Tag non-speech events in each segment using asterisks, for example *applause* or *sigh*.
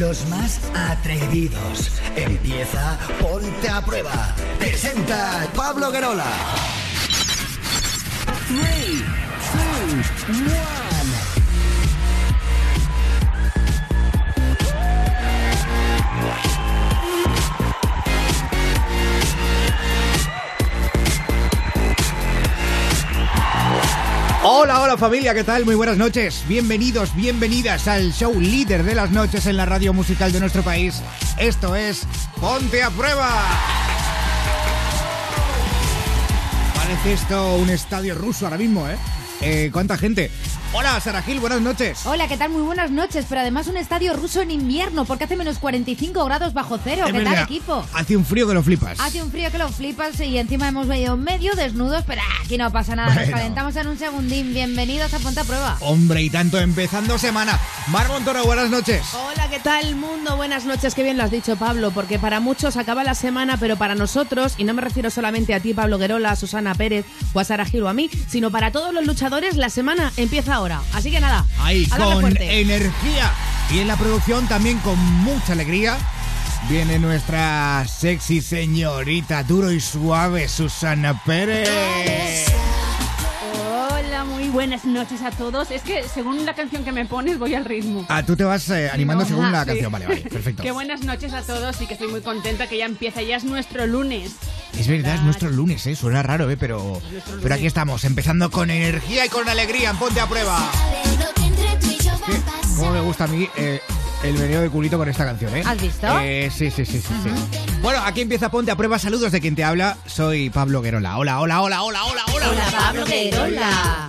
Los más atrevidos. Empieza Ponte a Prueba. Presenta Pablo Guerola. 3, 2, 1. Hola, hola familia, ¿qué tal? Muy buenas noches. Bienvenidos, bienvenidas al show líder de las noches en la radio musical de nuestro país. Esto es Ponte a Prueba. Parece esto un estadio ruso ahora mismo, ¿eh? Eh, ¿Cuánta gente? Hola, Sara Gil, buenas noches. Hola, ¿qué tal? Muy buenas noches, pero además un estadio ruso en invierno porque hace menos 45 grados bajo cero. Es ¿Qué tal, equipo? Hace un frío que lo flipas. Hace un frío que lo flipas y encima hemos venido medio desnudos, pero ah, aquí no pasa nada, nos calentamos en un segundín. Bienvenidos a Ponte a Prueba. Hombre, y tanto empezando semana. Mar Montoro, buenas noches. Hola, ¿qué tal mundo? Buenas noches, qué bien lo has dicho Pablo, porque para muchos acaba la semana, pero para nosotros, y no me refiero solamente a ti Pablo Guerola, a Susana Pérez o a Sara Gil o a mí, sino para todos los luchadores, la semana empieza ahora. Así que nada, Ahí, con fuerte. energía. Y en la producción también con mucha alegría. Viene nuestra sexy señorita duro y suave, Susana Pérez. Muy buenas noches a todos. Es que según la canción que me pones voy al ritmo. Ah, tú te vas eh, animando según la Sí. canción. Vale, vale, *laughs* perfecto. Qué buenas noches a todos y que estoy muy contenta que ya empieza, ya es nuestro lunes. Es verdad, es nuestro lunes, ¿eh? Suena raro, ¿eh? Pero, pero aquí estamos, empezando con energía y con alegría en Ponte a Prueba. ¿Qué? ¿Cómo me gusta a mí eh, el meneo de culito con esta canción, eh? ¿Has visto? Eh, sí, sí, sí, sí, sí. Bueno, aquí empieza Ponte a Prueba. Saludos de quien te habla. Soy Pablo Guerola. Hola, hola, hola, hola, hola, hola. Hola, Pablo Guerola.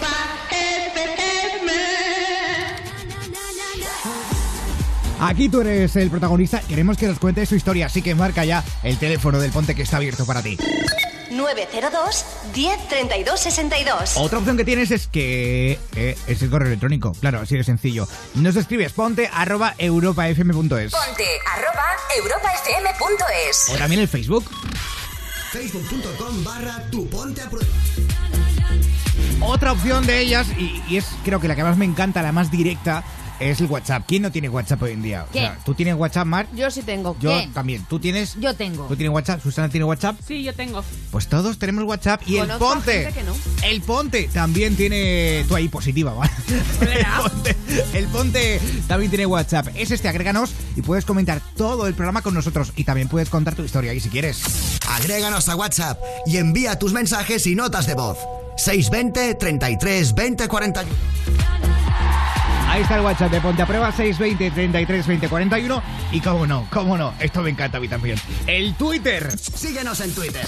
Aquí tú eres el protagonista. Queremos que nos cuentes su historia, así que marca ya el teléfono del Ponte que está abierto para ti. 902 10 32 62. Otra opción que tienes es que eh, es el correo electrónico. Claro, así de sencillo. Nos escribes ponte arroba europafm.es. Ponte arroba europafm.es. O también el Facebook. Facebook.com barra tu Ponte a Prueba. Otra opción de ellas, y, y es creo que la que más me encanta, la más directa, es el WhatsApp. ¿Quién no tiene WhatsApp hoy en día? O ¿Qué? sea, ¿Tú tienes WhatsApp, Mar? Yo sí tengo. Yo ¿Qué? también. ¿Tú tienes? Yo tengo. ¿Tú tienes WhatsApp? ¿Susana tiene WhatsApp? Sí, yo tengo. Pues todos tenemos WhatsApp y el Conozco Ponte. gente que no. El Ponte también tiene. Tú ahí positiva, ¿vale? *laughs* El ponte, el Ponte también tiene WhatsApp. Es este, agréganos y puedes comentar todo el programa con nosotros. Y también puedes contar tu historia ahí si quieres. Agréganos a WhatsApp y envía tus mensajes y notas de voz. 620 33 20 41. Ahí está el WhatsApp de Ponte a Prueba 620 33 20 41. Y cómo no, cómo no, esto me encanta a mí también. El Twitter. Síguenos en Twitter.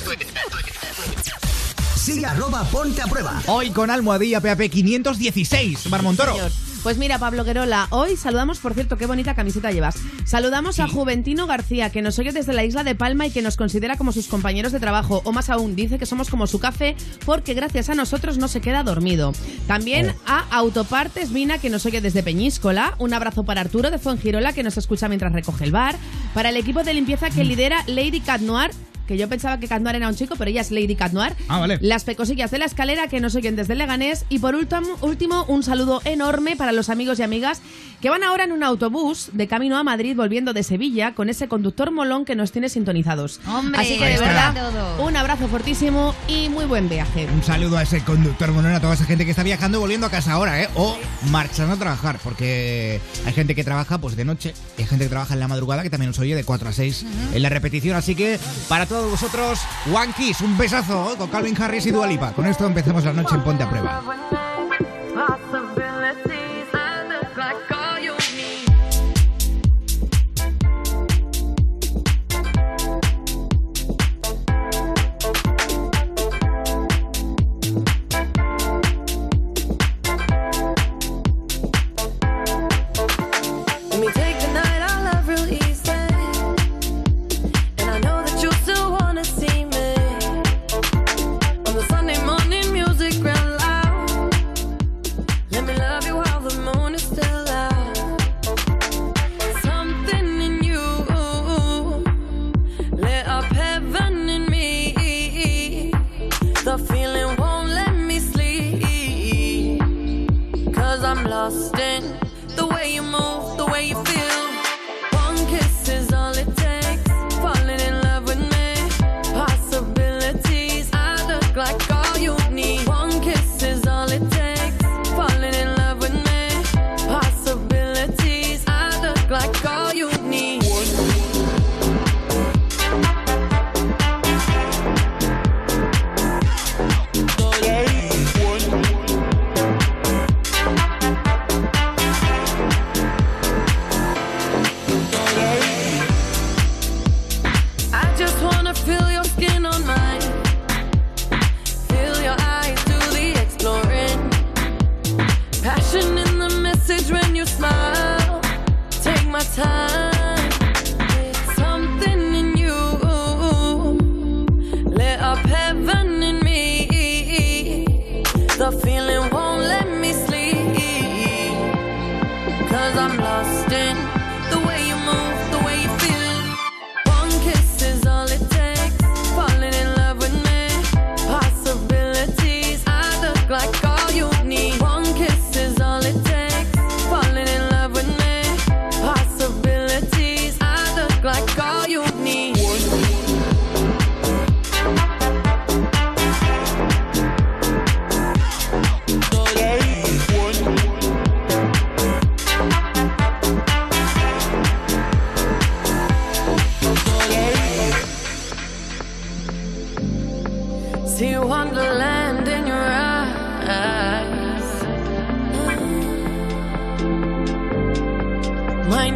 Sigue arroba Ponte a Prueba. Hoy con almohadilla PAP 516. Marmontoro. Señor. Pues mira, Pablo Guerola, hoy saludamos, por cierto, qué bonita camiseta llevas. Saludamos a. Juventino García, que nos oye desde la isla de Palma y que nos considera como sus compañeros de trabajo, o más aún, dice que somos como su café porque gracias a nosotros no se queda dormido. También Oh. a Autopartes Mina, que nos oye desde Peñíscola. Un abrazo para Arturo de Fuengirola, que nos escucha mientras recoge el bar. Para el equipo de limpieza Mm. que lidera Lady Cat Noir, que yo pensaba que Cat Noir era un chico, pero ella es Lady Cat Noir. Ah, vale. Las pecosillas de la escalera que nos oyen desde Leganés. Y por último, último, un saludo enorme para los amigos y amigas que van ahora en un autobús de camino a Madrid volviendo de Sevilla con ese conductor molón que nos tiene sintonizados. Hombre, Así que de verdad, todo. un abrazo fortísimo y muy buen viaje. Un saludo a ese conductor monón, a toda esa gente que está viajando y volviendo a casa ahora, ¿eh? O marchando a trabajar, porque hay gente que trabaja pues de noche, y hay gente que trabaja en la madrugada que también nos oye de 4 a 6 en la repetición. Así que para todos vosotros, One Kiss, un besazo ¿eh? con Calvin Harris y Dualipa. Con esto empezamos la noche en Ponte a Prueba.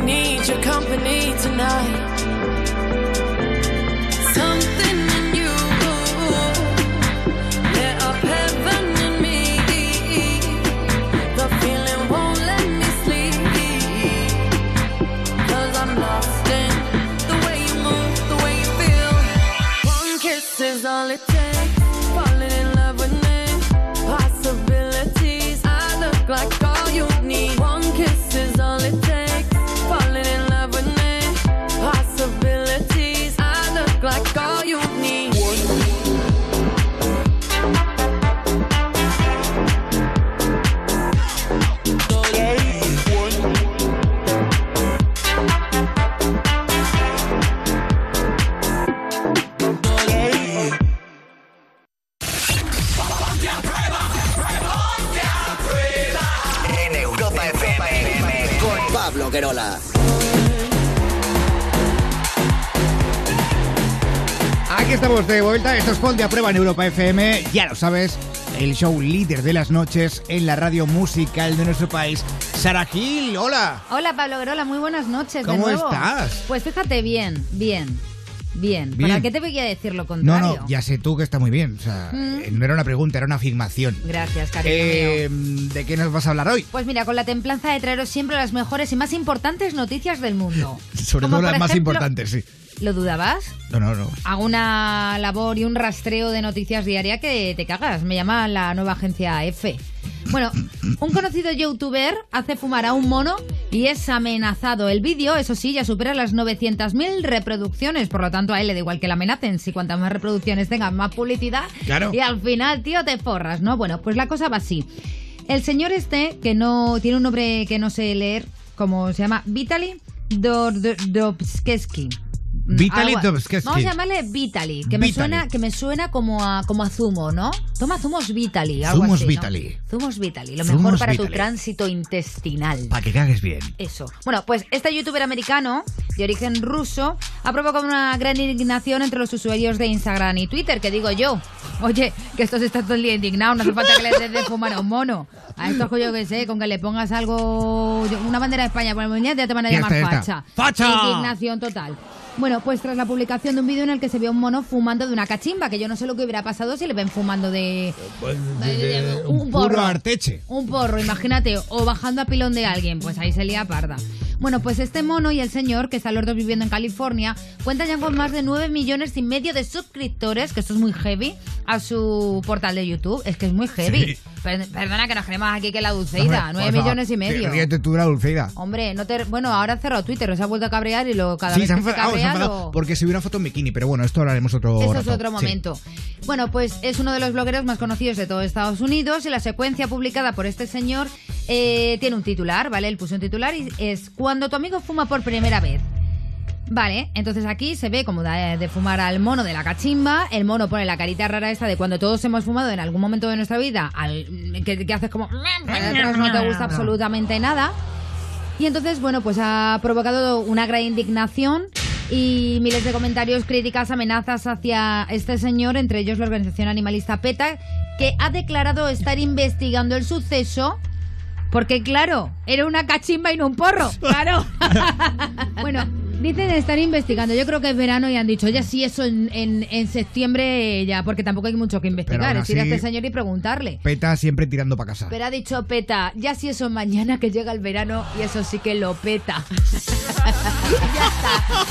Need your company tonight. De Ponte a Prueba en Europa FM. Ya lo sabes, el show líder de las noches en la radio musical de nuestro país. Sara Gil, hola. Hola Pablo Guerola, muy buenas noches. de ¿Cómo nuevo. estás? Pues fíjate bien, bien, bien. Bien. ¿Para qué te voy a decir lo No, contrario? no, ya sé tú que está muy bien. O sea, Mm. no era una pregunta, era una afirmación. Gracias, cariño Eh, mío. ¿De qué nos vas a hablar hoy? Pues mira, con la templanza de traeros siempre las mejores y más importantes noticias del mundo. *laughs* Sobre Como todo las más importantes, sí. ¿Lo dudabas? No, no, no. Hago una labor y un rastreo de noticias diaria que te cagas. Me llama la nueva agencia F. Bueno, un conocido youtuber hace fumar a un mono y es amenazado. El vídeo, eso sí, ya supera las 900.000 reproducciones. Por lo tanto, a él le da igual que la amenacen. Si cuantas más reproducciones tengan, más publicidad. Claro. Y al final, tío, te forras, ¿no? Bueno, pues la cosa va así. El señor este, que no tiene un nombre que no sé leer, como se llama, Vitaly Dobskeski. Vitaly Algo- Dobzhensky. Vamos a llamarle Vitaly, que me Vitaly. suena, que me suena como a, como a zumo, ¿no? Toma zumos Vitaly, algo Zumos así, ¿no? Vitaly. Zumos Vitaly, lo Zumos mejor para tu Vitaly. tránsito intestinal. Para que cagues bien. Eso. Bueno, pues este youtuber americano, de origen ruso, ha provocado una gran indignación entre los usuarios de Instagram y Twitter, que digo yo. Oye, que estos están todo el día indignados, no hace falta que les des de fumar a un mono. A estos, yo que sé, con que le pongas algo, una bandera de España por el muñeco, ya te van a Ya llamar está, ya facha. está. ¡Facha! Indignación total. Bueno, pues tras la publicación de un vídeo en el que se a un mono fumando de una cachimba, que yo no sé lo que hubiera pasado si le ven fumando de, de- un porro. arteche. Un porro, imagínate, o bajando a pilón de alguien, pues ahí se lía parda. Bueno, pues este mono y el señor, que están los dos viviendo en California, cuentan ya con más de 9 millones y medio de suscriptores, que esto es muy heavy, a su portal de YouTube. Es que es muy heavy. Sí. Per- perdona que nos queremos aquí que la Dulceida, Hombre, 9 por favor, millones y medio. Ríete tú la Dulceida. Hombre, no te... Bueno, ahora ha cerrado Twitter, se ha vuelto a cabrear y lo cada Sí, vez se que se cabrea enfadado porque subí una foto en bikini, pero bueno, esto lo haremos otro eso rato. es otro Sí. momento. Bueno, pues es uno de los blogueros más conocidos de todo Estados Unidos y la secuencia publicada por este señor eh, tiene un titular, ¿vale? Él puso un titular y es cuando tu amigo fuma por primera vez. Vale, entonces aquí se ve como da de fumar al mono de la cachimba. El mono pone la carita rara esta de cuando todos hemos fumado en algún momento de nuestra vida, al, que, que haces como. no te gusta absolutamente nada. Y entonces, bueno, pues ha provocado una gran indignación y miles de comentarios, críticas, amenazas hacia este señor, entre ellos la organización animalista PETA, que ha declarado estar investigando el suceso. Porque, claro, era una cachimba y no un porro. *laughs* Claro. *laughs* bueno, dicen estar investigando. Yo creo que es verano y han dicho, ya sí, eso en, en- en septiembre ya, porque tampoco hay mucho que investigar. Es ir a este señor y preguntarle. Peta siempre tirando para casa. Pero ha dicho Peta, ya si eso mañana que llega el verano y eso sí que lo peta. *laughs* ya está.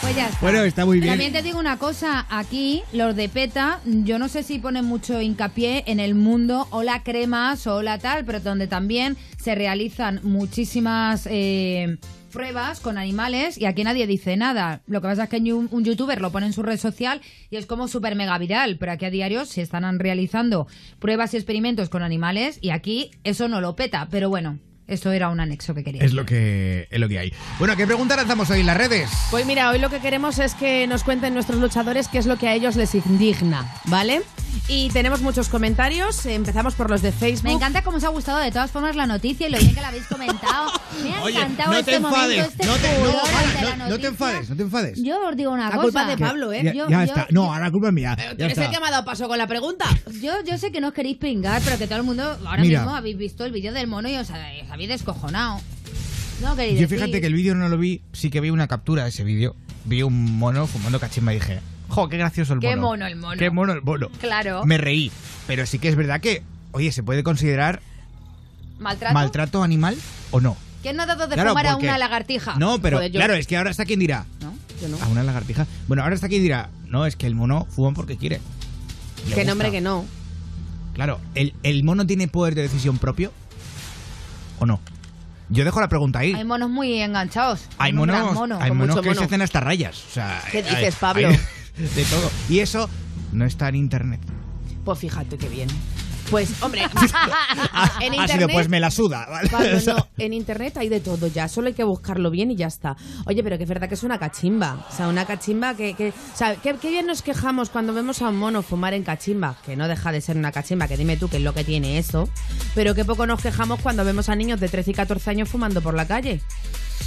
Pues ya está. Bueno, está muy bien. También te digo una cosa, aquí los de PETA, yo no sé si ponen mucho hincapié en el mundo o la cremas o la tal, pero donde también se realizan muchísimas eh, pruebas con animales y aquí nadie dice nada. Lo que pasa es que un, un youtuber lo pone en su red social y es como súper mega viral, pero aquí a diario se están realizando pruebas y experimentos con animales y aquí eso no lo peta, pero bueno, eso era un anexo que quería. Es lo que, es lo que hay. Bueno, ¿qué pregunta lanzamos hoy en las redes? Pues mira, hoy lo que queremos es que nos cuenten nuestros luchadores qué es lo que a ellos les indigna, ¿vale? Y tenemos muchos comentarios. Empezamos por los de Facebook. Me encanta cómo os ha gustado de todas formas la noticia y lo bien que la habéis comentado. Me ha *laughs* Oye, encantado no este te momento, enfades, este no te, no, la no- no te enfades, no te enfades. Yo os digo una La cosa. culpa es de Pablo, ¿eh? Ya, Yo- ya yo- está. No, ahora la culpa es mía. Tú Ya eres el que me ha dado paso con la pregunta. Yo, yo sé que no os queréis pingar, pero que todo el mundo ahora Mira. mismo habéis visto el vídeo del mono y os, ha- os habéis descojonado. No queréis Yo decir- fíjate que el vídeo no lo vi, sí que vi una captura de ese vídeo. Vi un mono fumando cachimba y dije, jo, qué gracioso el Qué mono. mono el mono. Qué mono el mono. Claro. Me reí, pero sí que es verdad que, oye, ¿se puede considerar ¿Maltrato? maltrato animal o no? ¿Quién no ha dado de Claro, fumar a una lagartija? No, pero Joder, yo- claro, es que ahora está quien dirá. ¿No? Yo no. A una lagartija. Bueno, ahora está quien dirá, no, es que el mono fuma porque quiere. Le Que nombre que no. Claro, ¿el, ¿el mono tiene poder de decisión propio? ¿O no? Yo dejo la pregunta ahí. Hay monos muy enganchados. Hay monos, mono. hay monos que mono. se hacen hasta rayas. O sea, ¿Qué hay- dices, hay Pablo? *laughs* *laughs* de todo. Y eso no está en internet. Pues fíjate qué bien. Pues, hombre, *laughs* *laughs* en ha sido, internet. pues me la suda. ¿vale? Pablo, no, en internet hay de todo ya, solo hay que buscarlo bien y ya está. Oye, pero que es verdad que es una cachimba. O sea, una cachimba que. que o sea, qué, qué bien nos quejamos cuando vemos a un mono fumar en cachimba, que no deja de ser una cachimba, que dime tú qué es lo que tiene eso. Pero qué poco nos quejamos cuando vemos a niños de 13 y 14 años fumando por la calle.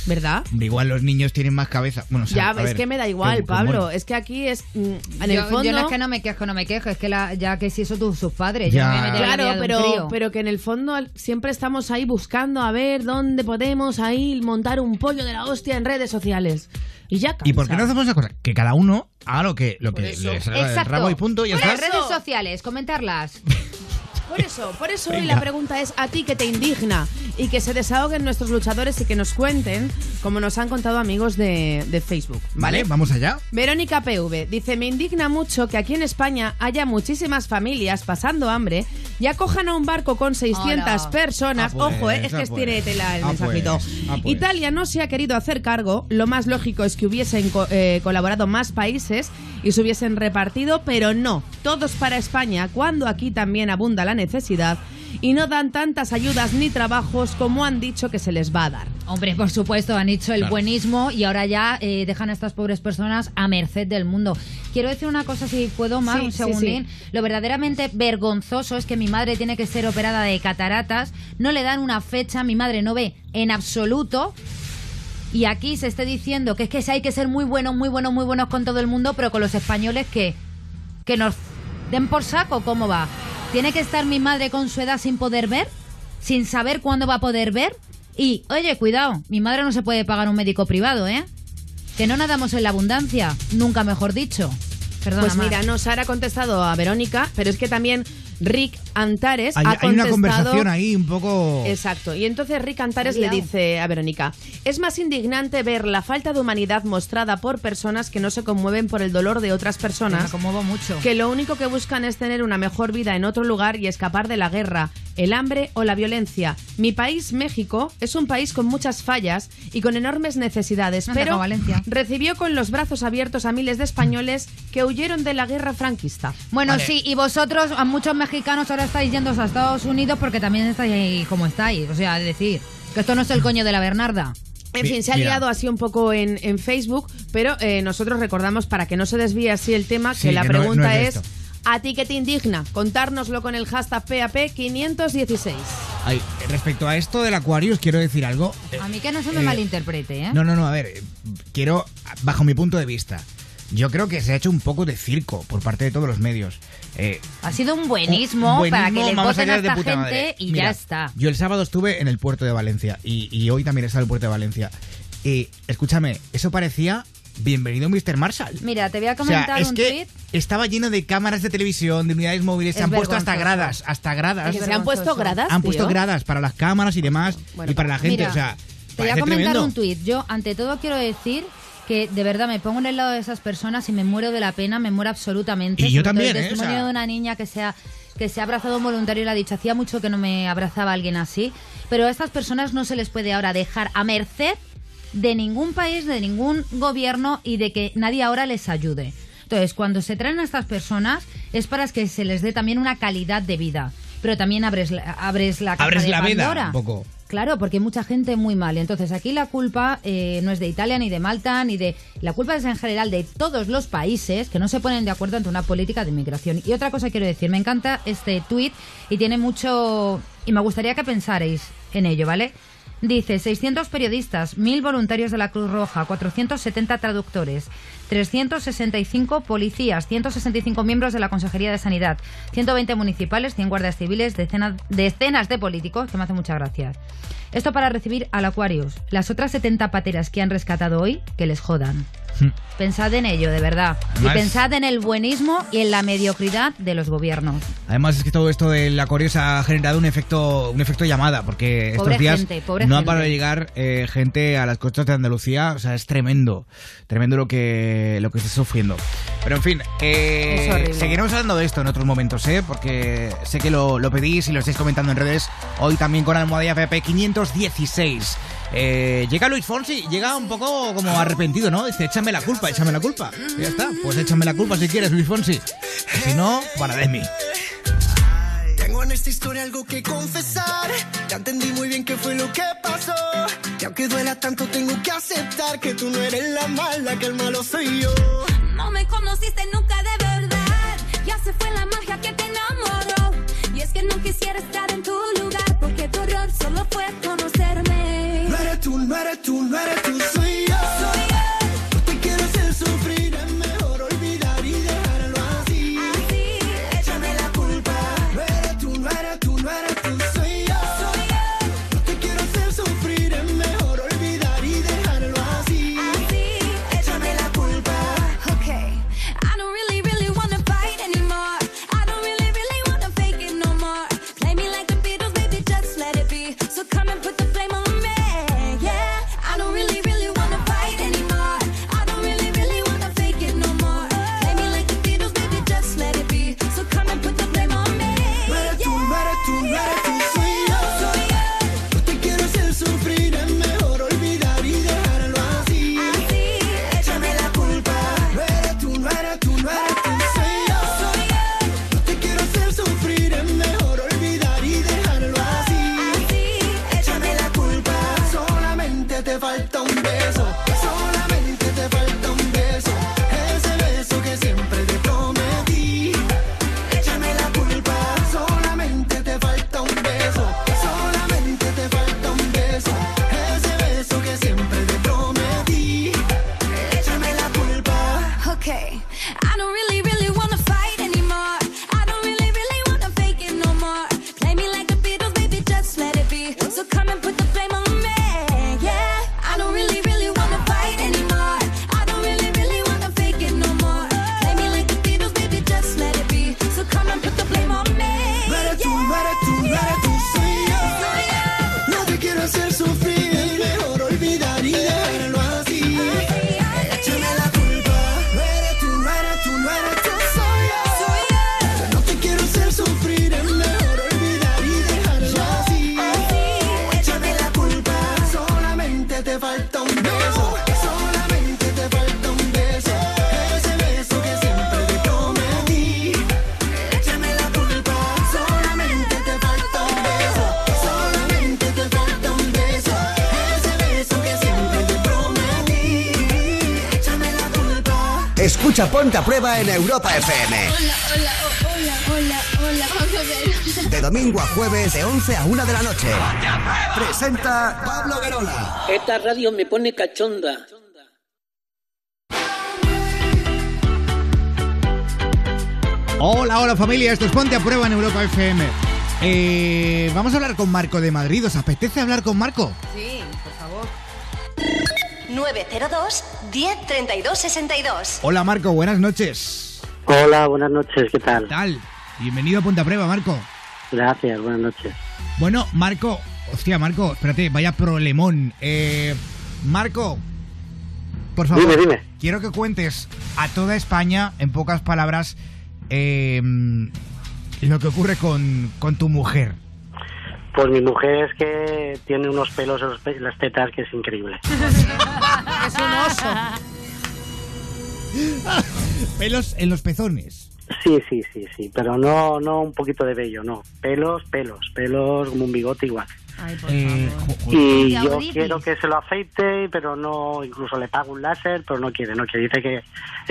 ¿Verdad? Hombre, Igual los niños tienen más cabeza. Bueno, o sea, ya, a es ver, que me da igual, que- Pablo. Es que aquí es. mm, En yo, el fondo. yo no es que no me quejo, no me quejo, es que la, ya que si eso tus sus padres, Ya. yo no me voy a meter en la Claro, pero, pero que en el fondo siempre estamos ahí buscando a ver dónde podemos ahí montar un pollo de la hostia en redes sociales. Y ya ¿Y por qué cansa. no hacemos una cosa? Que cada uno haga lo que, lo que le salga del rabo y punto y ya Por está. las redes sociales, comentarlas. *laughs* Por eso, por eso hoy la pregunta es a ti que te indigna y que se desahoguen nuestros luchadores y que nos cuenten, como nos han contado amigos de, de Facebook. Vale, ¿Vale? vamos allá. Verónica PV dice, me indigna mucho que aquí en España haya muchísimas familias pasando hambre y acojan a un barco con 600 Hola. personas. Ah, pues, Ojo, eh, es ah, que pues. tiene tela el Ah, mensajito. pues, ah, pues. Italia no se ha querido hacer cargo, lo más lógico es que hubiesen co- eh, colaborado más países y se hubiesen repartido, pero no, todos para España, cuando aquí también abunda la necesidad y no dan tantas ayudas ni trabajos como han dicho que se les va a dar. Hombre, por supuesto, han hecho el Claro. buenismo y ahora ya eh, dejan a estas pobres personas a merced del mundo. Quiero decir una cosa, si puedo más, Sí, un sí, segundín. Lo verdaderamente vergonzoso es que mi madre tiene que ser operada de cataratas, no le dan una fecha, mi madre no ve en absoluto. Y aquí se esté diciendo que es que hay que ser muy buenos, muy buenos, muy buenos con todo el mundo, pero con los españoles que, que nos den por saco, ¿cómo va? ¿Tiene que estar mi madre con su edad sin poder ver? ¿Sin saber cuándo va a poder ver? Y, oye, cuidado, mi madre no se puede pagar un médico privado, ¿eh? Que no nadamos en la abundancia, nunca mejor dicho. Perdona, Pues mira, no, Sara ha contestado a Verónica, pero es que también Rick Antares Hay, ha hay contestado... una conversación ahí un poco... Exacto. Y entonces Rick Antares le dice a Verónica, es más indignante ver la falta de humanidad mostrada por personas que no se conmueven por el dolor de otras Me personas, conmuevo mucho. que lo único que buscan es tener una mejor vida en otro lugar y escapar de la guerra, el hambre o la violencia. Mi país, México, es un país con muchas fallas y con enormes necesidades, No te pero recibió con los brazos abiertos a miles de españoles que huyeron de la guerra franquista. Bueno, Vale. sí, y vosotros a muchos mexicanos ahora estáis yendo a Estados Unidos porque también estáis ahí como estáis. O sea, es decir, que esto no es el coño de la Bernarda. En fin, se ha liado así un poco en, en Facebook, pero eh, nosotros recordamos, para que no se desvíe así el tema, Sí, que la que no- pregunta no es de es, esto. ¿a ti qué te indigna? Contárnoslo con el hashtag PAP516. Ay, respecto a esto del Aquarius, quiero decir algo. A mí que no se me eh, malinterprete, ¿eh? No, no, no, a ver, eh, quiero, bajo mi punto de vista, yo creo que se ha hecho un poco de circo por parte de todos los medios. Eh, Ha sido un buenismo, un para que le voten a esta puta gente madre. y Mira, ya está. Yo el sábado estuve en el puerto de Valencia y, y hoy también he estado en el puerto de Valencia. Y escúchame, eso parecía bienvenido Mr. Marshall. Mira, te voy a O sea, comentar es un que tweet. estaba lleno de cámaras de televisión, de unidades móviles, se han puesto hasta gradas, hasta gradas. Se han puesto gradas, Han tío. puesto gradas para las cámaras y demás, Bueno, y para la gente, Mira, o sea, te voy a comentar tremendo. un tuit. Yo, ante todo, quiero decir que de verdad me pongo en el lado de esas personas y me muero de la pena, me muero absolutamente. Y yo también, El ¿eh? O testimonio sea- de una niña que se, ha, que se ha abrazado un voluntario y le ha dicho, hacía mucho que no me abrazaba alguien así. Pero a estas personas no se les puede ahora dejar a merced de ningún país, de ningún gobierno y de que nadie ahora les ayude. Entonces, cuando se traen a estas personas es para que se les dé también una calidad de vida. Pero también abres la, abres la caja Abres de la Pandora. un poco. Claro, porque hay mucha gente muy mal. Entonces aquí la culpa eh, no es de Italia ni de Malta ni de... La culpa es en general de todos los países que no se ponen de acuerdo ante una política de inmigración. Y otra cosa quiero decir, me encanta este tuit y tiene mucho... Y me gustaría que pensarais en ello, ¿vale? Dice 600 periodistas, 1000 voluntarios de la Cruz Roja, 470 traductores, 365 policías, 165 miembros de la Consejería de Sanidad, 120 municipales, 100 guardias civiles, decenas, decenas de políticos, que me hace mucha gracia. Esto para recibir al Aquarius. Las otras 70 pateras que han rescatado hoy, que les jodan. *laughs* Pensad en ello, de verdad. Y Más- pensad en el buenismo y en la mediocridad de los gobiernos. Además es que todo esto del Aquarius ha generado un efecto un efecto llamada, porque estos Pobre días gente, no ha gente. parado de llegar eh, gente a las costas de Andalucía, o sea, es tremendo, tremendo lo que lo que está sufriendo. Pero en fin, eh, seguiremos hablando de esto en otros momentos, ¿eh? porque sé que lo, lo pedís y lo estáis comentando en redes, hoy también con Almohadilla FP 516. Eh, llega Luis Fonsi, llega un poco como arrepentido, ¿no? Dice, échame la culpa, échame la culpa. Y ya está, pues échame la culpa si quieres, Luis Fonsi. Si no, para de mí. Tengo en esta historia algo que confesar. Ya entendí muy bien qué fue lo que pasó. Y aunque duela tanto, tengo que aceptar que tú no eres la mala, que el malo soy yo. No me conociste nunca de verdad. Ya se fue la magia que te enamoró. Es que no quisiera estar en tu lugar. Porque tu error solo fue conocerme. No eres tú, no eres tú, no eres tú, Ponte a Prueba en Europa FM. Hola, hola, hola, hola, hola, vamos a ver. De domingo a jueves, de 11 a 1 de la noche. Presenta Pablo Guerola. Esta radio me pone cachonda. Hola, hola familia, esto es Ponte a Prueba en Europa FM. Eh, vamos a hablar con Marco de Madrid. ¿Os apetece hablar con Marco? Sí, por favor. 902 10 32 62. Hola Marco, buenas noches. Hola, buenas noches, ¿qué tal? ¿Qué tal? Bienvenido a Ponte a Prueba, Marco. Gracias, buenas noches. Bueno, Marco, hostia, Marco, espérate, vaya problemón. Eh, Marco, por favor, Dime, dime. quiero que cuentes a toda España, en pocas palabras, eh, lo que ocurre con, con tu mujer. Pues mi mujer es que tiene unos pelos en los pe- en las tetas que es increíble. *laughs* Es un oso. *laughs* Pelos en los pezones. Sí, sí, sí, sí, pero no, no un poquito de vello, no. Pelos, pelos, pelos como un bigote igual. Ay, por Eh, favor. Y yo quiero que se lo afeite, pero no, incluso le pago un láser, pero no quiere, no quiere. Dice que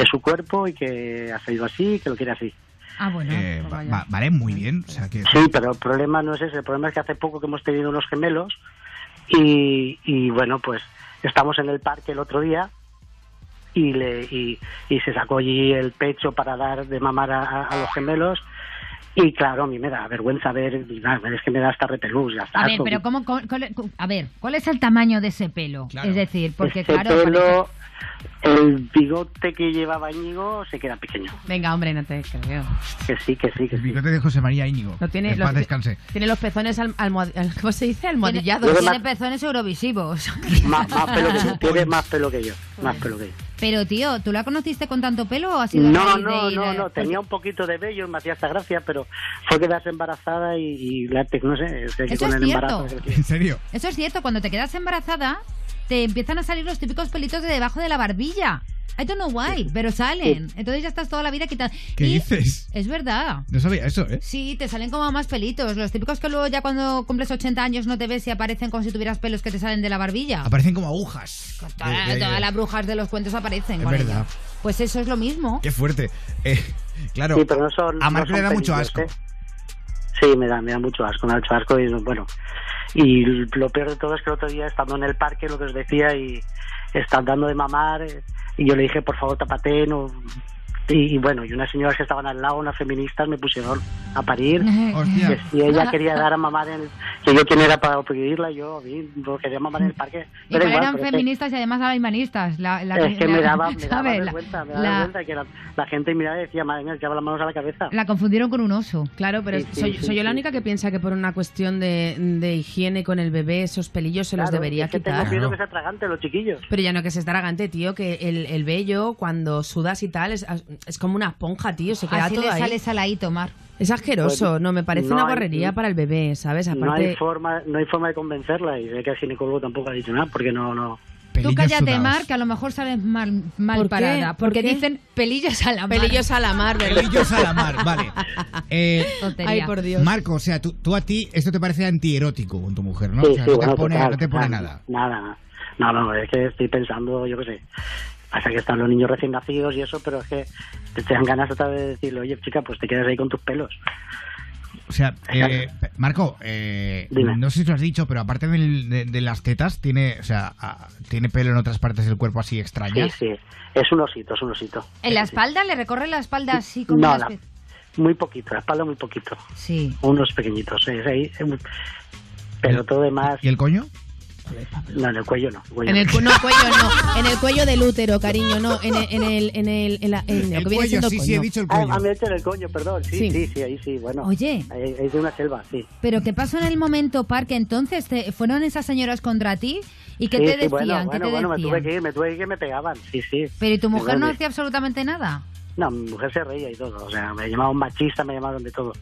es su cuerpo y que ha salido así, que lo quiere así. Ah, bueno. eh, pues va- vale, muy bien. O sea que, Sí, pero el problema no es ese, el problema es que hace poco que hemos tenido unos gemelos y, y bueno, pues estamos en el parque el otro día y, le, y, y se sacó allí el pecho para dar de mamar a, a- los gemelos y claro, a mí me da vergüenza ver, es que me da hasta repelús, ya está. A ver, pero ¿cómo, cómo- cuál- a ver, ¿cuál es el tamaño de ese pelo? Claro. Es decir, porque Este claro, pelo, el bigote que llevaba Íñigo se queda pequeño. Venga, hombre, no te creo. Que sí, que sí, que el sí. bigote de José María Íñigo. No tiene, En los, descanse. tiene los pezones al, almohad- ¿cómo se dice? tiene, Almohadillados. Tiene más- pezones eurovisivos. Más, más pelo que yo, *laughs* tiene más pelo que yo, más pelo que yo. Pero tío, ¿tú la conociste con tanto pelo o ha sido No, no, de ir no, no, tenía un poquito de vello y me hacía esta gracia, pero fue quedarse embarazada y, y la tec- no sé, es que Eso con es el cierto. embarazo. ¿En serio? Eso es cierto, cuando te quedas embarazada, te empiezan a salir los típicos pelitos de debajo de la barbilla. I don't know why, *laughs* pero salen. Entonces ya estás toda la vida quitando. ¿Qué Y dices? Es verdad. No sabía eso, ¿eh? Sí, te salen como más pelitos. Los típicos que luego ya cuando cumples 80 años no te ves y aparecen como si tuvieras pelos que te salen de la barbilla. Aparecen como agujas. Toda- De- de- todas las brujas de los cuentos aparecen. Es con verdad. ello. Pues eso es lo mismo. Qué fuerte. Eh, claro, Sí, pero no son. a no Marco son le da mucho asco. ¿eh? Sí, me da, me da mucho asco, me da mucho asco y bueno. Y lo peor de todo es que el otro día estando en el parque, lo que os decía, y están dando de mamar, eh, y yo le dije, por favor, tapate, no. Y, y bueno, y unas señoras que estaban al lado, unas feministas, me pusieron a parir. *laughs* Que si ella quería dar a mamar en el, que yo quién era para prohibirla, yo a mí no quería mamar en el parque. Y Pero pero igual, eran pero es que- feministas y además alemanistas. La, la, es que me la- daba, *laughs* me daba. La- vergüenza, me daba la- vergüenza que la, la gente miraba y decía, madre mía, lleva las manos a la cabeza. La confundieron con un oso. Claro, pero Sí, sí, soy, sí, yo la única que piensa que por una cuestión de, de higiene con el bebé esos pelillos se los debería es que quitar. Tengo que se atragante los chiquillos. Pero ya no que se estragante, tío, que el, el vello cuando sudas y tal es, es como una esponja, tío, se queda Así todo le ahí. sale saladito, Mar. Es asqueroso, Pues, no, me parece no una hay- guarrería para el bebé, ¿sabes? No hay forma, no hay forma de convencerla y sé que el ginecólogo tampoco ha dicho nada porque no, no. Tú Pelillos cállate, sudados. Mar, que a lo mejor sales mal, mal ¿Por qué? parada. ¿Por Porque qué? dicen pelillos a la mar. pelillos a la mar, ¿verdad? Pelillos a la mar, vale. *laughs* Eh, Tontería. Ay, por Dios. Marco, o sea, tú, tú a ti esto te parece antierótico con tu mujer, ¿no? sí, o sea, sí, no, bueno, te pone, total, no te pone total. nada. Nada, no, no, es que estoy pensando, yo qué sé. Pasa que están los niños recién nacidos y eso, pero es que te, te dan ganas otra vez de decirle, oye, chica, pues te quedas ahí con tus pelos. O sea, eh, Marco, eh, no sé si lo has dicho, pero aparte de, de las tetas, tiene, o sea, tiene pelo en otras partes del cuerpo así Sí, extrañas. sí, es un osito, es un osito. ¿En la espalda? ¿Le recorre la espalda así como No, la- muy poquito, la espalda muy poquito. Sí. Unos pequeñitos, Pero todo demás, ¿Y el coño? No, en el cuello no. cuello En el cu- no, cuello no, *laughs* en el cuello del útero, cariño, no, en el, en el, en el, en la- en lo El que viene cuello, siendo sí, coño. sí, he dicho el Ah, cuello. ah, me he hecho en el coño, perdón. Sí, Sí. sí, sí, ahí sí, bueno. Oye. Ahí, ahí de una selva, sí. ¿Pero qué pasó en el momento, Parque? Entonces, te- ¿fueron esas señoras contra ti? ¿Y qué sí, te sí, decían? bueno, ¿Qué bueno, te bueno, me decían? tuve que ir, me tuve que ir me pegaban, sí, sí. Pero ¿y tu mujer no hacía absolutamente nada? No, mi mujer se reía y todo, o sea, me llamaban machista, me llamaban de todo.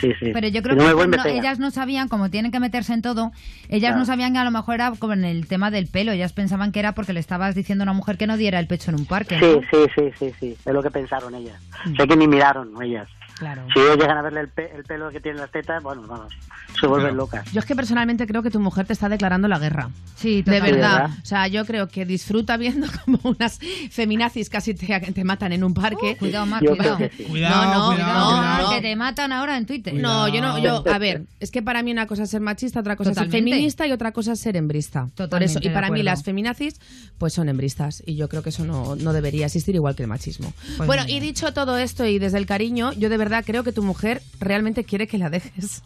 Sí, sí. Pero yo creo no que no- ellas no sabían, como tienen que meterse en todo, ellas Claro. no sabían que a lo mejor era como en el tema del pelo. Ellas pensaban que era porque le estabas diciendo a una mujer que no diera el pecho en un parque. Sí, ¿no? sí, sí, sí, sí, es lo que pensaron ellas. Sé que ni miraron ellas. Claro. Si ellos llegan a verle el, pe- el pelo que tiene las tetas, bueno, vamos, se vuelven locas. Yo es que personalmente creo que tu mujer te está declarando la guerra. Sí, de totalmente. verdad. Sí, ¿verdad? O sea, yo creo que disfruta viendo *laughs* como unas feminazis casi te, te matan en un parque. cuidado, Mar, cuidado. sí. Cuidado, no, no, cuidado, no, cuidado. Que te matan ahora en Twitter. No, yo no, yo, a ver, es que para mí una cosa es ser machista, otra cosa Totalmente. es ser feminista y otra cosa es ser hembrista. Por Totalmente eso, y de para mí las feminazis, pues son hembristas. Y yo creo que eso no, no debería existir igual que el machismo. Pues bueno, y dicho todo esto y desde el cariño, yo de verdad creo que tu mujer realmente quiere que la dejes.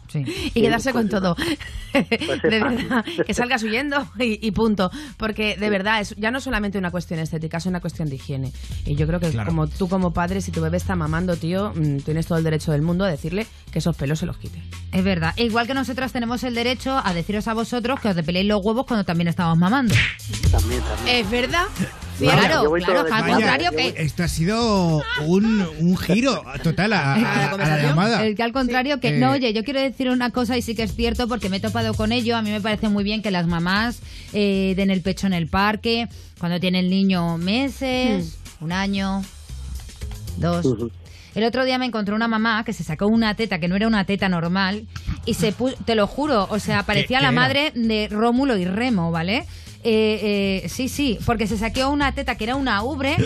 Y quedarse con todo. *laughs* de verdad, que salgas huyendo y, y punto. Porque de verdad, es ya no solamente una cuestión estética, es una cuestión de higiene. Y yo creo que Claro. como tú como padre, si tu bebé está mamando, tío, mm, tienes todo el derecho del mundo a decirle que esos pelos se los quite. Es verdad. E Igual que nosotras tenemos el derecho a deciros a vosotros que os depiléis los huevos cuando también estamos mamando. También, también. Es verdad. Claro, claro, al contrario que... Esto ha sido un, un giro total a, a- a la llamada. El que al contrario que Eh, no, oye, yo quiero decir una cosa y sí que es cierto porque me he topado con ello. A mí me parece muy bien que las mamás eh, den el pecho en el parque cuando tiene el niño meses, un año, dos. El otro día me encontré una mamá que se sacó una teta que no era una teta normal y se puso, te lo juro, o sea, parecía la madre de Rómulo y Remo, ¿vale? Eh, eh, sí, sí, porque se saqueó una teta que era una ubre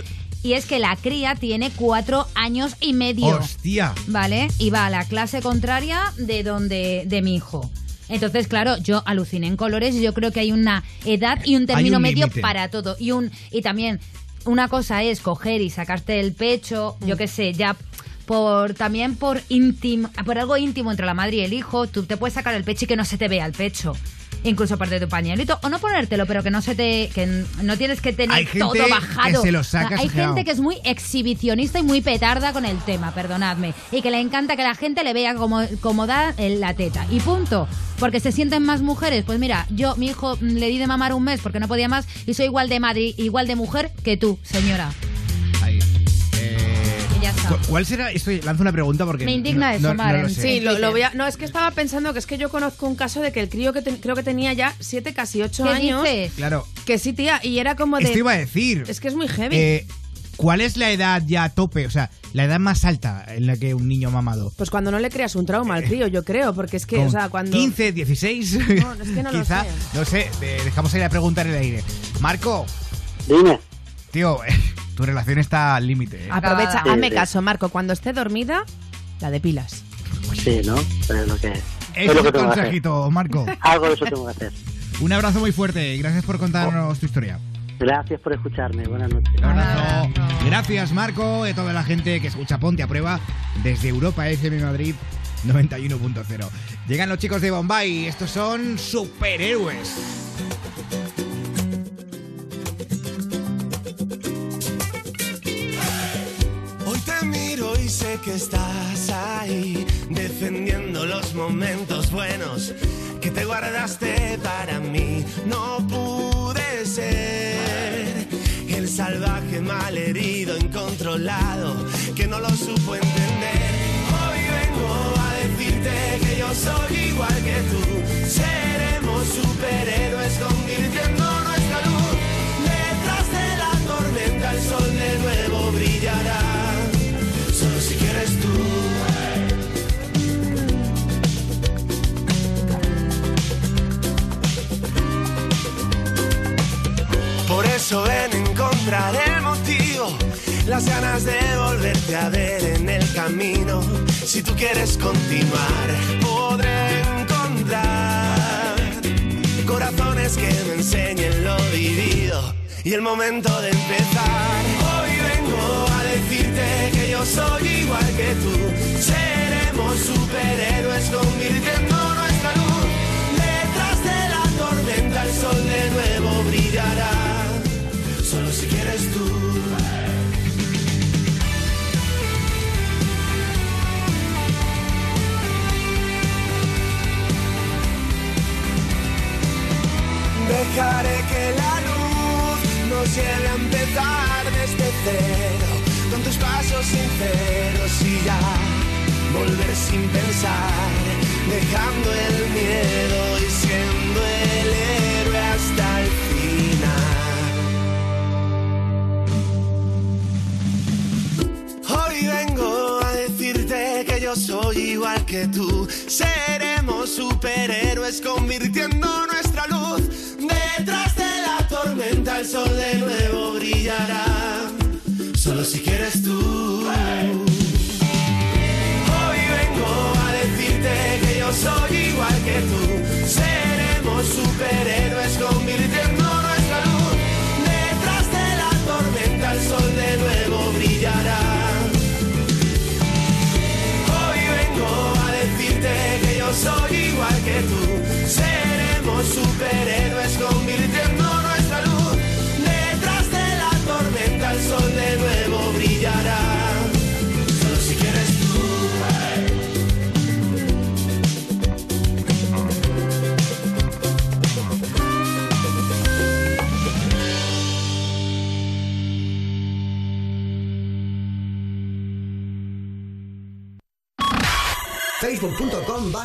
y es que la cría tiene cuatro años y medio. Hostia. ¿vale? Iba a la clase contraria de donde de mi hijo. Entonces, claro, yo aluciné en colores y yo creo que hay una edad y un término un medio para todo. Y un y también una cosa es coger y sacarte el pecho, yo qué sé, ya por también por íntimo, por algo íntimo entre la madre y el hijo, tú te puedes sacar el pecho y que no se te vea el pecho. Incluso aparte de tu pañuelito, o no ponértelo, pero que no se te. que no tienes que tener Hay gente todo que bajado. se lo saca O sea, hay exagerado. gente que es muy exhibicionista y muy petarda con el tema, perdonadme. Y que le encanta que la gente le vea como, como da la teta. Y punto. Porque se sienten más mujeres. Pues mira, yo, mi hijo, mm, le di de mamar un mes porque no podía más y soy igual de madre, igual de mujer que tú, señora. Eh, Y ya está. ¿cu- ¿Cuál será? Esto lanzo una pregunta porque. Me indigna no- eso, no- no lo. Sí, lo, lo voy a- No, es que estaba pensando que es que yo conozco un caso de que el crío que te- creo que tenía ya siete, casi ocho ¿Qué años. dices? Claro. Que sí, tía, y era como de. Esto iba a decir. Es que es muy heavy. Eh, ¿Cuál es la edad ya a tope? O sea, la edad más alta en la que un niño ha mamado. Pues cuando no le creas un trauma al crío, yo creo, porque es que, Con o sea, cuando. 15, 16. No, es que no lo Quizá, sé. no sé, de- dejamos ahí la pregunta en el aire. Marco. Dime. Tío, tu relación está al límite. ¿eh? Aprovecha, Sí, hazme sí. caso, Marco, cuando esté dormida, la depilas. Sí, ¿no? Pero es lo que, es es que hacer. consejito, Marco. *laughs* Algo de eso tengo que hacer. Un abrazo muy fuerte y gracias por contarnos tu historia. Gracias por escucharme. Buenas noches. Un abrazo. Gracias, Marco, y a toda la gente que escucha Ponte a Prueba desde Europa FM Madrid 91.0. Llegan los chicos de Bombay, estos son superhéroes. Miro y sé que estás ahí, defendiendo los momentos buenos que te guardaste para mí. No pude ser el salvaje malherido, incontrolado, que no lo supo entender. Hoy vengo a decirte que yo soy igual que tú. Seremos superhéroes convirtiendo nuestra luz. Detrás de la tormenta el sol de nuevo brillará. Por eso ven encontrar el motivo, las ganas de volverte a ver en el camino. Si tú quieres continuar, podré encontrar corazones que me enseñen lo vivido y el momento de empezar. Hoy vengo a decirte que yo soy igual que tú. Seremos superhéroes convirtiendo si quieres tú. Hoy vengo a decirte que yo soy igual que tú. Seremos superhéroes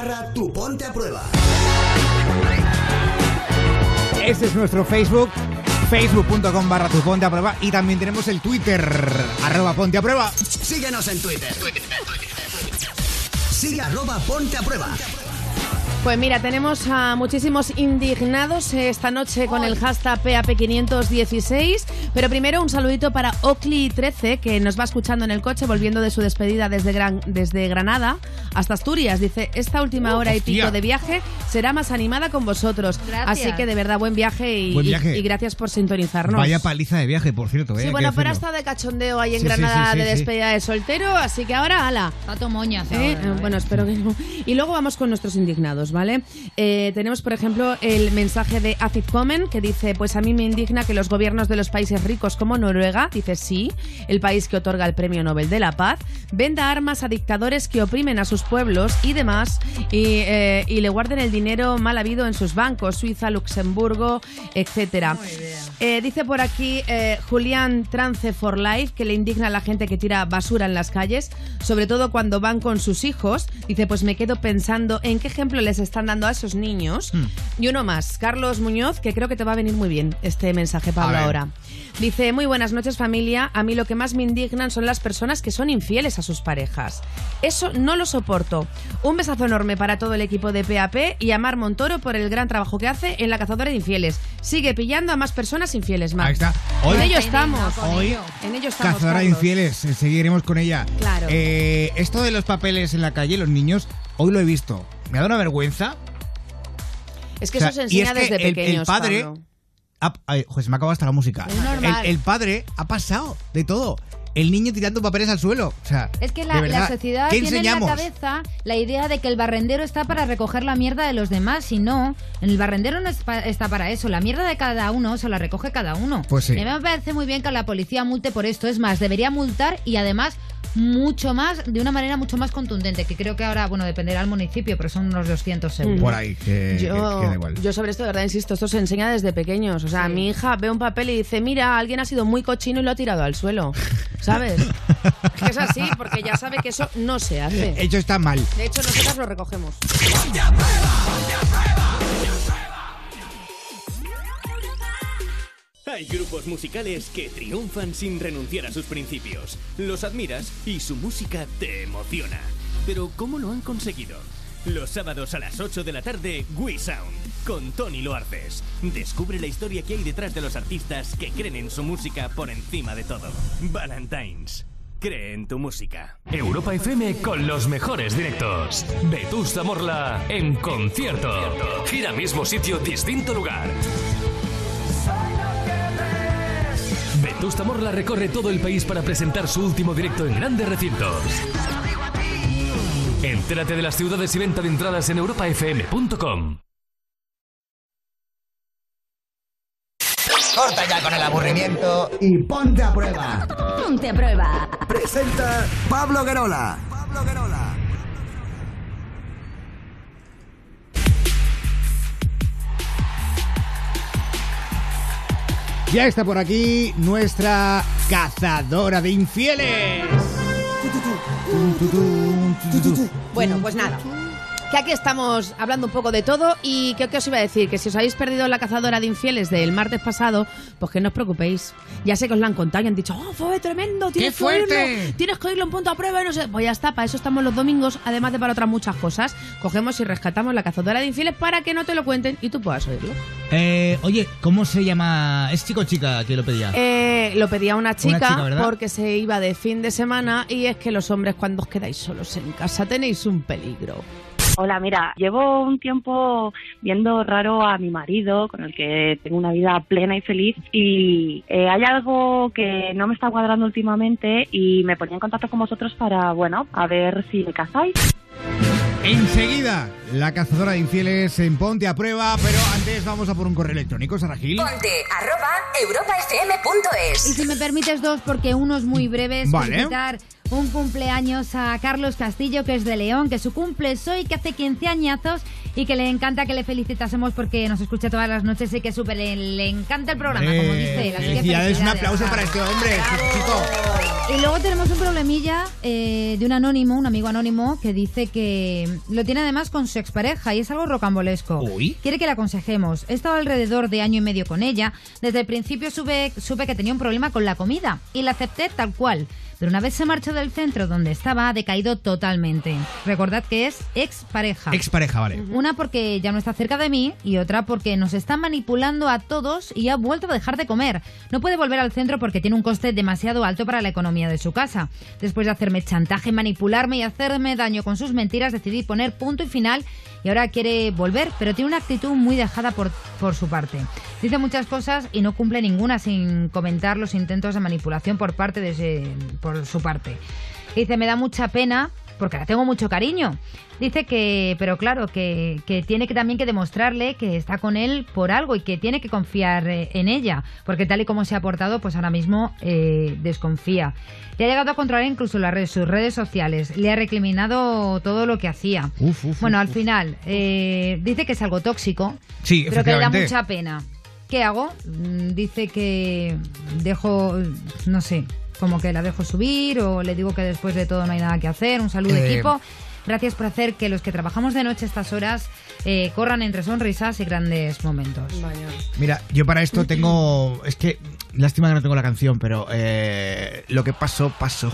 barra tu ponte a prueba. Este es nuestro Facebook, facebook.com barra tu ponte a prueba y también tenemos el Twitter, arroba ponte a prueba. Síguenos en Twitter. Sigue arroba ponte a prueba. Pues mira, tenemos a muchísimos indignados esta noche con el hashtag PAP516. Pero primero un saludito para Oakley13, que nos va escuchando en el coche volviendo de su despedida desde, Gran- desde Granada hasta Asturias. Dice, esta última hora y pico de viaje será más animada con vosotros. Gracias. Así que de verdad, buen viaje y, Buen y- viaje. y gracias por sintonizarnos. Vaya paliza de viaje, por cierto. eh, Sí, bueno, pero ha decirlo. estado de cachondeo ahí en Sí, Granada sí, sí, de sí. despedida de soltero, así que ahora, ala. Pato moñas ¿Eh? ahora, Eh, Bueno, espero que no. Y luego vamos con nuestros indignados, ¿vale? Eh, tenemos, por ejemplo, el mensaje de Acid Comen que dice: Pues a mí me indigna que los gobiernos de los países ricos como Noruega, dice sí, el país que otorga el Premio Nobel de la Paz, venda armas a dictadores que oprimen a sus pueblos y demás, y, eh, y le guarden el dinero mal habido en sus bancos, Suiza, Luxemburgo, etcétera. Eh, dice por aquí eh, Julián Trance for Life que le indigna a la gente que tira basura en las calles, sobre todo cuando van con sus hijos. Dice, pues me quedo pensando en qué ejemplo les están dando a esos niños. Y uno más, Carlos Muñoz, que creo que te va a venir muy bien este mensaje, Pablo, ahora. Dice, muy buenas noches familia, a mí lo que más me indignan son las personas que son infieles a sus parejas. Eso no lo soporto. Un besazo enorme para todo el equipo de PAP y a Mar Montoro por el gran trabajo que hace en la cazadora de infieles. Sigue pillando a más personas infieles, Mar. Ahí está. Hoy- en ello estamos. Hoy, en ello estamos. Cazadora de infieles, eh, seguiremos con ella. Claro. Eh, esto de los papeles en la calle, los niños, hoy lo he visto. Me ha dado una vergüenza. Es que O sea, eso se y enseña es que desde el- pequeños. El padre. Pablo. Ha- ay, joder, se me acaba hasta la música. Es normal. El, el padre ha pasado de todo. El niño tirando papeles al suelo. O sea, Es que la, sociedad ¿qué tiene enseñamos? en la cabeza la idea de que el barrendero está para recoger la mierda de los demás y no, el barrendero no está para eso, la mierda de cada uno se la recoge cada uno. Pues sí. Y a mí me parece muy bien que la policía multe por esto, es más, debería multar y además mucho más, de una manera mucho más contundente, que creo que ahora, bueno, dependerá del municipio, pero son unos 200 euros. Por ahí, que, Yo, que da igual. yo sobre esto de verdad insisto, esto se enseña desde pequeños. O sea, mi hija ve un papel y dice, mira, alguien ha sido muy cochino y lo ha tirado al suelo. *laughs* ¿Sabes? Que es así, porque ya sabe que eso no se hace. Hecho está mal. De hecho, nosotras lo recogemos. Hay grupos musicales que triunfan sin renunciar a sus principios. Los admiras y su música te emociona. Pero ¿cómo lo han conseguido? Los sábados a las 8 de la tarde, We Sound, con Tony Loarces. Descubre la historia que hay detrás de los artistas que creen en su música por encima de todo. Valentines. Cree en tu música. Europa FM con los mejores directos. Vetusta Morla en concierto. Gira mismo sitio, distinto lugar. Vetusta Morla recorre todo el país para presentar su último directo en grandes recintos. Entérate de las ciudades y venta de entradas en europafm.com. Corta ya con el aburrimiento y ponte a prueba. Ponte a prueba. Presenta Pablo Guerola. Ya está por aquí nuestra cazadora de infieles. Bueno, pues nada. Que aquí estamos hablando un poco de todo y que, ¿qué os iba a decir? Que si os habéis perdido la cazadora de infieles del martes pasado, pues que no os preocupéis. Ya sé que os la han contado y han dicho, ¡oh, fue tremendo! Tienes ¡Qué que oírlo, fuerte! tienes que oírlo en punto a prueba y no sé. Pues ya está, para eso estamos los domingos, además de para otras muchas cosas. Cogemos y rescatamos la cazadora de infieles para que no te lo cuenten y tú puedas oírlo. Eh, oye, ¿cómo se llama? ¿Es chico o chica que lo pedía? Eh, lo pedía una chica, chica, porque se iba de fin de semana y es que los hombres cuando os quedáis solos en casa tenéis un peligro. Hola, mira, llevo un tiempo viendo raro a mi marido, con el que tengo una vida plena y feliz, y eh, hay algo que no me está cuadrando últimamente y me ponía en contacto con vosotros para, bueno, a ver si me casáis. Enseguida, la cazadora de infieles en Ponte a prueba, pero antes vamos a por un correo electrónico, Sara Gil. Ponte arroba europafm.es. Y si me permites dos, porque uno es muy breve, es Vale. felicitar un cumpleaños a Carlos Castillo, que es de León, que su cumple es hoy, que hace 15 añazos y que le encanta que le felicitásemos porque nos escucha todas las noches y que súper le, encanta el programa, como dice él. Así que Felicidades, un aplauso para este hombre, chico. Y luego tenemos un problemilla eh, de un anónimo, un amigo anónimo, que dice que lo tiene además con su expareja y es algo rocambolesco. Quiere que le aconsejemos. He estado alrededor de año y medio con ella. Desde el principio supe, supe que tenía un problema con la comida y la acepté tal cual. Pero una vez se marchó del centro donde estaba, ha decaído totalmente. Recordad que es expareja. Expareja, vale. Una porque ya no está cerca de mí y otra porque nos está manipulando a todos y ha vuelto a dejar de comer. No puede volver al centro porque tiene un coste demasiado alto para la economía de su casa. Después de hacerme chantaje, manipularme y hacerme daño con sus mentiras, decidí poner punto y final y ahora quiere volver, pero tiene una actitud muy dejada por, por su parte. Dice muchas cosas y no cumple ninguna sin comentar los intentos de manipulación por parte de ese- por su parte. Dice, me da mucha pena porque la tengo mucho cariño. Dice que, pero claro, que, que tiene que también que demostrarle que está con él por algo y que tiene que confiar eh, en ella, porque tal y como se ha portado, pues ahora mismo eh, desconfía. Le ha llegado a controlar incluso las redes, sus redes sociales, le ha recriminado todo lo que hacía. Uf, uf, bueno, uf, al final, eh, dice que es algo tóxico, Sí, pero que le da mucha pena. ¿Qué hago? Mm, Dice que dejo, no sé, como que la dejo subir o le digo que después de todo no hay nada que hacer. Un saludo Eh, equipo. Gracias por hacer que los que trabajamos de noche a estas horas eh, corran entre sonrisas y grandes momentos. Mira, yo para esto tengo. Es que. Lástima que no tengo la canción, pero. eh, lo que pasó, pasó.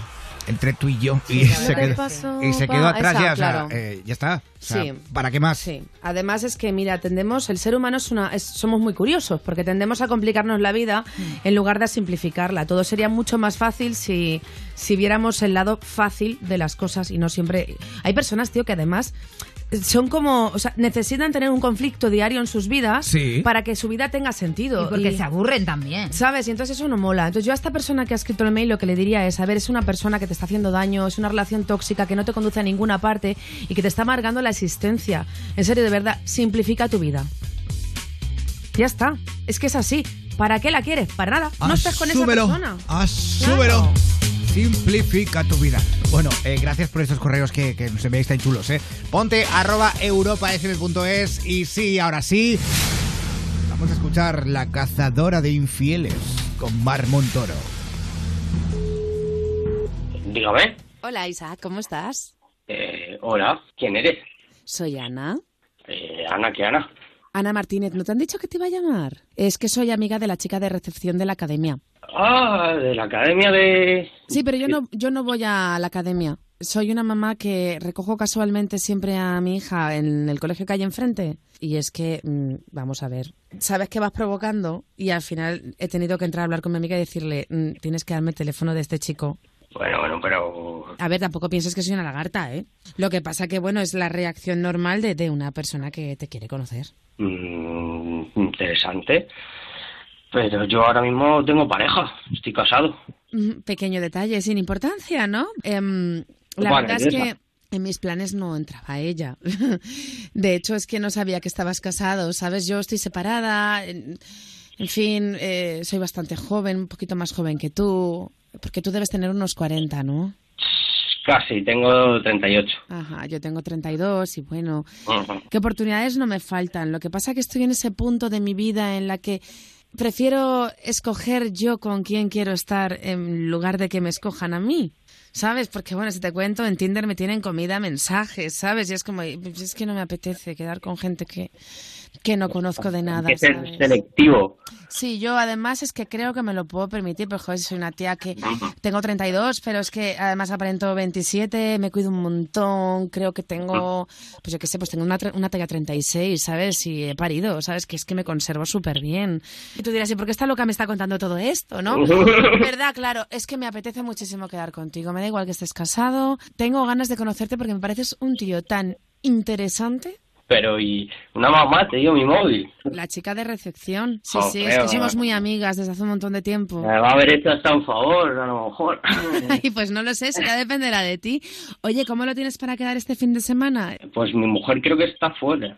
Entre tú y yo. y, se que quedó, pasó, y se pa- quedó atrás esa, ya. O sea, eh, ya está. O sea, Sí. ¿Para qué más? Sí. Además es que, mira, tendemos, el ser humano es una, es- somos muy curiosos porque tendemos a complicarnos la vida en lugar de a simplificarla. Todo sería mucho más fácil si, si viéramos el lado fácil de las cosas y no siempre... Hay personas, tío, que además son como, o sea, necesitan tener un conflicto diario en sus vidas Sí. para que su vida tenga sentido. Y porque se aburren también. ¿Sabes? Y entonces eso no mola. Entonces yo a esta persona que ha escrito el mail lo que le diría es, a ver, es una persona que te está haciendo daño, es una relación tóxica que no te conduce a ninguna parte y que te está amargando la existencia. En serio, de verdad, simplifica tu vida. Ya está. Es que es así. ¿Para qué la quieres? Para nada. No estés con esa persona. Asúmelo. Simplifica tu vida. Bueno, eh, gracias por estos correos que, que nos enviáis tan chulos, ¿eh? Ponte arroba europafm.es y sí, ahora sí, vamos a escuchar La cazadora de infieles con Mar Montoro. Dígame. Hola Isaac, ¿cómo estás? Eh, hola, ¿quién eres? Soy Ana. Eh, Ana, ¿qué Ana? Ana Martínez, ¿no te han dicho que te iba a llamar? Es que soy amiga de la chica de recepción de la academia. Ah, de la academia de... Sí, pero yo no, yo no voy a la academia. Soy una mamá que recojo casualmente siempre a mi hija en el colegio que hay enfrente. Y es que, mm, vamos a ver, sabes que vas provocando y al final he tenido que entrar a hablar con mi amiga y decirle, mm, tienes que darme el teléfono de este chico. Bueno, bueno, pero... A ver, tampoco pienses que soy una lagarta, ¿eh? Lo que pasa que, bueno, es la reacción normal de, de una persona que te quiere conocer. mm, interesante. Pero yo ahora mismo tengo pareja, estoy casado. Mm, Pequeño detalle, sin importancia, ¿no? Em, la verdad es esa. que en mis planes no entraba ella. *laughs* De hecho, es que no sabía que estabas casado, ¿sabes? Yo estoy separada, en, en fin, eh, soy bastante joven, un poquito más joven que tú, porque tú debes tener unos 40, ¿no? Casi, tengo 38. Ajá, yo tengo 32 y bueno, Ujú. que oportunidades no me faltan. Lo que pasa es que estoy en ese punto de mi vida en la que prefiero escoger yo con quién quiero estar en lugar de que me escojan a mí. ¿sabes? Porque bueno, si te cuento, en Tinder me tienen comida mensajes, ¿sabes? Y es como, pues es que no me apetece quedar con gente que, que no conozco de nada. ¿sabes? selectivo. Sí, yo además es que creo que me lo puedo permitir, porque joder, soy una tía que tengo 32, pero es que además aparento 27, me cuido un montón, creo que tengo, pues yo qué sé, pues tengo una, una talla 36, ¿sabes? Y he parido, ¿sabes? Que es que me conservo súper bien. Y tú dirás, ¿y por qué esta loca me está contando todo esto, no? ¿Verdad? Claro, es que me apetece muchísimo quedar contigo, me da igual que estés casado, tengo ganas de conocerte porque me pareces un tío tan interesante. Pero y una mamá te dio mi móvil. La chica de recepción. Sí, Oh, sí, es que somos muy amigas desde hace un montón de tiempo. Me va a haber hecho hasta un favor, a lo mejor. *laughs* Ay, pues no lo sé, eso ya dependerá de ti. Oye, ¿cómo lo tienes para quedar este fin de semana? Pues mi mujer creo que está fuera.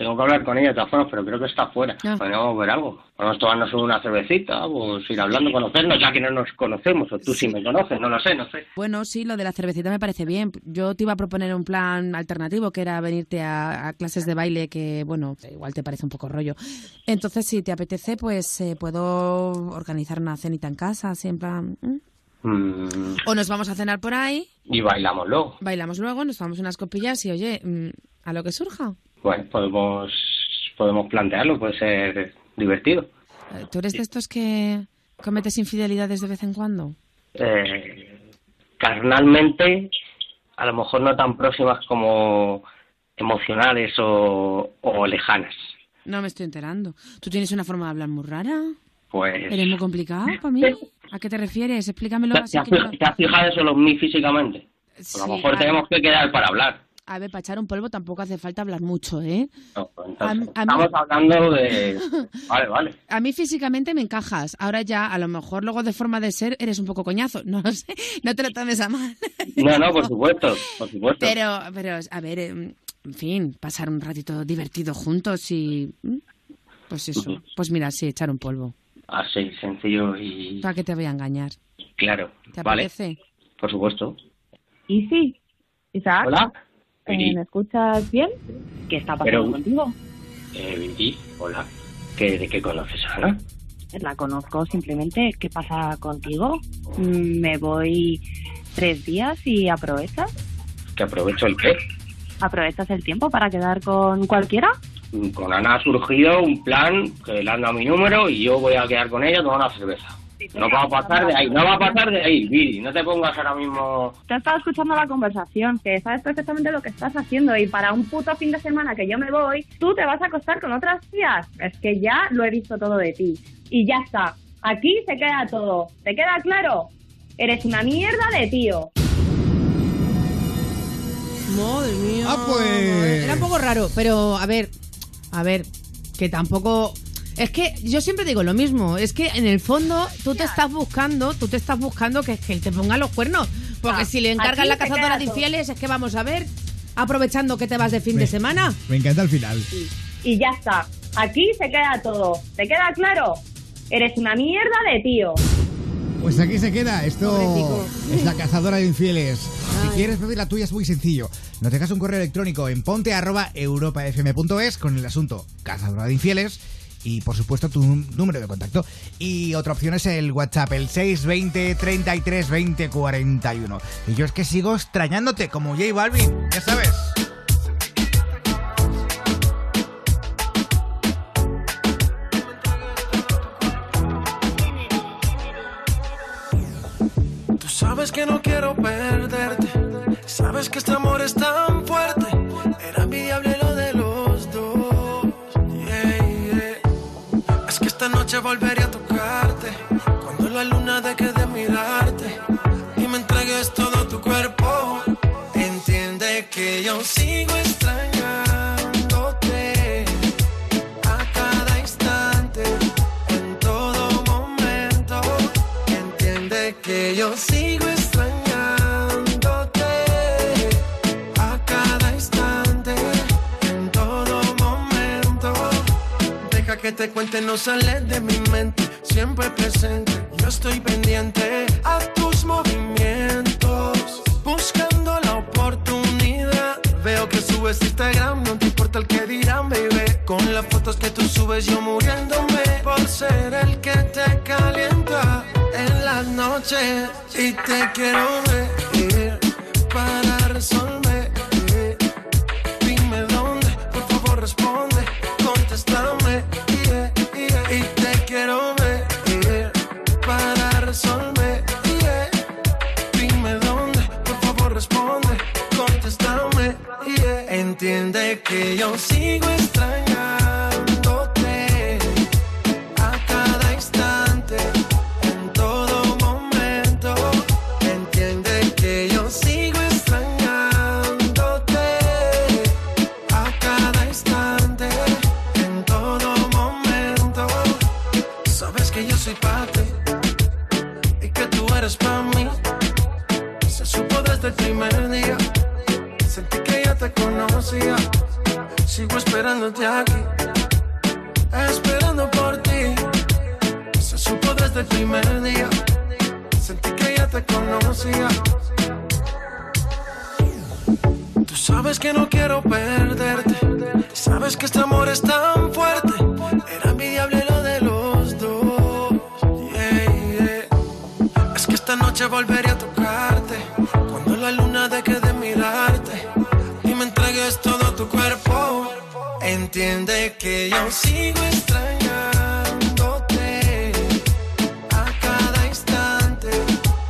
Tengo que hablar con ella de todas formas, pero creo que está fuera. Ah. Podríamos ver algo. Podemos tomarnos una cervecita, pues ir hablando, conocernos, ya que no nos conocemos, o tú sí me conoces, no lo sé, no sé. Bueno, sí, lo de la cervecita me parece bien. Yo te iba a proponer un plan alternativo, que era venirte a, a clases de baile, que, bueno, igual te parece un poco rollo. Entonces, si te apetece, pues eh, puedo organizar una cenita en casa, así en plan... ¿mm? Mm, O nos vamos a cenar por ahí, y bailamos luego. bailamos luego, nos tomamos unas copillas y, oye, mm, a lo que surja. Bueno, podemos, podemos plantearlo, puede ser divertido. Eh, ¿Tú eres de estos que cometes infidelidades de vez en cuando? Eh, carnalmente, a lo mejor no tan próximas como emocionales o, o lejanas. No me estoy enterando. ¿Tú tienes una forma de hablar muy rara? Pues... ¿Eres muy complicado *laughs* para mí? ¿A qué te refieres? Explícamelo ¿Te, así has, que te has fijado solo en mí físicamente? A lo mejor a- tenemos que quedar para hablar. A ver, para echar un polvo tampoco hace falta hablar mucho, ¿eh? No, A- entonces, a mí- estamos hablando de... *laughs* Vale, vale. A mí físicamente me encajas. Ahora ya, a lo mejor luego de forma de ser eres un poco coñazo. *laughs* No lo sé. No te lo tomes a mal. *laughs* No, no, por supuesto, por supuesto. Pero, pero, a ver, eh, en fin, pasar un ratito divertido juntos y... ¿m? Pues eso. Pues mira, sí, echar un polvo. Así, sencillo y ¿Para qué te voy a engañar? claro. ¿Te Vale, apetece? por supuesto. Y sí, Isaac, Hola. Viri. ¿me escuchas bien? ¿Qué está pasando Pero- contigo? Eh, Viri, hola. ¿Qué, ¿De qué conoces a Ana? La conozco simplemente. ¿Qué pasa contigo? Mm, Me voy tres días y aprovechas. Que aprovecho el qué. ¿Aprovechas el tiempo para quedar con cualquiera? Con Ana ha surgido un plan que le han dado mi número y yo voy a quedar con ella tomar una cerveza. No va a pasar de ahí, no va a pasar de ahí, Viri. No te pongas ahora mismo... Te he estado escuchando la conversación, que sabes perfectamente lo que estás haciendo y para un puto fin de semana que yo me voy, tú te vas a acostar con otras tías. Es que ya lo he visto todo de ti. Y ya está. Aquí se queda todo. ¿Te queda claro? Eres una mierda de tío. Madre mía. Ah, pues. Era un poco raro, pero a ver, a ver, que tampoco. Es que yo siempre digo lo mismo, es que en el fondo tú te estás buscando, tú te estás buscando que, que él te ponga los cuernos. Porque Ah, si le encargan la cazadora de infieles, es que vamos a ver, aprovechando que te vas de fin de semana. Me encanta el final. Y ya está. Aquí se queda todo. ¿Te queda claro? Eres una mierda de tío. Pues aquí se queda. Esto es la cazadora de infieles. Si quieres pedir la tuya es muy sencillo. Nos dejas un correo electrónico en ponte arroba europafm.es con el asunto cazadora de infieles y por supuesto tu nú- número de contacto. Y otra opción es el WhatsApp, el 620 33 20 41. Y yo es que sigo extrañándote como J Balvin, ya sabes. Tú sabes que no quiero perderte. Sabes que este amor es tan noche volveré a tocarte. Cuando la luna deje de mirarte y me entregues todo tu cuerpo. Entiende que yo sigo que te cuente, no sale de mi mente, siempre presente. Yo estoy pendiente a tus movimientos, buscando la oportunidad. Veo que subes Instagram, no te importa el que dirán, baby. Con las fotos que tú subes, yo muriéndome por ser el que te calienta en las noches y te quiero ver. para resolver. Entiende que yo sigo esperando por ti. Se supo desde el primer día. Sentí que ya te conocía. Tú sabes que no quiero perderte. Sabes que este amor es Entiende que yo sigo extrañándote a cada instante,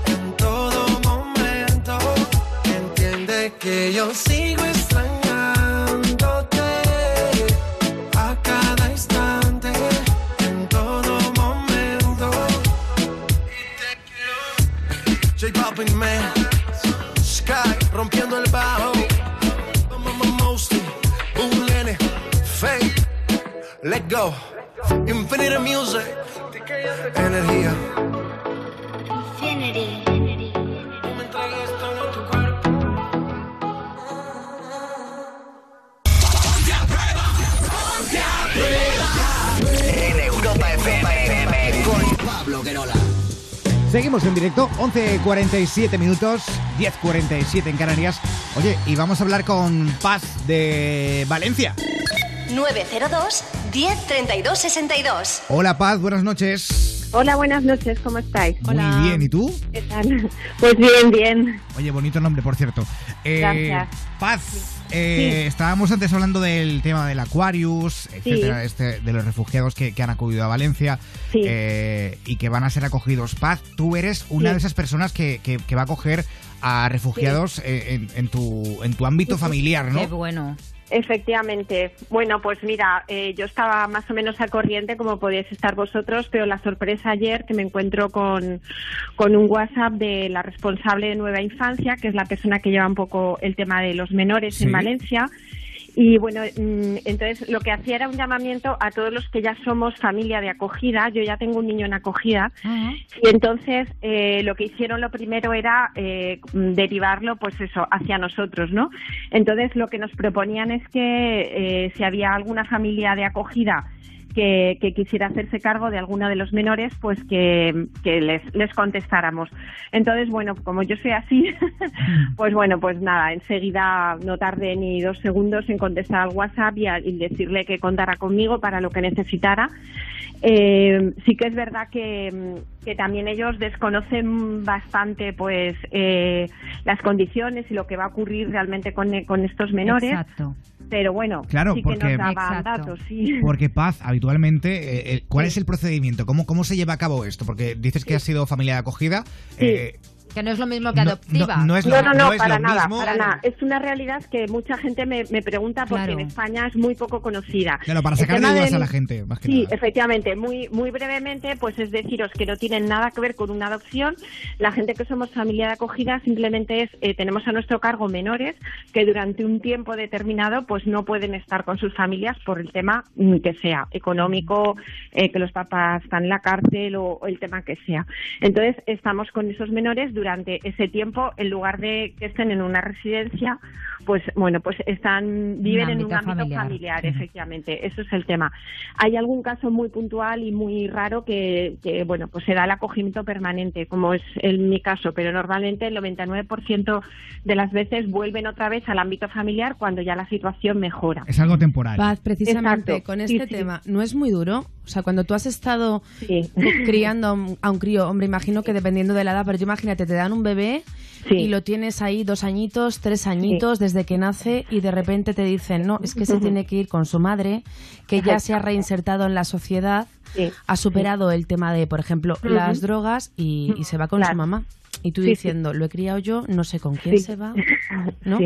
en todo momento. Entiende que yo sigo Go, Infinite Music, Energía. En Europa FM con Pablo Guerola. Seguimos en directo, 11.47 minutos, 10.47 en Canarias. Oye, y vamos a hablar con Paz de Valencia. 902 1032 62. Hola Paz, buenas noches. Hola, buenas noches, ¿cómo estáis? Muy bien, ¿y tú? ¿Qué tal? *laughs* Pues bien, bien. Oye, bonito nombre, por cierto. Eh, Gracias. Paz, eh, estábamos antes hablando del tema del Aquarius, etcétera, este, de los refugiados que, que han acudido a Valencia Sí. eh, y que van a ser acogidos. Paz, tú eres una Sí. de esas personas que, que- que va a acoger a refugiados eh, en, en tu, en tu ámbito familiar, ¿no? Qué bueno. Efectivamente. Bueno, pues mira, eh, yo estaba más o menos al corriente, como podéis estar vosotros, pero la sorpresa ayer que me encuentro con, con un WhatsApp de la responsable de Nueva Infancia, que es la persona que lleva un poco el tema de los menores Sí. en Valencia. Y bueno, mm, entonces lo que hacía era un llamamiento a todos los que ya somos familia de acogida. Yo ya tengo un niño en acogida. Y entonces eh, lo que hicieron lo primero era eh, derivarlo, pues eso, hacia nosotros, ¿no? Entonces lo que nos proponían es que eh, si había alguna familia de acogida que, que quisiera hacerse cargo de alguno de los menores, pues que, les, contestáramos. Entonces, bueno, como yo soy así, *laughs* pues bueno, pues nada, enseguida no tardé ni dos segundos en contestar al WhatsApp y, a- decirle que contara conmigo para lo que necesitara. Eh, sí que es verdad que, que también ellos desconocen bastante pues eh, las condiciones y lo que va a ocurrir realmente con, con estos menores. Exacto. Pero bueno, Claro, sí que porque- nos daban Exacto. datos, sí. Porque Paz, habitualmente, eh, eh, ¿cuál es el procedimiento? ¿Cómo, ¿Cómo se lleva a cabo esto? Porque dices que has sido familia de acogida. eh, Que no es lo mismo que No- adoptiva. no- no es lo- No, no, no, es para lo nada, mismo. para nada. Es una realidad que mucha gente me, me pregunta porque Claro. en España es muy poco conocida. Claro, para tema dudas del- a la gente, más que Sí, nada. efectivamente. Muy, muy brevemente, pues es deciros que no tienen nada que ver con una adopción. La gente que somos familia de acogida simplemente es, eh, tenemos a nuestro cargo menores que durante un tiempo determinado pues no pueden estar con sus familias por el tema mm, que sea, económico, eh, que los papás están en la cárcel o, o el tema que sea. Entonces, estamos con esos menores durante ese tiempo, en lugar de que estén en una residencia, pues bueno, pues están viven en un ámbito familiar. familiar, efectivamente. Eso es el tema. Hay algún caso muy puntual y muy raro que, que, bueno, pues se da el acogimiento permanente, como es en mi caso, pero normalmente el 99% de las veces vuelven otra vez al ámbito familiar cuando ya la situación mejora. Es algo temporal. Paz, precisamente Exacto. con este sí. tema, ¿no es muy duro? O sea, cuando tú has estado criando a un- a un crío, hombre, imagino que dependiendo de la edad, pero yo imagínate, te dan un bebé y lo tienes ahí dos añitos, tres añitos desde que nace y de repente te dicen, no, es que se tiene que ir con su madre, que ya se ha reinsertado en la sociedad, ha superado el tema de, por ejemplo, las drogas y, y se va con su mamá. Y tú diciendo, lo he criado yo, no sé con quién se va, *laughs* ¿no?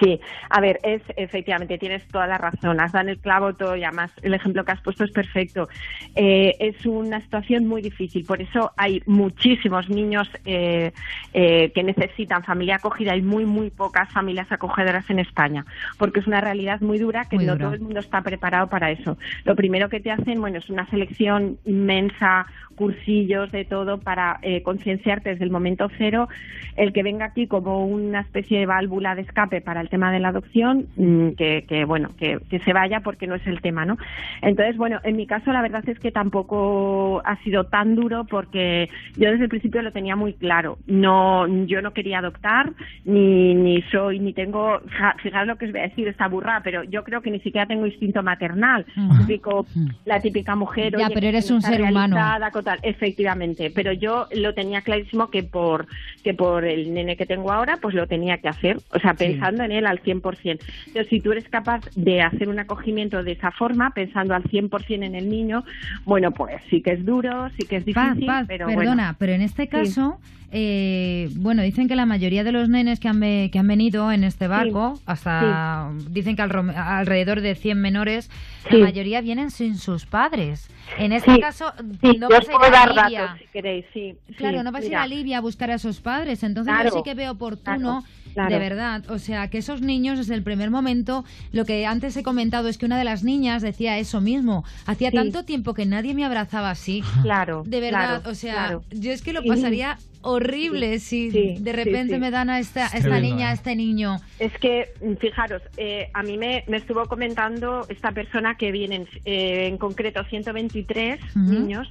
Sí. A ver, es efectivamente, tienes toda la razón, has dado el clavo todo y además el ejemplo que has puesto es perfecto. Eh, es una situación muy difícil, por eso hay muchísimos niños eh, eh, que necesitan familia acogida y muy, muy pocas familias acogedoras en España, porque es una realidad muy dura que Muy no dura. todo el mundo está preparado para eso. Lo primero que te hacen, bueno, es una selección inmensa, cursillos de todo para eh, concienciarte desde el momento cero, el que venga aquí como una especie de válvula de escape para el tema de la adopción, mm, que, que, bueno, que, que se vaya porque no es el tema, ¿no? Entonces, bueno, en mi caso la verdad es que tampoco ha sido tan duro porque yo desde el principio lo tenía muy claro. No, yo no quería adoptar, ni, ni soy, ni tengo, ja- fijaos lo que os voy a decir, esta burra, pero yo creo que ni siquiera tengo instinto maternal. Ujú. Típico, la típica mujer. Ya, pero eres un ser humano. tal. Efectivamente, pero yo lo tenía clarísimo que por que por el nene que tengo ahora, pues lo tenía que hacer, o sea, pensando en él al 100%. Entonces, si tú eres capaz de hacer un acogimiento de esa forma, pensando al 100% en el niño, bueno, pues sí que es duro, sí que es difícil, Paz, pero perdona, bueno. pero en este Sí. caso, eh, bueno, dicen que la mayoría de los nenes que han, que han venido en este barco, hasta dicen que al alrededor de 100 menores, Sí. la mayoría vienen sin sus padres. En este Sí, caso, sí, no vas a ir a Libia. datos si queréis, sí. Claro, no vas a ir a Libia a buscar a sus padres. Entonces Claro, yo sí que veo oportuno, claro, claro. de verdad. O sea, que esos niños desde el primer momento, lo que antes he comentado es que una de las niñas decía eso mismo. Hacía tanto tiempo que nadie me abrazaba así. Claro. De verdad, o sea, yo es que lo pasaría horrible si Sí, de sí, repente sí. me dan a esta, a niña, a este niño. Es que, fijaros, eh, a mí me, me estuvo comentando esta persona que vienen, eh, en concreto 123 Ujú. niños,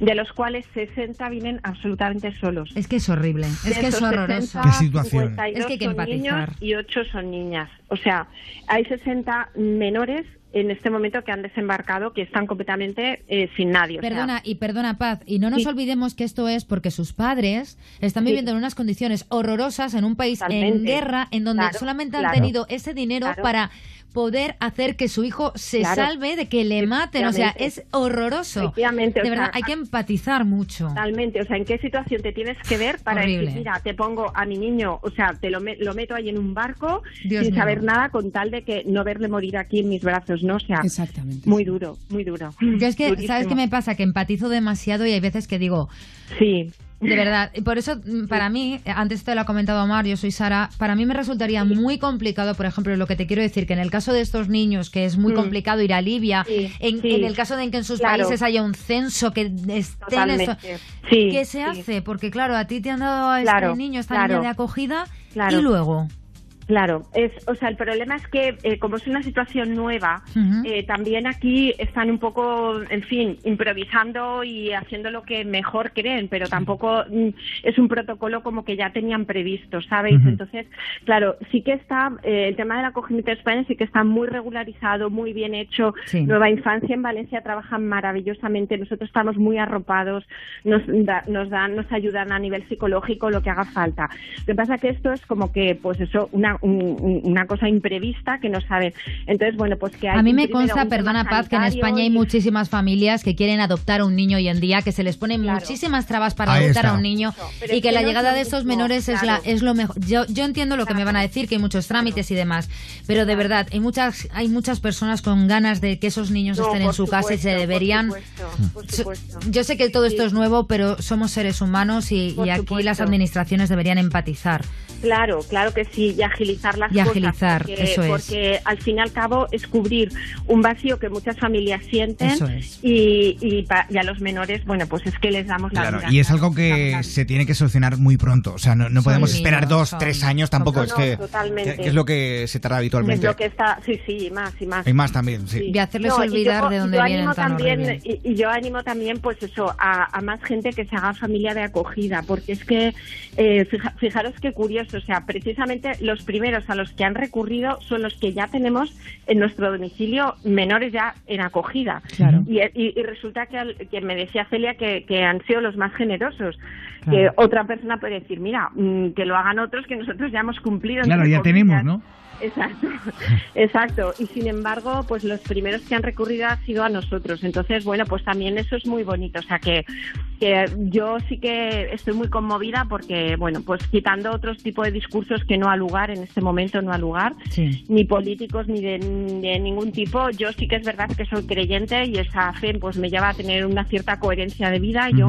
de los cuales 60 vienen absolutamente solos. Es que es horrible, es De que es horroroso. 60, Qué situación. 52 Es que hay que son empatizar. niños y 8 son niñas. O sea, hay 60 menores en este momento que han desembarcado que están completamente eh, sin nadie. o sea, Perdona, y perdona, Paz, y no nos Sí. olvidemos que esto es porque sus padres están Sí. viviendo en unas condiciones horrorosas en un país en guerra, en donde Claro, solamente han claro. tenido ese dinero Claro. para poder hacer que su hijo se Claro. salve de que le maten. O sea, es horroroso. Efectivamente, De verdad, sea, hay que empatizar mucho. Totalmente, o sea, ¿en qué situación te tienes que ver para Horrible. decir, mira, te pongo a mi niño, o sea, te lo, me- lo meto ahí en un barco Dios sin mío. saber nada con tal de que no verle morir aquí en mis brazos, ¿no? O sea, Exactamente. muy duro, muy duro. Yo es que, Durísimo. ¿sabes qué me pasa? Que empatizo demasiado y hay veces que digo, Sí. De verdad, y por eso mm, para mí, eh, antes te lo ha comentado Omar, yo soy Sara, para mí me resultaría muy complicado, por ejemplo, lo que te quiero decir, que en el caso de estos niños, que es muy Mm. complicado ir a Libia, Sí, en, sí. en el caso de que en sus Claro. países haya un censo, que estén... Sí, ¿Qué se hace? Porque claro, a ti te han dado a este Claro, niño, esta claro. niña de acogida, y luego... Claro, es, o sea, el problema es que eh, como es una situación nueva, eh, también aquí están un poco, en fin, improvisando y haciendo lo que mejor creen, pero tampoco mm, es un protocolo como que ya tenían previsto, ¿sabéis? Entonces, claro, sí que está, eh, el tema del acogimiento de España sí que está muy regularizado, muy bien hecho. Sí. Nueva Infancia en Valencia trabajan maravillosamente, nosotros estamos muy arropados, nos, da- nos dan, nos ayudan a nivel psicológico lo que haga falta. Lo que pasa que esto es como que, pues eso, una, un- un- una cosa imprevista que no saben. Entonces, bueno, pues que hay A mí me consta, perdona Paz, que en España hay muchísimas familias que quieren adoptar a un niño hoy en día, que se les ponen muchísimas trabas para Ahí adoptar a un niño y es que que la llegada de estos menores es, la, es lo mejor. Yo, yo entiendo lo que me van a decir, que hay muchos trámites y demás, pero de verdad, hay muchas, hay muchas personas con ganas de que esos niños No, estén en su casa y se por deberían... supuesto, por supuesto. Yo sé que todo esto es nuevo, pero somos seres humanos y, aquí supuesto. las administraciones deberían empatizar. Claro, claro que sí, y agilizar las Y cosas. agilizar, porque, eso es. Porque al fin y al cabo es cubrir un vacío que muchas familias sienten Eso es. y, y, pa- y a los menores, bueno, pues es que les damos la Claro, vida. y es algo que se tiene que solucionar muy pronto. O sea, no, no podemos niños, esperar dos, son- tres años tampoco. No, es no, que, totalmente. que- es lo que se tarda Es habitualmente. lo que está, sí, sí, más y más. Hay más también, sí. Y hacerles No, y olvidar yo- de y dónde yo vienen tan también, y, y yo animo también, pues eso, a, a más gente que se haga familia de acogida, porque es que, eh, fija- fijaros qué curioso, o sea, precisamente los primeros a los que han recurrido son los que ya tenemos en nuestro domicilio menores ya en acogida. Y, y- y resulta que, al- que me decía Celia que, que han sido los más generosos. Que otra persona puede decir, mira, mm, que lo hagan otros, que nosotros ya hemos cumplido. Claro, ya tenemos. ¿no? Exacto, *laughs* exacto. Y sin embargo, pues los primeros que han recurrido han sido a nosotros. Entonces, bueno, pues también eso es muy bonito. O sea que, que yo sí que estoy muy conmovida porque, bueno, pues quitando otros tipos de discursos que no ha lugar en este momento, no ha lugar, ni políticos ni de, de ningún tipo, yo sí que es verdad que soy creyente y esa fe pues me lleva a tener una cierta coherencia de vida. Yo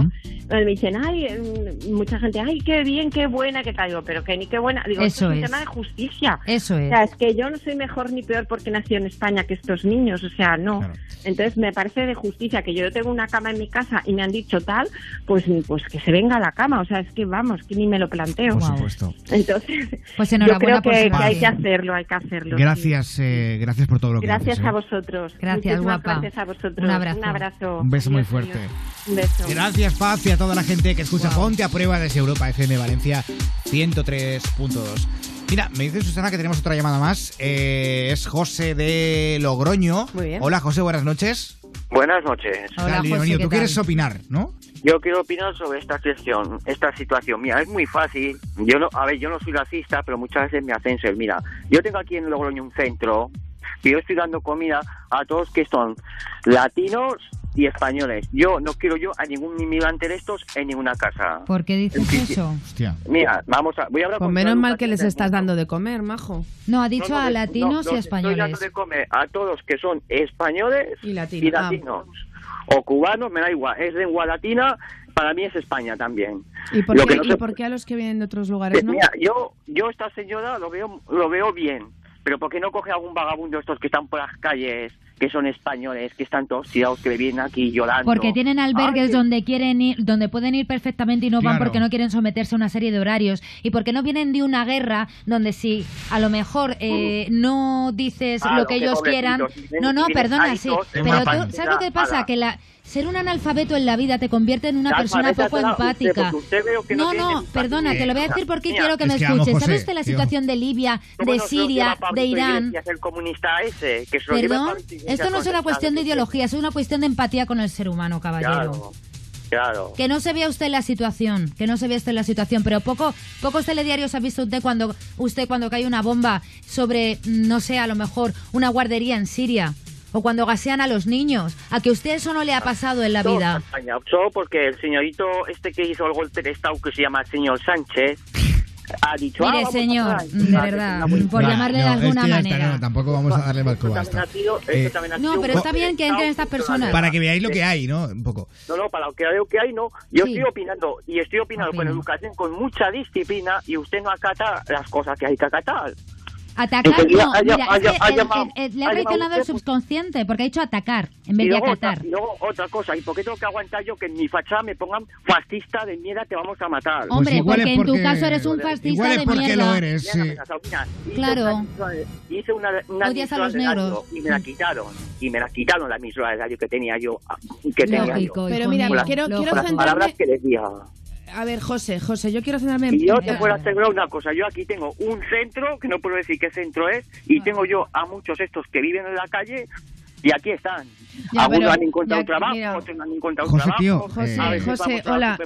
eh, me dicen, ay, mm, mucha gente, ay, qué bien, qué buena, qué tal. Digo, pero que ni qué buena. Digo, Eso es un tema de justicia. Eso O es. Sea, es que yo no soy mejor ni peor porque nací en España que estos niños, o sea, no. Entonces me parece de justicia que yo tengo una cama en mi casa y me han dicho tal, pues, pues que se venga a la cama, o sea, es que vamos, que ni me lo planteo. Por supuesto. Entonces, Pues yo enhorabuena creo por que, hay que hacerlo, hay que hacerlo. sí. Gracias, eh, gracias por todo lo que Gracias haces, a ¿eh? vosotros. Gracias, Muchísimas guapa. Gracias a vosotros. Un abrazo. Un abrazo. Un beso muy fuerte. Un beso. Gracias, Paz, y a toda la gente que escucha Ponte a Prueba desde Europa FM Valencia 103.2. Mira, me dice Susana que tenemos otra llamada más. Eh, es José de Logroño. Muy bien. Hola, José, buenas noches. Buenas noches. Tal, bienvenido. Tú quieres opinar, ¿no? Yo quiero opinar sobre esta cuestión, esta situación. Mira, es muy fácil. Yo no, a ver, yo no soy racista, pero muchas veces me hacen ser. Mira, yo tengo aquí en Logroño un centro y yo estoy dando comida a todos que son latinos y españoles. Yo no quiero yo a ningún inmigrante de estos en ninguna casa. ¿Por qué dices eso? Mira, vamos a, voy a hablar Pues con menos mal que les estás dando de comer, majo. No, ha dicho No, no, a no, latinos no, y no, Estoy dando españoles. de comer a todos que son españoles y latinos. y latinos. O cubanos, me da igual. Es lengua latina, para mí es España también. ¿Y por, Lo qué, que no y se- por qué a los que vienen de otros lugares no? Mira, yo, yo esta señora lo veo, lo veo bien, pero ¿por qué no coge algún vagabundo estos que están por las calles, que son españoles, que están todos tirados, que vienen aquí llorando? Porque tienen albergues Ay, donde quieren ir, donde pueden ir perfectamente y no van porque no quieren someterse a una serie de horarios. Y porque no vienen de una guerra donde si a lo mejor eh, no dices Claro, lo que ellos quieran, no, no, perdona, sí, pero tú, ¿sabes lo que pasa? Que la ser un analfabeto en la vida te convierte en una persona poco usted, empática. porque usted veo que no no, perdona, te lo voy a decir porque Mira, quiero que es me que vamos, escuches. José, ¿Sabe usted la tío. situación de Libia, ¿Cómo de Siria, de Irán? El comunista ese, que se Perdón, esto no es una cuestión de ideología, es una cuestión de empatía con el ser humano, caballero. Claro, claro. Que no se vea usted en la situación, que no se vea usted en la situación, pero poco, pocos telediarios ha visto usted cuando usted cuando cae una bomba sobre, no sé, a lo mejor una guardería en Siria o cuando gasean a los niños. A que usted eso no le ha pasado en la Todo vida. Solo porque el señorito este que hizo el golpe de Estado, que se llama el señor Sánchez, ha dicho... ah, Mire, vamos a señor, de verdad, por Va, llamarle de no, es alguna que está, manera. no, tampoco vamos a darle esto Eh, No, pero está bien que entren estas personas. Para que veáis lo que hay, ¿no? Un poco. No, no, para lo que veo que hay, no. Yo Sí. estoy opinando, y estoy opinando con Opina. educación, con mucha disciplina, y usted no acata las cosas que hay que acatar. Atacar no, le ha reaccionado el usted- subconsciente, porque ha dicho atacar en vez y, de acatar. y luego otra cosa, ¿y por qué tengo que aguantar yo que en mi fachada me pongan fascista de mierda te vamos a matar? Hombre, Pues igual porque es en tu caso eres un fascista Igual es de mierda. lo eres, sí. Claro. Hice una, una Odias a los negros. Y me la quitaron. Y me la quitaron la emisora de radio que tenía yo. Que tenía Lógico, yo. Pero mira, quiero- quiero centrarme- palabras que decía. A ver, José, José, yo quiero centrarme en... Y yo te puedo asegurar una cosa, yo aquí tengo un centro, que no puedo decir qué centro es, y tengo yo a muchos estos que viven en la calle, y aquí están. Ya, Algunos pero han encontrado ya, trabajo, mira. otros no han encontrado José, trabajo. tío, José, al hola,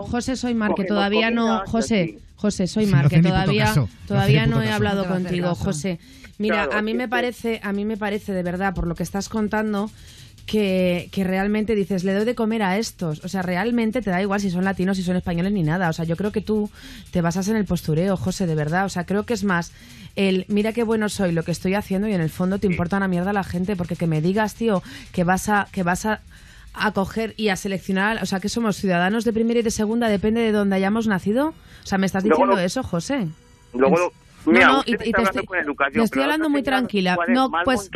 José, soy Mar, que todavía no, José, José, soy Mar, que todavía, caso, todavía no he hablado No contigo. José. Mira, Claro, a mí me parece, a mí me parece de verdad, por lo que estás contando, que, que realmente dices, le doy de comer a estos. O sea, realmente te da igual si son latinos, si son españoles, ni nada. O sea, yo creo que tú te basas en el postureo, José, de verdad. O sea, creo que es más el, mira qué bueno soy, lo que estoy haciendo y en el fondo te importa una mierda la gente, porque que me digas, tío, que vas a, que vas a a coger y a seleccionar, o sea, que somos ciudadanos de primera y de segunda, depende de dónde hayamos nacido. O sea, ¿me estás diciendo eso, José? Luego, No, mira, no, y- y te estoy- con educación, Te estoy hablando muy tranquila. No, Mar pues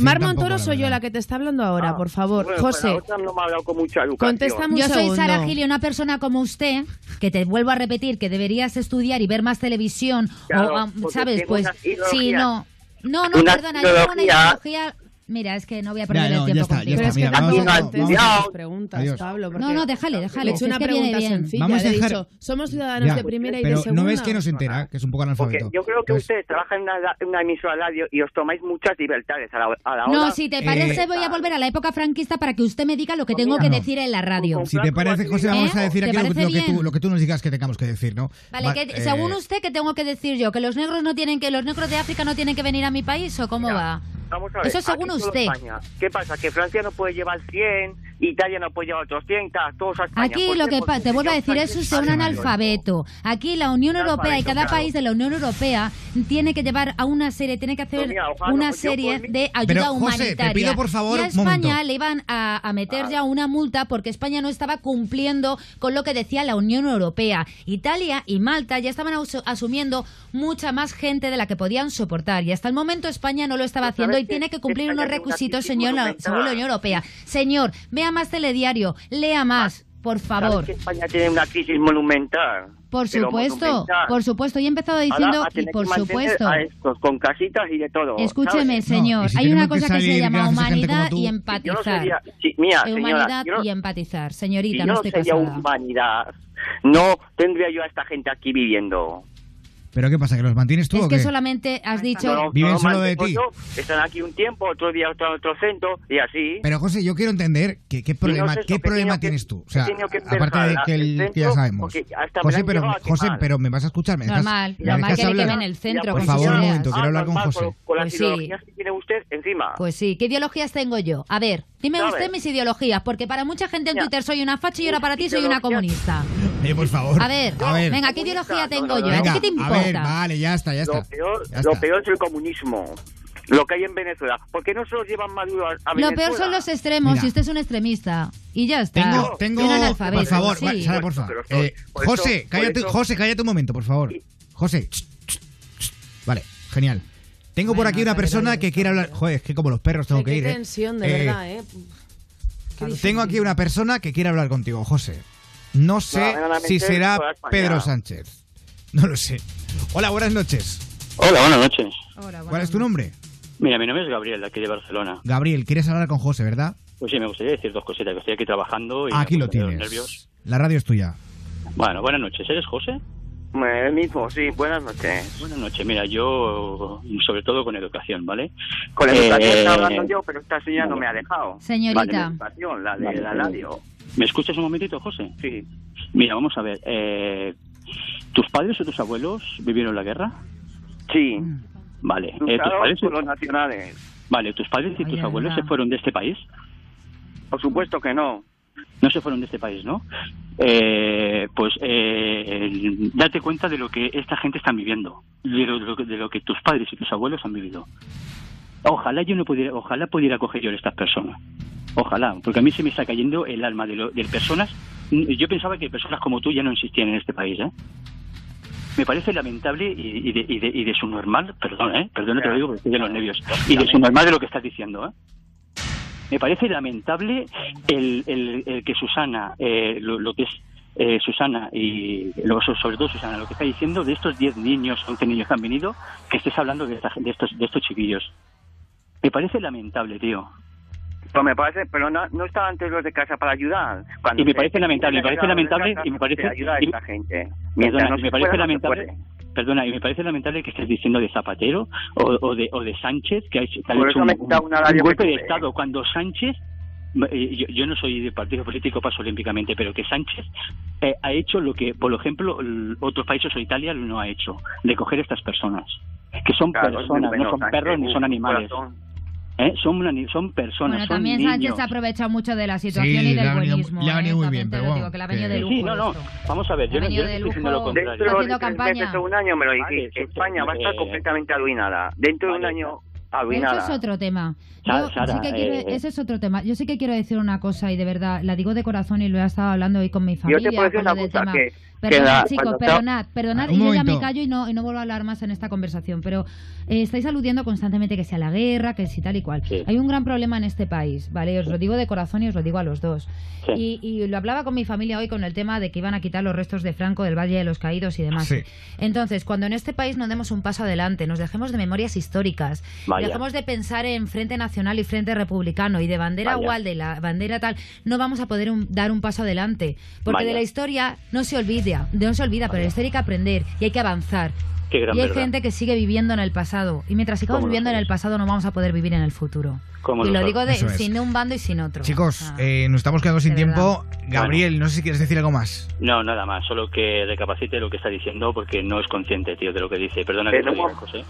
Mar Montoro soy yo la que te está hablando ahora, por favor. Bueno, pues José, no me ha hablado con mucha un Yo soy. Sara Gili, una persona como usted, que te vuelvo a repetir que deberías estudiar y ver más televisión, Claro, o, ¿sabes? Pues sí, no. No, no, Una perdona, yo tengo una ideología Mira, es que no voy a Ya, perder no, el tiempo contigo. está. Mira, vamos a- vamos a- tus preguntas, Adiós. Pablo. porque No, no, déjale, déjale. Le he hecho una es que pregunta bien. sencilla. Vamos a dejar- dicho, somos ciudadanos Ya, de primera y pero de segunda. no ves que no se entera, que es un poco Porque analfabeto. yo creo que ustedes trabajan en una, una emisora de radio y os tomáis muchas libertades a la, a la hora. No, si te parece, Eh, voy a volver a la época franquista para que usted me diga lo que tengo que No. decir en la radio. Si te parece, José, vamos ¿Eh? a decir ¿Te aquí lo, lo que tú, lo que tú nos digas que tengamos que decir, ¿no? Vale, Va- que, eh, según usted, ¿qué tengo que decir yo? ¿Que los negros no tienen que los negros de África no tienen que venir a mi país o cómo va? Vamos a ver, Eso según usted. España. ¿Qué pasa? Que Francia no puede llevar 100, Italia no puede llevar 200, todos a España. Aquí ¿Por lo que te vuelvo a decir es usted un analfabeto. Aquí la Unión Un Europea y cada claro. país de la Unión Europea tiene que llevar a una serie, tiene que hacer Pues mira, ojalá, una pues serie de ayuda Pero, José, humanitaria. te pido, por favor, y a España momento. le iban a, a meter ya una multa porque España no estaba cumpliendo con lo que decía la Unión Europea. Italia y Malta ya estaban asu- asumiendo mucha más gente de la que podían soportar y hasta el momento España no lo estaba haciendo y sabes que tiene que cumplir unos requisitos, crisis señor, la- monumental. según la Unión Europea. Señor, vea más telediario, lea más, por favor. ¿Sabes que España tiene una crisis monumental. Por supuesto, monumental. por supuesto. Y he empezado diciendo, a y por que supuesto. A estos, con casitas y de todo. Escúcheme, ¿sabes? señor. y si Hay una tenemos que cosa que se llama humanidad como tú. y Yo no empatizar. sería, sí, mira, señora, humanidad yo no- y empatizar. si Señorita, yo no no estoy sería casada. humanidad, no tendría yo a esta gente aquí viviendo. ¿Pero qué pasa? ¿Que los mantienes tú Es o que qué? solamente has dicho... No, Viven no solo de ti. están aquí un tiempo, otro día otro en otro centro y así. Pero José, yo quiero entender que- qué problema, sé eso, qué que problema que- tienes tú. O sea, que aparte de que, el- el que ya sabemos. porque hasta me José, pero, José, pero me vas a escuchar. ¿Me dejas- Normal, me normal dejas que le hablar? quemen el centro. Por con favor, un momento, quiero hablar con normal, José. Con las Pues sí. ideologías que tiene usted encima. Pues sí, ¿qué ideologías tengo yo? A ver, dime usted mis ideologías, porque para mucha gente en Ya. Twitter soy una facha y ahora para ti soy una comunista. Oye, *laughs* por favor. A ver, a ver. venga, ¿qué ideología tengo no, yo? no, ¿A ti qué te importa? Vale, ya está, ya está. Lo peor, Ya lo peor es el comunismo. Lo que hay en Venezuela. ¿Por qué no se los llevan Maduro a, a Lo Venezuela? peor son los extremos Mira. y usted es un extremista. Y ya está. Tengo, tengo, Y un analfabeto, por favor, sí. Sara, por favor. Eh, por José, cállate, eso- José, cállate un momento, por favor. José, vale, genial. Tengo por aquí una persona que quiere hablar. Joder, es que como los perros tengo que qué ir. eh. tensión, de Eh, verdad, ¿eh? Qué Tengo aquí una persona que quiere hablar contigo, José. No sé si será. Pedro Sánchez. No lo sé. Hola, buenas noches. Hola, buenas noches. ¿Cuál es tu nombre? Mira, mi nombre es Gabriel, de aquí de Barcelona. Gabriel, ¿quieres hablar con José, verdad? Pues sí, me gustaría decir dos cositas, que estoy aquí trabajando y... Aquí me lo tienes. nervios. La radio es tuya. Bueno, buenas noches. ¿Eres José? El mismo, sí. Buenas noches. Buenas noches. Mira, yo, sobre todo con educación, ¿vale? Con Eh, educación estaba hablando yo, pero esta señora no me ha dejado. Señorita. Vale, la educación, la de Vale, la radio. ¿Me escuchas un momentito, José? Sí. Mira, vamos a ver. eh, ¿Tus padres o tus abuelos vivieron la guerra? Sí. Vale. eh, ¿Tus padres, por los nacionales. vale, ¿tus padres y tus abuelos verdad. se fueron de este país? Por supuesto que no. No se fueron de este país, ¿no? Eh, pues eh, date cuenta de lo que esta gente está viviendo, de lo, de lo que- de lo que tus padres y tus abuelos han vivido. Ojalá yo no pudiera, ojalá pudiera coger yo a estas personas. Ojalá, porque a mí se me está cayendo el alma de, lo- de personas. Yo pensaba que personas como tú ya no existían en este país, ¿eh? Me parece lamentable y, y de, y, de, y de su normal, perdón, ¿eh? Perdón, te lo digo porque estoy en los nervios. Y de su normal de lo que estás diciendo, ¿eh? Me parece lamentable el, el- el que Susana, eh, lo, lo que es eh, Susana y lo- sobre todo Susana, lo que está diciendo de estos 10 niños, 11 niños que han venido, que estés hablando de, esta- de estos, de estos chiquillos. Me parece lamentable, tío. Pues me parece, pero no, no estaban antes los de casa para ayudar. Cuando Y me parece lamentable, me parece lamentable y me parece- se ayuda a y- esta gente. Perdona, Mientras no me se parece pueda, no se lamentable. Perdona, y me parece lamentable que estés diciendo de Zapatero o, o de, o de Sánchez, que ha hecho, que ha Por hecho eso un, golpe de. Estado. Cuando Sánchez, eh, yo, yo no soy de partido político, paso olímpicamente, pero que Sánchez eh, ha hecho lo que, por ejemplo, otros países o Italia no ha hecho, de coger estas personas, que son Claro, personas, no son perros ni son animales. corazón. ¿Eh? Son, una son personas, Bueno, son también niños. Sánchez se aprovecha mucho de la situación Sí, y le del ha venido- buenismo. le ha venido ¿eh? muy bien, pero lo bueno, digo, que le ha venido que- de lujo Sí, no, no, esto. vamos a ver, yo, Ha no- yo estoy diciendo lo lujo. contrario. Dentro de haciendo tres campaña. meses o un año me lo dijiste. España va a estar eh, completamente arruinada. Dentro de un año Eso es otro tema. Yo Sara, sí que quiero, eh, ese es otro tema. Yo sí que quiero decir una cosa y de verdad la digo de corazón y lo he estado hablando hoy con mi Yo familia. te puedo decir una cosa, tema. que Perdonad, Que chicos, perdonad, perdonad, y yo ya me callo y no, y no vuelvo a hablar más en esta conversación, pero eh, estáis aludiendo constantemente que sea la guerra, que si tal y cual. Sí. Hay un gran problema en este país, ¿vale? Os lo digo de corazón y os lo digo a los dos. Sí. Y, y lo hablaba con mi familia hoy con el tema de que iban a quitar los restos de Franco del Valle de los Caídos y demás. Sí. Entonces, cuando en este país no demos un paso adelante, nos dejemos de memorias históricas, Vaya. dejemos de pensar en Frente Nacional y Frente Republicano y de bandera Vaya. igual de la bandera tal, no vamos a poder un- dar un paso adelante. Porque Vaya. de la historia no se olvida, no se olvida, pero historia hay que aprender y hay que avanzar. Qué gran y hay verdad. gente que sigue viviendo en el pasado. Y mientras sigamos ¿Cómo lo viviendo en el pasado, no vamos a poder vivir en el futuro. ¿Cómo y lo lo digo de, es. sin un bando y sin otro. Chicos, Ah. eh, nos estamos quedando sin tiempo. Gabriel, no sé si quieres decir algo más. No, nada más, solo que recapacite lo que está diciendo porque no es consciente, tío, de lo que dice. Perdona que Pero te diga, José.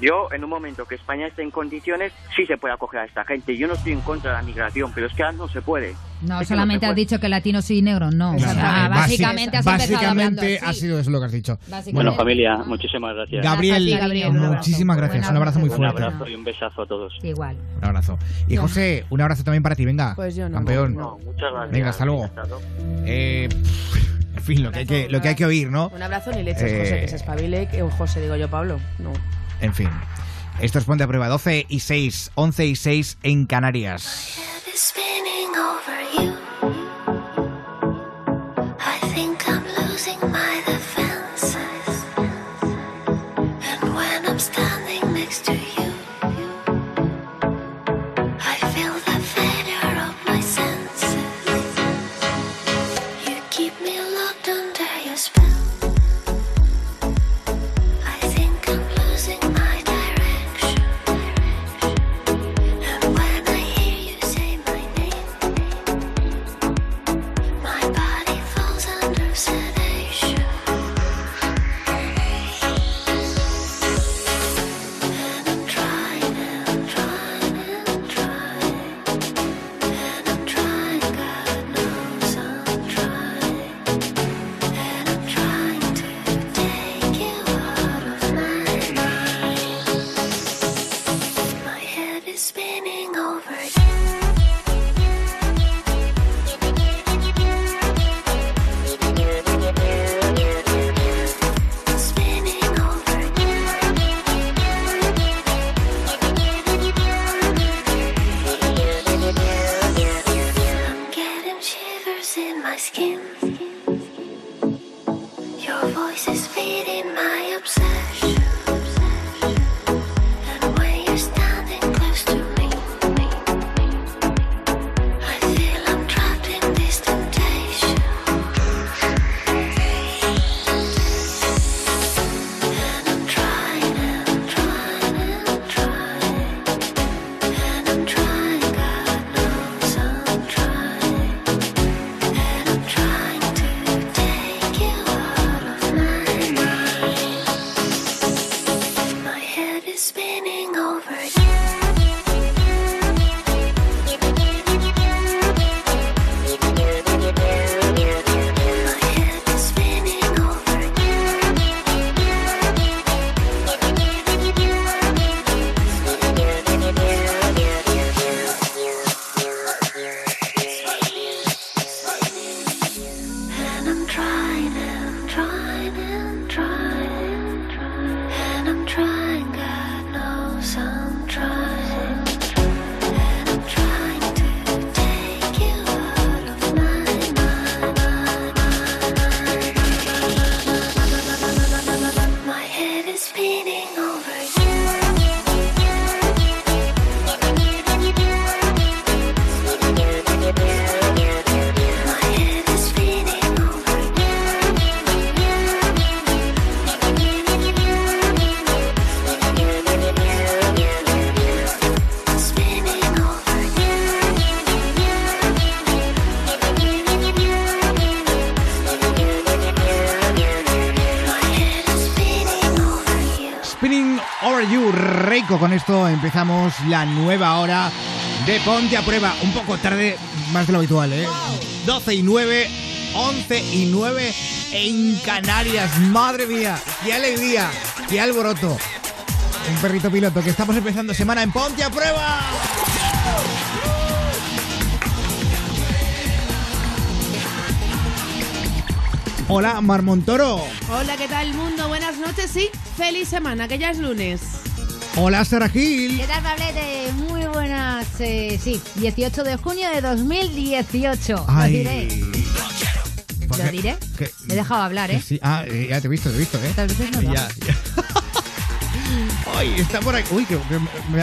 Yo, en un momento que España esté en condiciones, sí se puede acoger a esta gente. Yo no estoy en contra de la migración, pero es que ahora no se puede. No, Es solamente no has dicho que latinos y negros no. O sea, Nada, eh, básicamente has básicamente ha sido eso lo que has dicho. Bueno, familia, muchísimas gracias. Gabriel, Gracias, Gabriel, un abrazo. muchísimas gracias. Un abrazo muy Un fuerte. abrazo y un besazo a todos. Igual. Un abrazo. Y No. José, un abrazo también para ti. Venga, Pues yo no. campeón. No, muchas gracias. Venga, hasta luego. Eh, en fin, lo que hay que, lo que, hay que oír, ¿no? Un abrazo ni leches, Eh, José, que se espabile. Que, José, digo yo, Pablo. No. En fin. Esto es Ponte a Prueba 12 y 6, 11 y 6 en Canarias. Con esto empezamos la nueva hora de Ponte a Prueba. Un poco tarde, más de lo habitual, ¿eh? 12 y 9, 11 y 9 en Canarias. Madre mía, qué alegría, qué alboroto. Un perrito piloto que estamos empezando semana en Ponte a Prueba. Hola, Marmontoro. Hola, ¿qué tal mundo? Buenas noches y feliz semana, que ya es lunes. Hola, Sara Gil. ¿Qué tal, Pablete? Muy buenas. eh, sí, 18 de junio de 2018. Ay. Lo diré. ¿Por Lo diré. Me he dejado hablar, ¿eh? Sí, ah, eh, ya te he visto, te he visto, ¿eh? Otras veces no lo Ya, ya. *laughs* Ay, está por ahí. Uy, que, que me,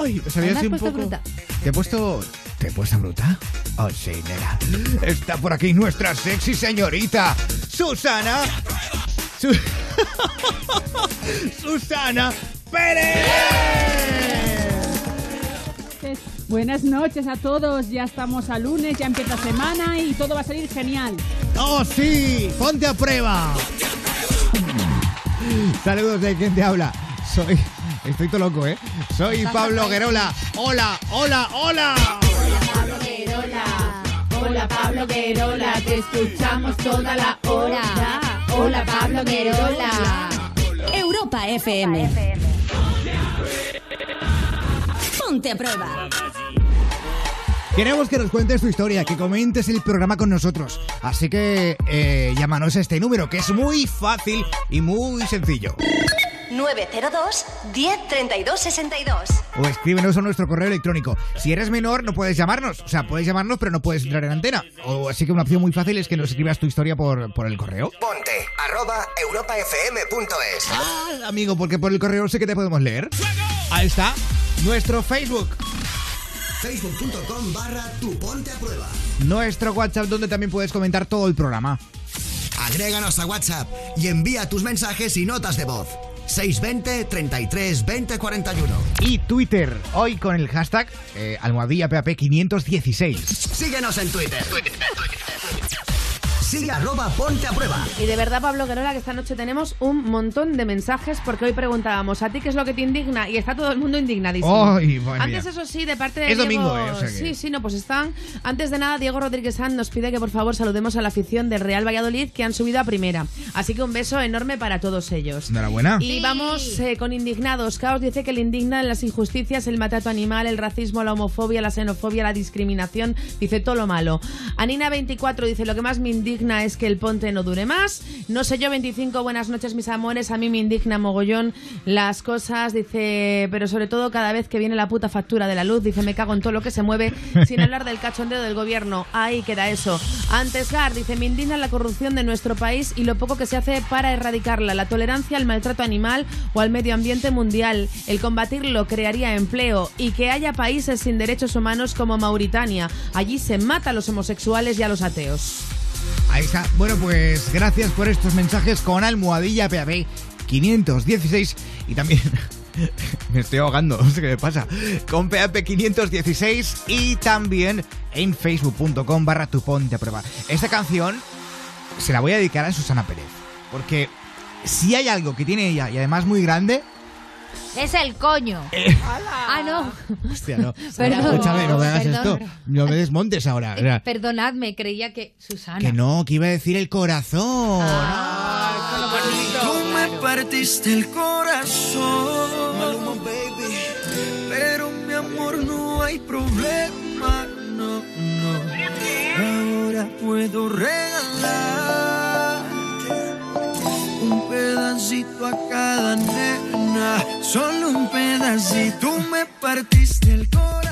ay, me salía ¿Me has así un poco. fruta? ¿Te he puesto. ¿Te he puesto bruta? Oh, sí, nena. Está por aquí nuestra sexy señorita, Susana. Su- *laughs* Susana Pérez. Buenas noches a todos, ya estamos a lunes, ya empieza semana y todo va a salir genial. ¡Oh, sí! ¡Ponte a prueba! Saludos de quien te habla. Soy. Estoy todo loco, ¿eh? Soy Pablo Guerola. ¡Hola, hola, hola! Hola Pablo Guerola, te escuchamos toda la hora. Hola, Pablo Guerola. Europa FM. Ponte a prueba. Queremos que nos cuentes tu historia, que comentes el programa con nosotros. Así que eh, llámanos a este número, que es muy fácil y muy sencillo. 902 10 32 62. O escríbenos a nuestro correo electrónico. Si eres menor, no puedes llamarnos. O sea, puedes llamarnos, pero no puedes entrar en antena. O, así que una opción muy fácil es que nos escribas tu historia por, por el correo. Ponte arroba europafm.es. Ah, amigo, porque por el correo sé que te podemos leer. Ahí está. Nuestro Facebook. Facebook.com barra tu ponte a prueba. Nuestro WhatsApp donde también puedes comentar todo el programa. Agréganos a WhatsApp y envía tus mensajes y notas de voz. 620 33 20 41. Y Twitter, hoy con el hashtag eh, almohadilla PAP 516. Síguenos en Twitter. Sigue arroba ponte a prueba. Y de verdad, Pablo Guerola, que esta noche tenemos un montón de mensajes porque hoy preguntábamos a ti qué es lo que te indigna y está todo el mundo indignadísimo. Ay, Antes, mía. eso sí, de parte de Es Diego... domingo, eh, o sea que- Sí, sí, no, pues están... Antes de nada, Diego Rodríguez Sanz nos pide que por favor saludemos a la afición del Real Valladolid que han subido a primera. Así que un beso enorme para todos ellos. Enhorabuena. Y vamos eh, con indignados. Caos dice que le indignan las injusticias, el maltrato animal, el racismo, la homofobia, la xenofobia, la discriminación. Dice todo lo malo. Anina24 dice: Lo que más me indigna es que el ponte no dure más. No sé yo, 25. Buenas noches, mis amores. A mí me indigna mogollón las cosas. Dice: Pero sobre todo cada vez que viene la puta factura de la luz. Dice: Me cago en todo lo que se mueve. Sin hablar del cachondeo del gobierno. Ahí queda eso. Antes Gar dice: Me indigna la corrupción de nuestro país y lo poco que se hace para erradicarla. La tolerancia al maltrato animal o al medio ambiente mundial. El combatirlo crearía empleo y que haya países sin derechos humanos como Mauritania. Allí se mata a los homosexuales y a los ateos. Ahí está. Bueno, pues gracias por estos mensajes con almohadilla PAP 516 y también *laughs* me estoy ahogando, *laughs* no sé qué me pasa. Con PAP 516 y también en facebook.com barra tu ponte a prueba. Esta canción se la voy a dedicar a Susana Pérez porque si hay algo que tiene ella y además muy grande, Es el coño. Ah, no. hostia, no. *laughs* Perdón. Escúchame, no me hagas Perdón. esto. No me desmontes ahora. Sea, Perdonadme, creía que Susana. que no, que iba a decir el corazón. Tú me partiste el corazón, Maluma, baby. Pero mi amor no hay problema, no, no. Ahora puedo regalarte un pedacito a cada nena, solo un pedacito. Tú me partiste el corazón,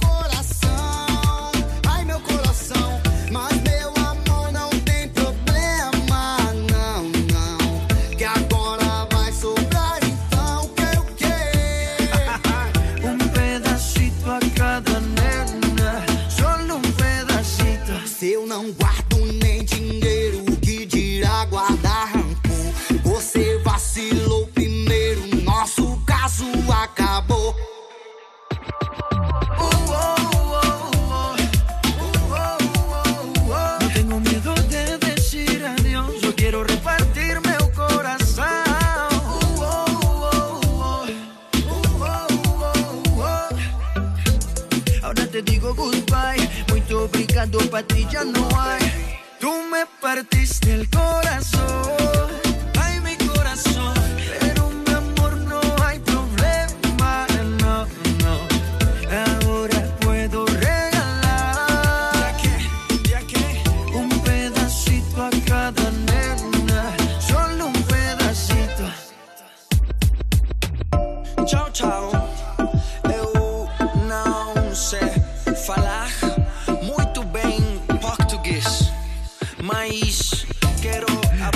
obrigado, para ti ya no hay. Tú me partiste el corazón,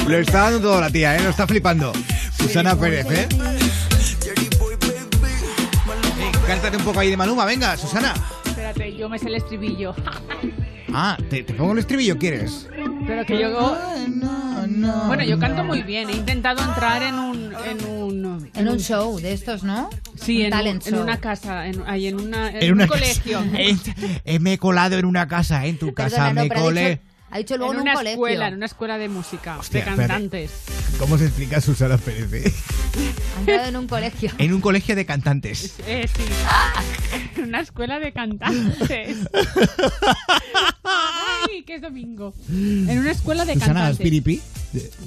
Lo está dando todo la tía, ¿eh? Lo está flipando. Susana Pérez, ¿eh? Eh, Cántate un poco ahí de Maluma, venga, Susana. Espérate, yo me sé el estribillo. Ah, ¿te, te pongo el estribillo, quieres? Pero que yo. Bueno, yo canto muy bien. He intentado entrar en un. En un, En un show de estos, ¿no? Sí, Un en, un- talent en una casa, en, ahí en, una, en, En un una colegio. casa. *laughs* Me he colado en una casa, ¿eh? En tu casa Perdona, no, me colé. dicho- Ha dicho luego en en, un una colegio. escuela, en una escuela de música, Hostia, de espérate. cantantes. ¿Cómo se explica Susana Pérez? eh? Ha entrado en un colegio. En un colegio de cantantes. Eh, sí. *laughs* En una escuela de cantantes. Ay, que es domingo. En una escuela de Susana, ¿has cantantes. piripi?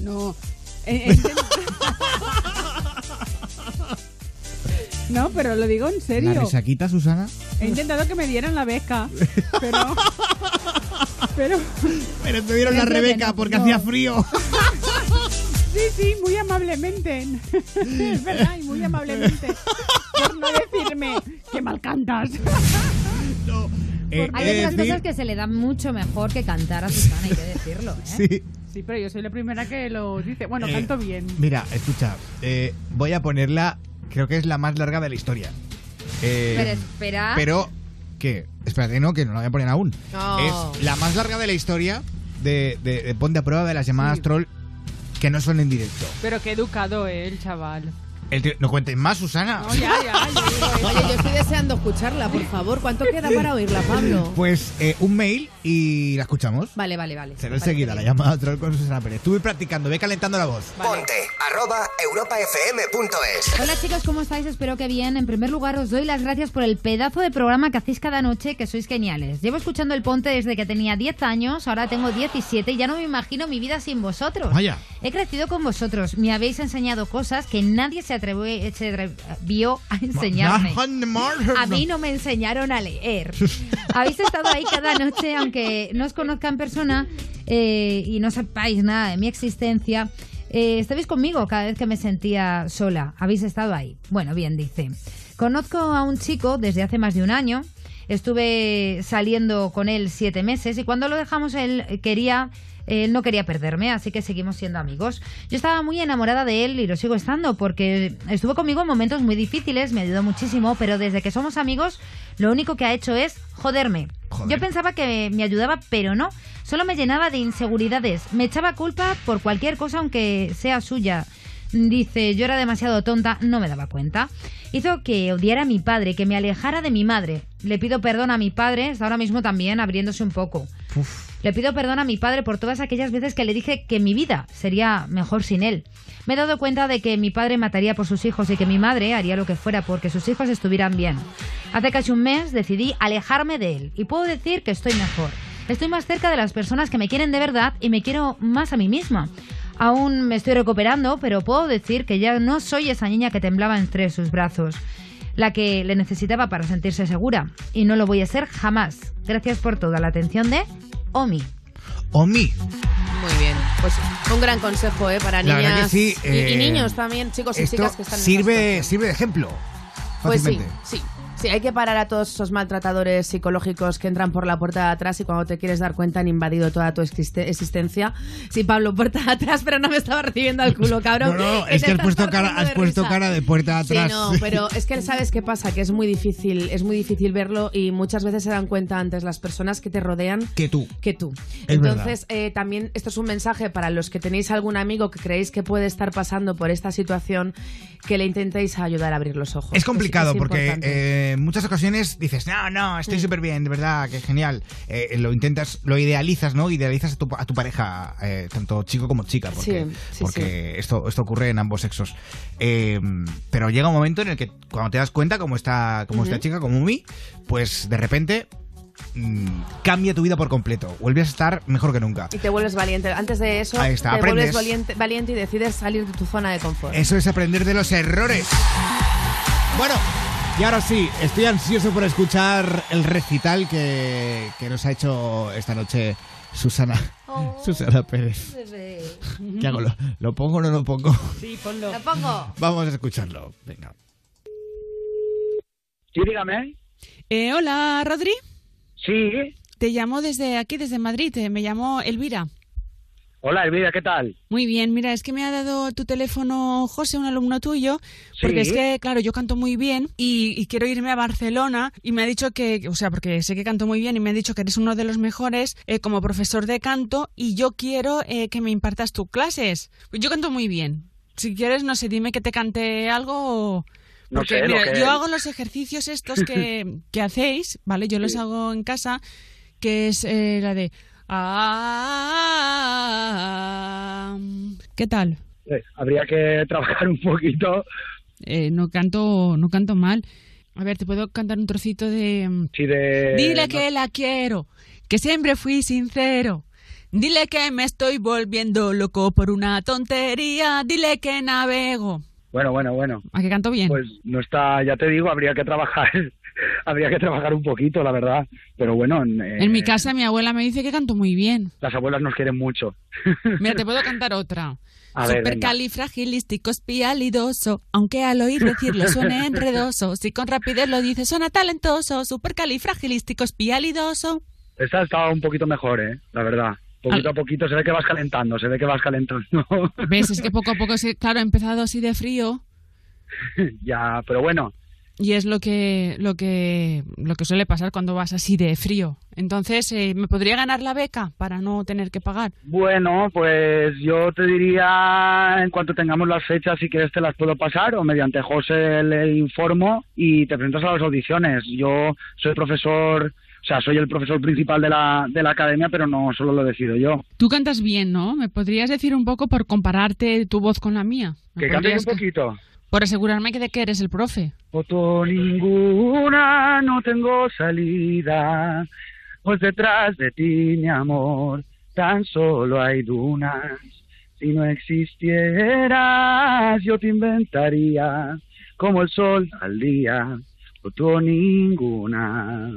No. Eh, eh, *laughs* No, pero lo digo en ¿La serio. resaquita, Susana? He intentado que me dieran la beca, pero... *laughs* Pero... Pero te dieron la Rebeca no, porque no. hacía frío. *laughs* Sí, sí, muy amablemente. *laughs* Es verdad, y muy amablemente. Por no decirme que mal cantas. Eh, Hay otras decir- cosas que se le dan mucho mejor que cantar a Susana, hay que decirlo. ¿eh? Sí. Sí, pero yo soy la primera que lo dice. Bueno, Eh, canto bien. Mira, escucha, eh, voy a ponerla, creo que es la más larga de la historia. Eh, Pero espera. Pero, ¿qué? Espérate, no, que no la voy a poner aún. No. Es la más larga de la historia de, de, de Ponte a Prueba de las llamadas troll que no son en directo. Pero qué educado, eh, el chaval. El tío- no cuentes más, Susana. No, ya, ya, yo digo eso. Oye, yo estoy deseando escucharla, por favor. ¿Cuánto queda para oírla, Pablo? Pues eh, un mail y la escuchamos. Vale, vale, vale. Será Vale, enseguida la llamada troll con Susana Pérez. Estuve practicando, ve calentando la voz. Ponte arroba europafm.es. Hola chicos, ¿cómo estáis? Espero que bien. En primer lugar, os doy las gracias por el pedazo de programa que hacéis cada noche, que sois geniales. Llevo escuchando el Ponte desde que tenía 10 años, ahora tengo 17 y ya no me imagino mi vida sin vosotros. Vaya. He crecido con vosotros, me habéis enseñado cosas que nadie se atrevió, se atrevió a enseñarme. A mí no me enseñaron a leer. *laughs* Habéis estado ahí cada noche, aunque no os conozca en persona eh, y no sepáis nada de mi existencia. Eh, estabais conmigo cada vez que me sentía sola. Habéis estado ahí. Bueno, bien, dice. Conozco a un chico desde hace más de un año. Estuve saliendo con él siete meses y cuando lo dejamos él quería él no quería perderme, así que seguimos siendo amigos. Yo estaba muy enamorada de él y lo sigo estando porque estuvo conmigo en momentos muy difíciles, me ayudó muchísimo, pero desde que somos amigos lo único que ha hecho es joderme. Yo pensaba que me ayudaba, pero no. Solo me llenaba de inseguridades. Me echaba culpa por cualquier cosa aunque sea suya. Dice, yo era demasiado tonta, no me daba cuenta. Hizo que odiara a mi padre, que me alejara de mi madre. Le pido perdón a mi padre, está ahora mismo también abriéndose un poco. Le pido perdón a mi padre por todas aquellas veces que le dije que mi vida sería mejor sin él. Me he dado cuenta de que mi padre mataría por sus hijos y que mi madre haría lo que fuera porque sus hijos estuvieran bien. Hace casi un mes decidí alejarme de él y puedo decir que estoy mejor. Estoy más cerca de las personas que me quieren de verdad y me quiero más a mí misma. Aún me estoy recuperando, pero puedo decir que ya no soy esa niña que temblaba entre sus brazos, la que le necesitaba para sentirse segura. Y no lo voy a ser jamás. Gracias por toda la atención de Omi. Omi. Muy bien. Pues un gran consejo, ¿eh? Para La niñas que sí, y- y, eh, niños también, chicos y Esto chicas que están en sirve, sirve de ejemplo. Pues sí, sí. Sí, hay que parar a todos esos maltratadores psicológicos que entran por la puerta de atrás y cuando te quieres dar cuenta han invadido toda tu existe- existencia. Sí, Pablo, puerta de atrás, pero no me estaba recibiendo al culo, cabrón. No, no, es que has puesto cara, has de puesto risa. cara de puerta Sí, atrás. no, pero es que sabes qué pasa, que es muy difícil, es muy difícil verlo y muchas veces se dan cuenta antes las personas que te rodean que tú. que tú. Es Entonces, eh, también esto es un mensaje para los que tenéis algún amigo que creéis que puede estar pasando por esta situación, que le intentéis ayudar a abrir los ojos. Es complicado es porque. Eh, en muchas ocasiones dices, no, no, estoy súper bien, de verdad, que genial. Eh, lo intentas, lo idealizas, ¿no? Idealizas a tu, a tu pareja, eh, tanto chico como chica, porque, Sí, sí, porque Esto, esto ocurre en ambos sexos. Eh, pero llega un momento en el que cuando te das cuenta, como esta, como esta Ujú. chica, como mí, pues de repente mm, cambia tu vida por completo. Vuelves a estar mejor que nunca. Y te vuelves valiente. Antes de eso, Ahí está, te aprendes. vuelves valiente, valiente y decides salir de tu zona de confort. Eso es aprender de los errores. Bueno, y ahora sí, estoy ansioso por escuchar el recital que, que nos ha hecho esta noche Susana. Susana Pérez. ¿Qué hago? ¿Lo, lo pongo o no lo pongo? Sí, ponlo. Lo pongo. Vamos a escucharlo. Venga. Sí, dígame. Eh, hola, Rodri. Sí. Te llamo desde aquí, desde Madrid. eh, Me llamo Elvira. Hola, Elvira, ¿qué tal? Muy bien, mira, es que me ha dado tu teléfono José, un alumno tuyo, porque Sí. es que, claro, yo canto muy bien y, y quiero irme a Barcelona y me ha dicho que, o sea, porque sé que canto muy bien y me ha dicho que eres uno de los mejores eh, como profesor de canto y yo quiero eh, que me impartas tus clases. Yo canto muy bien. Si quieres, no sé, dime que te cante algo o... No Porque, sé, mira, que- yo hago los ejercicios estos que, *laughs* que hacéis, ¿vale? Yo los hago en casa, que es eh, la de... Ah, ¿Qué tal? Eh, habría que trabajar un poquito. Eh, no canto, no canto mal. A ver, te puedo cantar un trocito de. mm, Sí, de... Dile no- que la quiero, que siempre fui sincero. Dile que me estoy volviendo loco por una tontería. Dile que navego. Bueno, bueno, bueno. ¿A que canto bien? Pues no está, ya te digo, habría que trabajar, habría que trabajar un poquito, la verdad. Pero bueno, en, eh, En mi casa mi abuela me dice que canto muy bien. las abuelas nos quieren mucho. *laughs* Mira, te puedo cantar otra. Venga. Supercalifragilisticoespialidoso, aunque al oír decirlo suene *laughs* enredoso, si con rapidez lo dice suena talentoso, supercalifragilisticoespialidoso. Esta estaba un poquito mejor, ¿eh? La verdad. Poquito a poquito se ve que vas calentando, se ve que vas calentando. ¿Ves? Es que *laughs* poco a poco, claro, he empezado así de frío ya, pero bueno, y es lo que, lo que, lo que suele pasar cuando vas así de frío. Entonces, eh, ¿me podría ganar la beca para no tener que pagar? Bueno, pues yo te diría, en cuanto tengamos las fechas, si quieres te las puedo pasar o mediante José le informo y te presentas a las audiciones. Yo soy profesor, o sea, soy el profesor principal de la, de la academia, pero no solo lo decido yo. Tú cantas bien, ¿no? ¿Me podrías decir un poco por compararte tu voz con la mía? ¿Me Que cantes un poquito. Por asegurarme que de que eres el profe. Foto ninguna, no tengo salida, pues detrás de ti, mi amor, tan solo hay dunas. Si no existieras, yo te inventaría como el sol al día, foto ninguna.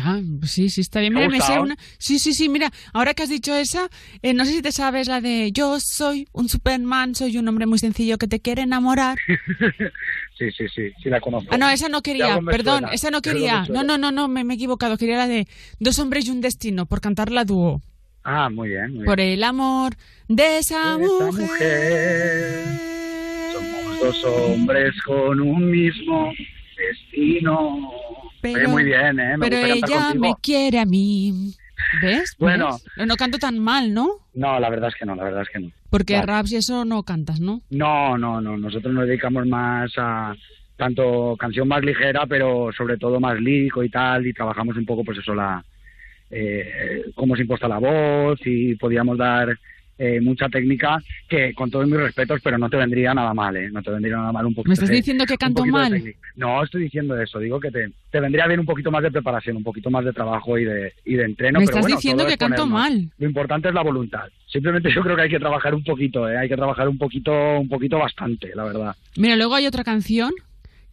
Ah, pues sí, sí, está bien. ¿Te ha Mira, me sé una... Sí, sí, sí, mira, ahora que has dicho esa, eh, no sé si te sabes la de Yo soy un Superman, soy un hombre muy sencillo que te quiere enamorar. *laughs* Sí, sí, sí, sí la conozco. Ah, no, esa no quería, perdón, suena, esa no quería. No, no, no, no, me, me he equivocado. Quería la de Dos hombres y un destino, por cantarla dúo. Ah, muy bien, muy bien. Por el amor de esa De esa mujer. Somos dos hombres con un mismo destino. Pero, Oye, muy bien, ¿eh? Me pero ella me quiere a mí. ¿Ves? Bueno. ¿Ves? No, no canto tan mal, ¿no? No, la verdad es que no, la verdad es que no. Porque Vale. raps y eso no cantas, ¿no? No, no, no. Nosotros nos dedicamos más a tanto canción más ligera, pero sobre todo más lírico y tal, y trabajamos un poco, pues eso, la eh, cómo se imposta la voz y podíamos dar eh, mucha técnica que, con todos mis respetos, pero no te vendría nada mal, ¿eh? No te vendría nada mal un poquito. ¿Me estás de- diciendo que canto mal? No, estoy diciendo eso. Digo que te, te vendría bien un poquito más de preparación, un poquito más de trabajo y de, y de entreno. Me pero estás bueno, diciendo que canto mal. Lo importante es la voluntad. Simplemente *laughs* yo creo que hay que trabajar un poquito, ¿eh? Hay que trabajar un poquito, un poquito bastante, la verdad. Mira, luego hay otra canción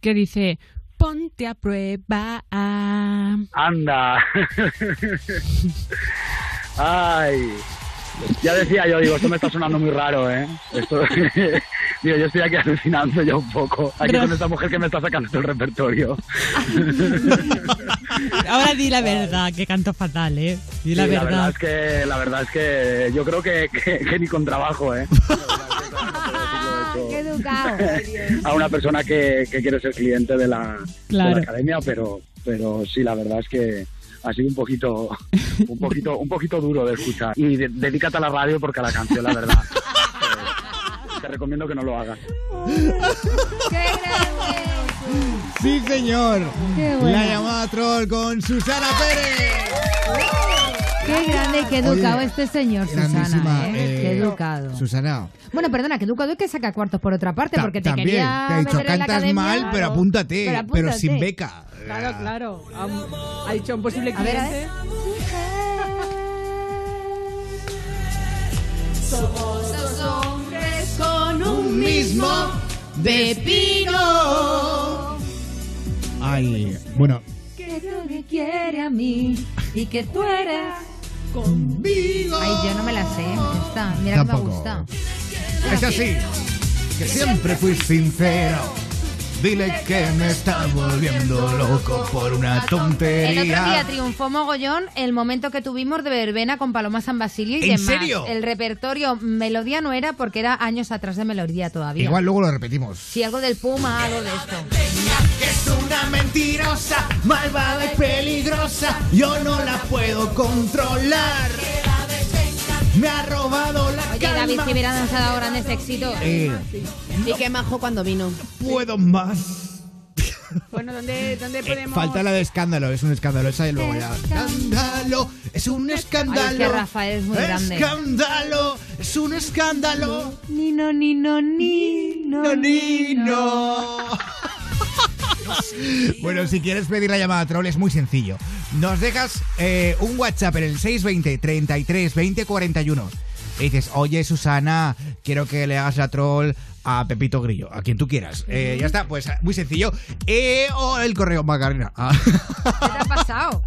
que dice Ponte a prueba. Anda. *laughs* Ay. Ya decía yo, digo, esto me está sonando muy raro, ¿eh? Esto *laughs* Digo, yo estoy aquí alucinando ya un poco. Aquí Pero- con esta mujer que me está sacando todo el repertorio. *laughs* Ahora di la verdad, que canto fatal, ¿eh? Di la Sí, verdad. es que la verdad es que yo creo que, que- que ni con trabajo, ¿eh? *laughs* ¡Qué educado! a una persona que, que quiere ser cliente de la, de la academia, pero, pero sí, la verdad es que ha sido un poquito, un poquito, un poquito duro de escuchar. Y de- dedícate a la radio porque a la canción, la verdad, eh, te recomiendo que no lo hagas. Sí, señor. Qué bueno. La llamada troll con Susana Pérez. Qué grande y qué educado Oye, este señor. Susana, ¿eh? eh, Qué educado. Susana. Bueno, perdona, que educado es que saca cuartos por otra parte, ta- porque te también quería te ha dicho, meter en la cantas academia". mal, pero apúntate, Pero sin beca. Claro, claro. Am- ha dicho un posible A ver, a cliente. Somos dos hombres con un mismo destino. Ay, bueno, Que tú me quieres a mí y que tú eres conmigo. Ay, yo no me la sé. Esta, mira que me Tampoco. gusta. es así. Que siempre fui sincero. Dile que me está volviendo loco por una El otro día tontería. triunfó mogollón el momento que tuvimos de verbena con Paloma San Basilio y ¿En demás. serio? El repertorio melodía no era porque era años atrás de melodía todavía. Igual luego lo repetimos. Sí, algo del Puma, algo de esto. Que es una mentirosa, malvada y peligrosa. Yo no la puedo controlar. Me ha robado la Oye, calma. David Civera nos ha dado grandes éxitos. Eh, Y qué majo cuando vino. puedo más. Bueno, ¿dónde, dónde podemos...? Falta la de escándalo, es un escándalo. Esa y luego ya. Escándalo, es un escándalo. Ay, es que Rafael es muy grande. Escándalo, es un escándalo. Nino, nino, nino, nino. *laughs* Bueno, si quieres pedir la llamada troll es muy sencillo. Nos dejas eh, un WhatsApp en el 620 33 20 41. Y dices, oye Susana, quiero que le hagas la troll a Pepito Grillo, a quien tú quieras. Eh, ya está, pues muy sencillo. Eh, o el correo Macarena. Ah, *laughs* ¿Qué te ha pasado?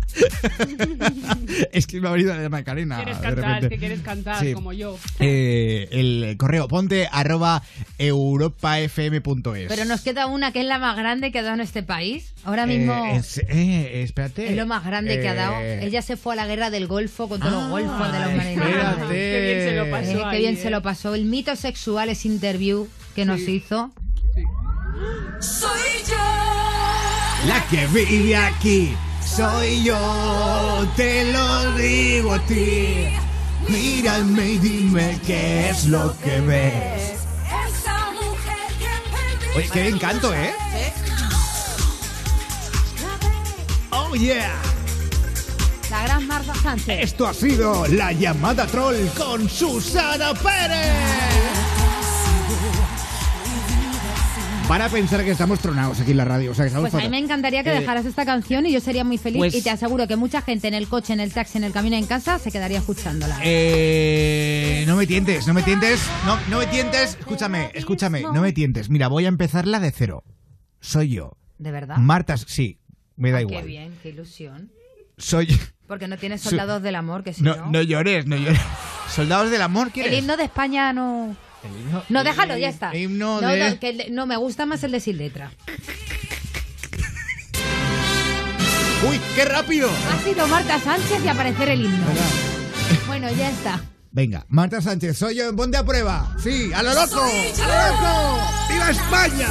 *laughs* es que me ha venido la Macarena. Quieres de cantar, es que quieres cantar, Sí. como yo. Eh, el correo ponte arroba europafm.es. Pero nos queda una que es la más grande que ha dado en este país. Ahora mismo Eh, es- eh, espérate. es lo más grande que ha dado. Eh, Ella se fue a la guerra del Golfo con todos los golfos de los marineros. espérate. Qué bien se lo pasó Eh, qué ahí, bien eh. se lo pasó. El mito sexual es interview que nos hizo. Soy yo. La que vive aquí soy yo, te lo digo a ti. Mírame y dime qué es lo que ves. Esa mujer que. Oye, qué bien canto, ¿eh? Oh, yeah. La gran Marta Sánchez. Esto ha sido la llamada troll con Susana Pérez. Van a pensar que estamos tronados aquí en la radio. O sea, que estamos Pues a mí me fatal. encantaría que Eh, dejaras esta canción y yo sería muy feliz. pues- y te aseguro que mucha gente en el coche, en el taxi, en el camino, en casa se quedaría escuchándola. Eh, no me tientes, no me tientes, no, no me tientes. Escúchame, escúchame, no me tientes. Mira, voy a empezarla de cero. Soy yo. ¿De verdad? Marta, sí, me da Ah, igual. Qué bien, qué ilusión. Soy. Porque no tienes soldados del amor, que si No, no. no llores, no llores. Soldados del amor, el ¿quieres? himno de España no. El himno- No, déjalo, ya está. el himno no, de- no, que el no, me gusta más el de sin letra. ¡Uy, qué rápido! Ha sido Marta Sánchez y aparecer el himno. Bueno, ya está. Venga, Marta Sánchez, soy yo en Ponte a Prueba. Sí, a lo loco, a lo loco. ¡Viva España!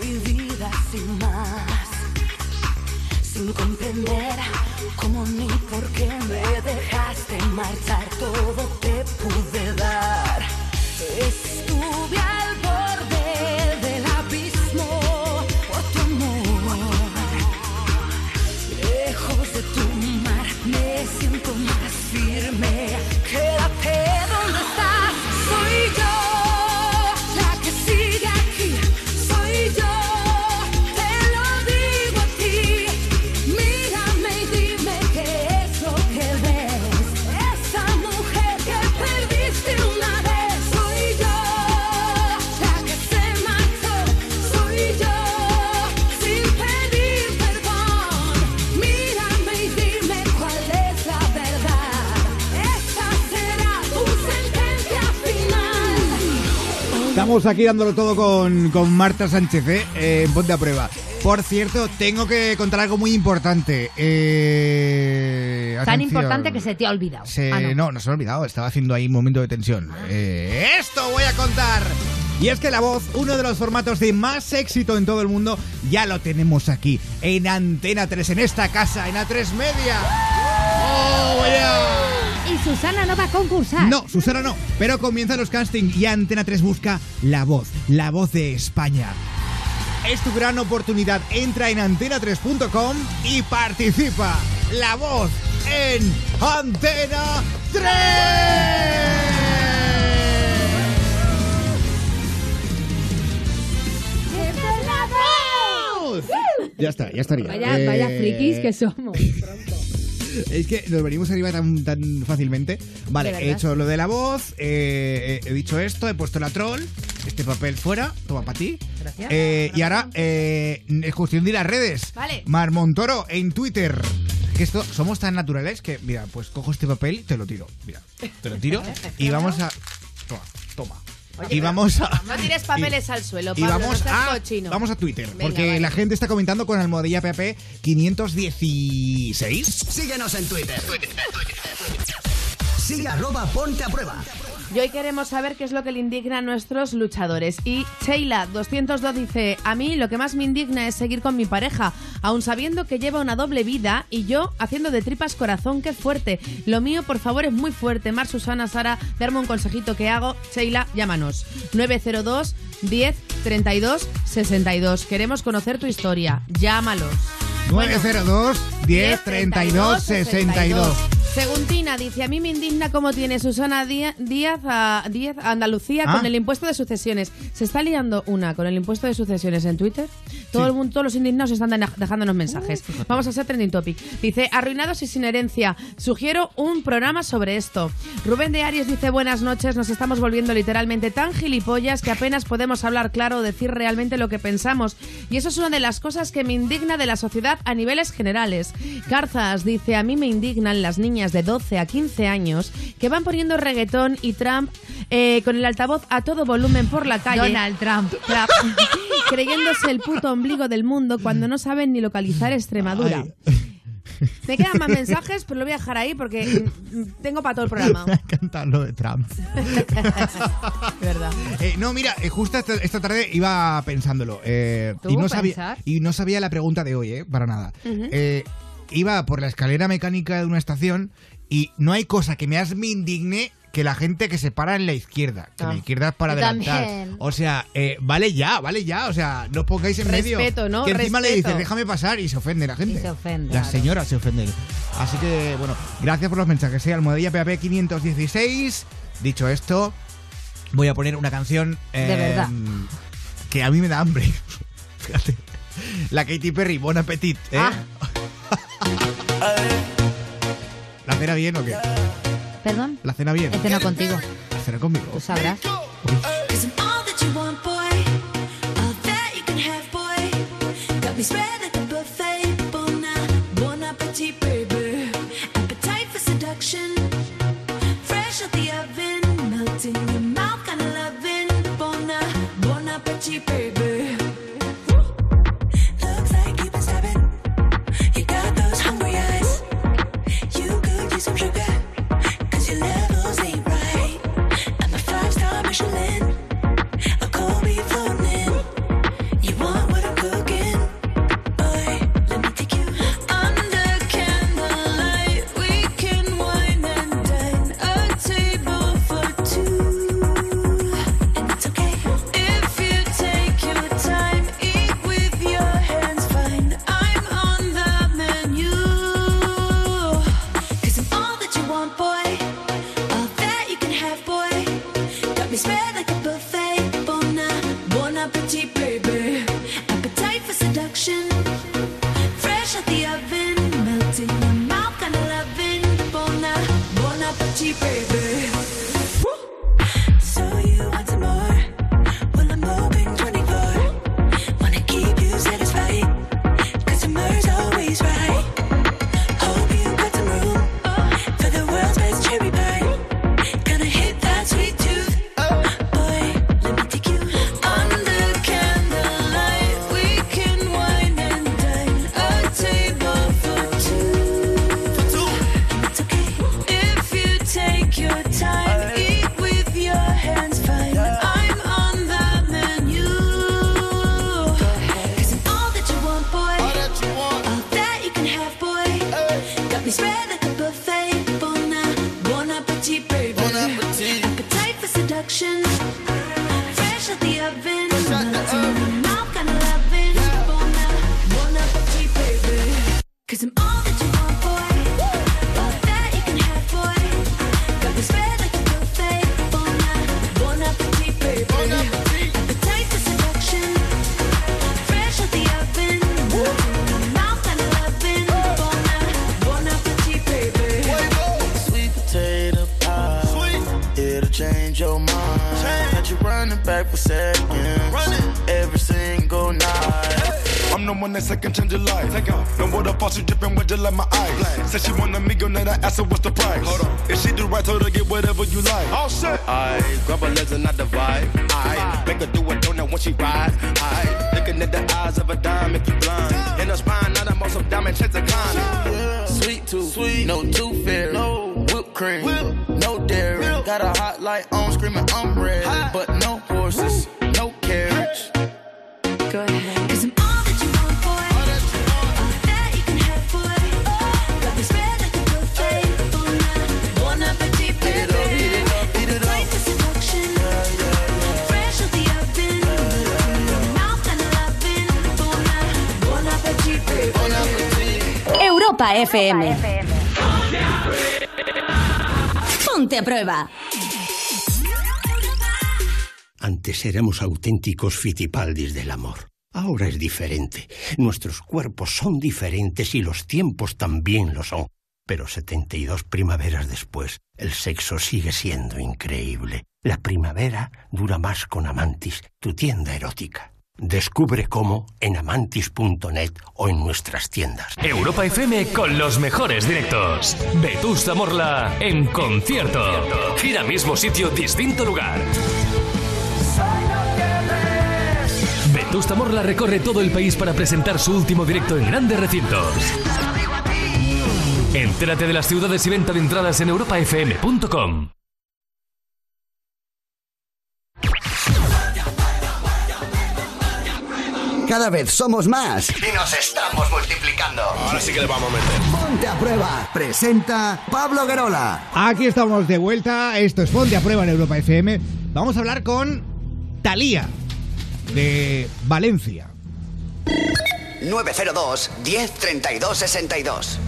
Mi vida sin más sin comprender cómo ni por qué me dejaste marchar. Todo te pude dar. Estuve al borde del abismo por tu amor. Lejos de tu mar me siento más firme. Quédate donde Estamos aquí dándolo todo con, con Marta Sánchez, ¿eh? Eh, en Ponte a Prueba. Por cierto, tengo que contar algo muy importante. Eh, Tan atención. importante que se te ha olvidado. Se- Ah, no. no. no, se me ha olvidado. Estaba haciendo ahí un momento de tensión. Eh, esto voy a contar. Y es que la voz, uno de los formatos de más éxito en todo el mundo, ya lo tenemos aquí, en Antena 3, en esta casa, en A3 Media. ¡Oh, yeah! Susana no va a concursar. No, Susana no, pero comienzan los castings y Antena 3 busca la voz, la voz de España. Es tu gran oportunidad. Entra en antena3.com y participa. La voz en Antena 3. Ya está, ya estaría. Vaya, Eh, vaya frikis que somos. *laughs* Es que nos venimos arriba tan, tan fácilmente. Vale, he hecho lo de la voz, eh, he dicho esto, he puesto la troll, este papel fuera, toma para ti. Gracias. Eh, y ahora, eh, es cuestión de ir a redes. Vale. Mar Montoro en Twitter. Que esto, somos tan naturales que, mira, pues cojo este papel y te lo tiro. Mira, te lo tiro *laughs* y vamos a. Toma, y vamos a. No tires papeles al suelo, Y Pablo, vamos no seas a, cochino. vamos a Twitter, Venga, porque vale. la gente está comentando con almohadilla PP 516. Síguenos en Twitter. Sigue arroba ponte a prueba. Y hoy queremos saber qué es lo que le indigna a nuestros luchadores. Y Sheila202 dice, a mí lo que más me indigna es seguir con mi pareja, aun sabiendo que lleva una doble vida y yo haciendo de tripas corazón, qué fuerte. Lo mío, por favor, es muy fuerte. Mar, Susana, Sara, darme un consejito que hago. Sheila, llámanos. 902 10 32 62. Queremos conocer tu historia. Llámalos. 902 10 32 62. Seguntina dice, a mí me indigna cómo tiene Susana Díaz, a, Díaz a Andalucía Ah. con el impuesto de sucesiones. ¿Se está liando una con el impuesto de sucesiones en Twitter? Todo el mundo, todos los indignados están de- dejándonos mensajes. Vamos a ser trending topic. Dice, arruinados y sin herencia. Sugiero un programa sobre esto. Rubén de Aries dice, buenas noches, nos estamos volviendo literalmente tan gilipollas que apenas podemos hablar claro o decir realmente lo que pensamos. Y eso es una de las cosas que me indigna de la sociedad a niveles generales. Carzas dice, a mí me indignan las niñas de 12 a 15 años que van poniendo reggaetón y Trump eh, con el altavoz a todo volumen por la calle. Donald Trump. *laughs* creyéndose el puto ombligo del mundo cuando no saben ni localizar Extremadura. Me quedan más mensajes, pero lo voy a dejar ahí porque tengo para todo el programa. *laughs* Me encanta lo de Trump. *laughs* verdad. Eh, no, mira, eh, justo esta, esta tarde iba pensándolo. eh, ¿Tú y, no sabía, y no sabía la pregunta de hoy, eh, para nada. Eh, iba por la escalera mecánica de una estación y no hay cosa que me as me indigne que la gente que se para en la izquierda. Que Ah. la izquierda es para adelantar. también. O sea, eh, vale ya, vale ya. O sea, no os pongáis en medio. Respeto, ¿no? Que encima le dices, déjame pasar y se ofende la gente. se ofende. Las Claro. señoras se ofenden. Así que, bueno, gracias por los mensajes. ¿eh? Almohadilla PAP 516. Dicho esto, voy a poner una canción. De verdad. Que a mí me da hambre. *laughs* Fíjate. La Katy Perry, Bon Appetit. ¿eh? Ah. ¿La cena bien o qué? ¿Perdón? ¿La cena bien? He cenado contigo. ¿La cena conmigo? Tú sabrás. Cause I'm all that you want, boy. All that you can have, boy. Got me spread like a buffet. Bon, a- bon appetit, baby. Appetite for seduction. Fresh out the oven. Melting your mouth, loving. Bon, a- bon appetit, baby. You like. FM. Ponte a prueba. Antes éramos auténticos fitipaldis del amor. Ahora es diferente. Nuestros cuerpos son diferentes y los tiempos también lo son. Pero 72 primaveras después, el sexo sigue siendo increíble. La primavera dura más con Amantis, tu tienda erótica. Descubre cómo en amantis.net o en nuestras tiendas. Europa FM con los mejores directos. Vetusta Morla en concierto. Gira mismo sitio, distinto lugar. Vetusta Morla recorre todo el país para presentar su último directo en grandes recintos. Entérate de las ciudades y venta de entradas en europafm.com. Cada vez somos más y nos estamos multiplicando. Ahora sí que le vamos a meter. Ponte a prueba. Presenta Pablo Guerola. Aquí estamos de vuelta. Esto es Ponte a Prueba en Europa FM. Vamos a hablar con Talía de Valencia. 902 10 32 62.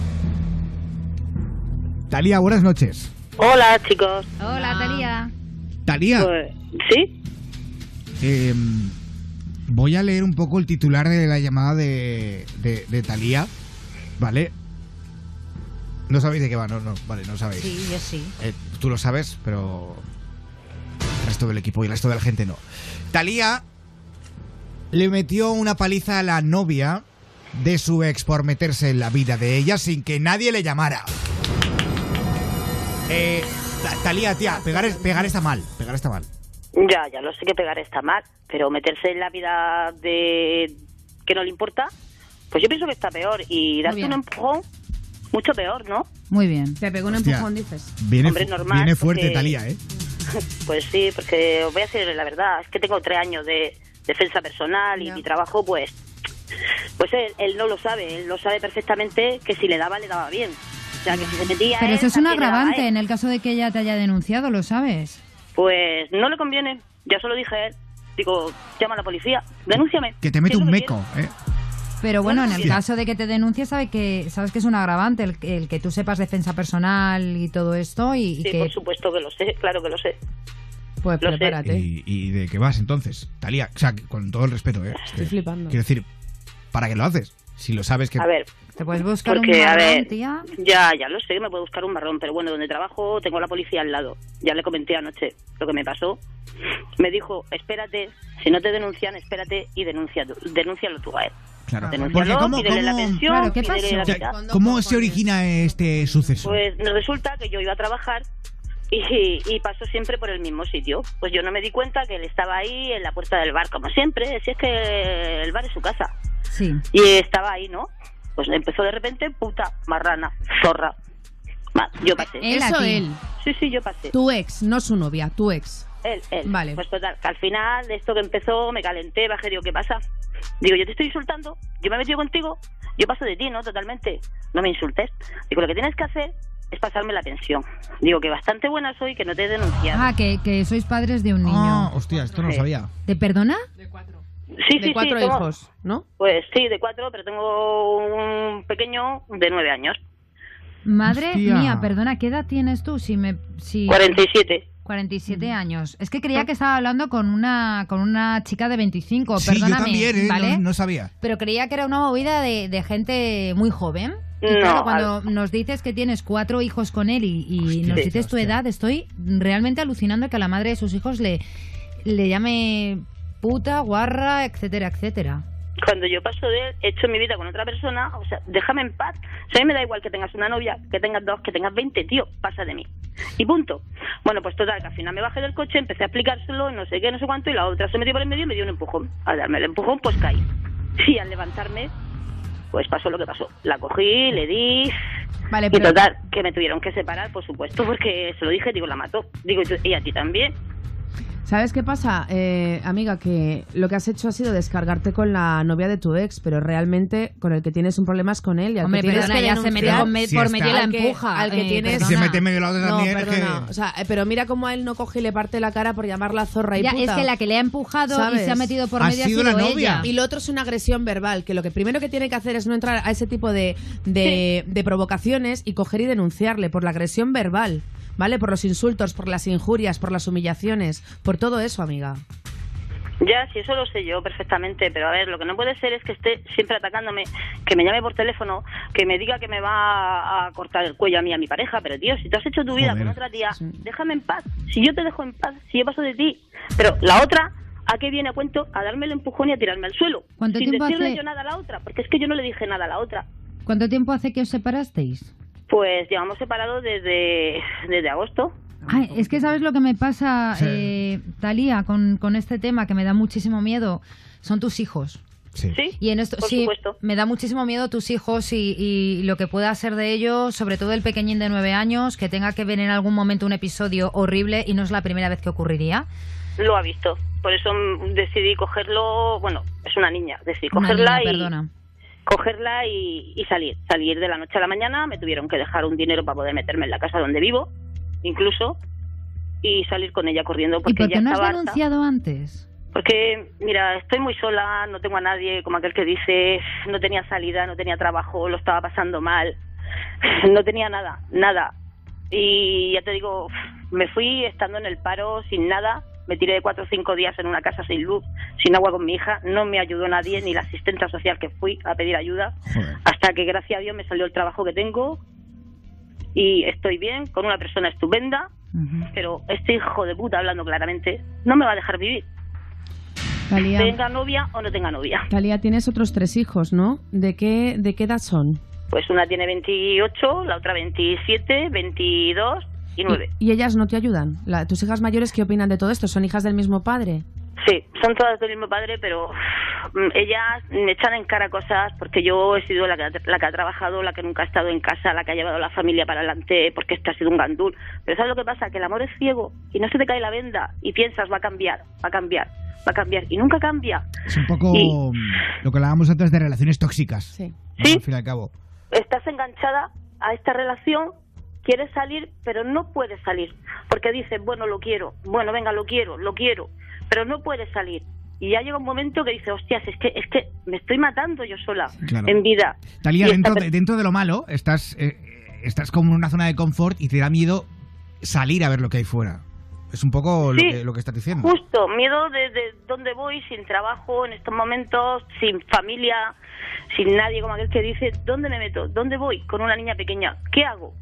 Talía, buenas noches. Hola, chicos. Hola, Talía. Talía, Pues, ¿Sí? eh, voy a leer un poco el titular de la llamada de, de, de Talía, ¿vale? No sabéis de qué va, no, no, vale, no sabéis. Sí, yo sí. Eh, tú lo sabes, pero el resto del equipo y el resto de la gente no. Talía le metió una paliza a la novia de su ex por meterse en la vida de ella sin que nadie le llamara. Eh, Ta- Talía, tía, pegar, pegar está mal, pegar está mal. Ya, ya lo sé que pegar está mal, pero meterse en la vida de que no le importa, pues yo pienso que está peor. Y darte un empujón, mucho peor, ¿no? Muy bien. Te pegó un Hostia. empujón, dices. Viene, Hombre, fu- normal, viene fuerte porque- Talía, ¿eh? *laughs* Pues sí, porque os voy a decir la verdad, es que tengo tres años de defensa personal y mi trabajo, pues, pues él, él no lo sabe, él lo sabe perfectamente que si le daba, le daba bien. O sea, que si se metía Pero él, eso es un agravante en el caso de que ella te haya denunciado, ¿lo sabes? Pues no le conviene, ya se lo dije a él. Digo, llama a la policía, denúnciame. Que te mete ¿Qué es un meco, ¿eh? Pero bueno, en el caso de que te denuncie, sabe que, sabes que es un agravante el, que- el que tú sepas defensa personal y todo esto y, y Sí, que, por supuesto que lo sé, claro que lo sé. pues lo sé. prepárate. ¿Y, y de qué vas entonces? Talía, o sea, que- con todo el respeto, ¿eh? Estoy flipando. Quiero decir, ¿para qué lo haces? Si lo sabes que... A ver, Te puedes buscar porque, un a marrón, ver, tía. ya, ya lo sé me puedo buscar un marrón, pero bueno, donde trabajo tengo la policía al lado. Ya le comenté anoche lo que me pasó. Me dijo, espérate, si no te denuncian, espérate y denuncia, denúncialo tú a él. Claro. Denúncialo, Porque ¿cómo, la cómo- pensión, Claro, ¿qué pídele pasó? la o sea, mitad. ¿Cómo se origina este suceso? Pues resulta que yo iba a trabajar y, y paso siempre por el mismo sitio. Pues yo no me di cuenta que él estaba ahí en la puerta del bar, como siempre, si es que el bar es su casa. Sí. Y estaba ahí, ¿no? Pues empezó de repente, puta, marrana, zorra. Yo pasé. Él Eso él. Sí, sí, yo pasé. Tu ex, no su novia, tu ex. Él, él. Vale. Pues total, que al final de esto que empezó me calenté, bajé, digo, ¿qué pasa? Digo, yo te estoy insultando, yo me he metido contigo, yo paso de ti, ¿no? Totalmente. No me insultes. Digo, lo que tienes que hacer es pasarme la pensión. Digo, que bastante buena soy, que no te he denunciado. Ah, que, que sois padres de un niño. Ah, hostia, esto no lo sabía. ¿Te perdona? Sí, de sí, cuatro sí, tengo- hijos, ¿no? Pues sí, de cuatro, pero tengo un pequeño de nueve años. Madre Hostia. mía, perdona, ¿qué edad tienes tú? Si me, si... 47. 47 años. Es que creía que estaba hablando con una con una chica de 25, Sí, yo perdóname, también, ¿eh? ¿vale? no, no sabía. Pero creía que era una movida de, de gente muy joven. Y No, claro, cuando nos dices que tienes cuatro hijos con él y, y nos dices tu edad, estoy realmente alucinando que a la madre de sus hijos le, le llame puta, guarra, etcétera, etcétera. Cuando yo paso de él, he hecho mi vida con otra persona, o sea, déjame en paz. O sea, a mí me da igual que tengas una novia, que tengas dos, que tengas 20, tío, pasa de mí. Y punto. Bueno, pues total, que al final me bajé del coche, empecé a explicárselo, no sé qué, no sé cuánto, y la otra se metió por el medio y me dio un empujón. Al darme el empujón, pues caí. Y al levantarme, pues pasó lo que pasó. La cogí, le di... Vale, y pero- total, que me tuvieron que separar, por supuesto, porque se lo dije, digo, la mató. Digo, y y a ti también. ¿Sabes qué pasa, eh, amiga? Que lo que has hecho ha sido descargarte con la novia de tu ex, pero realmente con el que tienes un problema es con él. Y al Hombre, que tienes perdona, que ya se metió con me- por medio y la al que- empuja, Al que eh, tienes... perdona. Si se mete medio la otra No, también, es perdona. que- O sea, eh, pero mira cómo a él no coge y le parte la cara por llamarla zorra y Ya, puta. es que la que le ha empujado y se ha metido por medio ha sido ella. Y lo otro es una agresión verbal, que lo que primero que tiene que hacer es no entrar a ese tipo de, de, de provocaciones y coger y denunciarle por la agresión verbal, ¿vale? Por los insultos, por las injurias, por las humillaciones, por todo eso, amiga. Ya, sí, eso lo sé yo perfectamente, pero a ver, lo que no puede ser es que esté siempre atacándome, que me llame por teléfono, que me diga que me va a cortar el cuello a mí, a mi pareja, pero tío, si tú has hecho tu vida Joder. con otra tía, déjame en paz. Si yo te dejo en paz, si yo paso de ti, pero la otra, ¿a qué viene a cuento? A darme el empujón y a tirarme al suelo. ¿Cuánto sin tiempo decirle hace? yo nada a la otra, porque es que yo no le dije nada a la otra. ¿Cuánto tiempo hace que os separasteis? Pues llevamos separados desde, desde agosto. Ay, es que sabes lo que me pasa, Sí. eh, Talía, con, con este tema que me da muchísimo miedo. Son tus hijos. Sí, Y en esto por sí, supuesto. me da muchísimo miedo tus hijos y, y lo que pueda ser de ellos, sobre todo el pequeñín de nueve años, que tenga que ver en algún momento un episodio horrible y no es la primera vez que ocurriría. Lo ha visto. Por eso mm, decidí cogerlo, bueno, es una niña, decidí Una cogerla niña, y perdona. Cogerla y, y salir, salir de la noche a la mañana, me tuvieron que dejar un dinero para poder meterme en la casa donde vivo, incluso, y salir con ella corriendo ¿Y porque por ya qué no has estaba harta. denunciado antes? Porque, mira, estoy muy sola, no tengo a nadie, como aquel que dice, no tenía salida, no tenía trabajo, lo estaba pasando mal, *laughs* no tenía nada, nada. Y ya te digo, me fui estando en el paro sin nada, me tiré cuatro o cinco días en una casa sin luz, sin agua con mi hija, no me ayudó nadie, ni la asistenta social que fui a pedir ayuda, hasta que gracias a Dios me salió el trabajo que tengo y estoy bien, con una persona estupenda, pero este hijo de puta, hablando claramente, no me va a dejar vivir. Talía, Tenga novia o no tenga novia. Talía, tienes otros tres hijos, ¿no? ¿De qué, ¿De qué edad son? Pues una tiene 28, la otra 27, 22 y 9. ¿Y ellas no te ayudan? La- ¿Tus hijas mayores qué opinan de todo esto? ¿Son hijas del mismo padre? Sí, son todas del mismo padre, pero mm, ellas me echan en cara cosas porque yo he sido la que, ha- la que ha trabajado, la que nunca ha estado en casa, la que ha llevado a la familia para adelante, porque este ha sido un gandul. Pero ¿sabes lo que pasa? Que el amor es ciego y no se te cae la venda y piensas va a cambiar, va a cambiar, va a cambiar y nunca cambia. Es un poco Y- lo que hablábamos antes de relaciones tóxicas. Sí. ¿no? Al fin y al cabo. estás enganchada a esta relación, quieres salir, pero no puedes salir, porque dices, bueno, lo quiero, bueno, venga, lo quiero, lo quiero, pero no puedes salir. Y ya llega un momento que dices, hostias, es que, es que me estoy matando yo sola Claro. en vida. Talía, dentro esta de, dentro de lo malo, estás, eh, estás como en una zona de confort y te da miedo salir a ver lo que hay fuera. Es un poco lo, que, lo que estás diciendo. Justo, miedo de, de dónde voy, sin trabajo en estos momentos, sin familia, sin nadie, como aquel que dice, ¿dónde me meto? ¿Dónde voy? Con una niña pequeña. ¿Qué hago?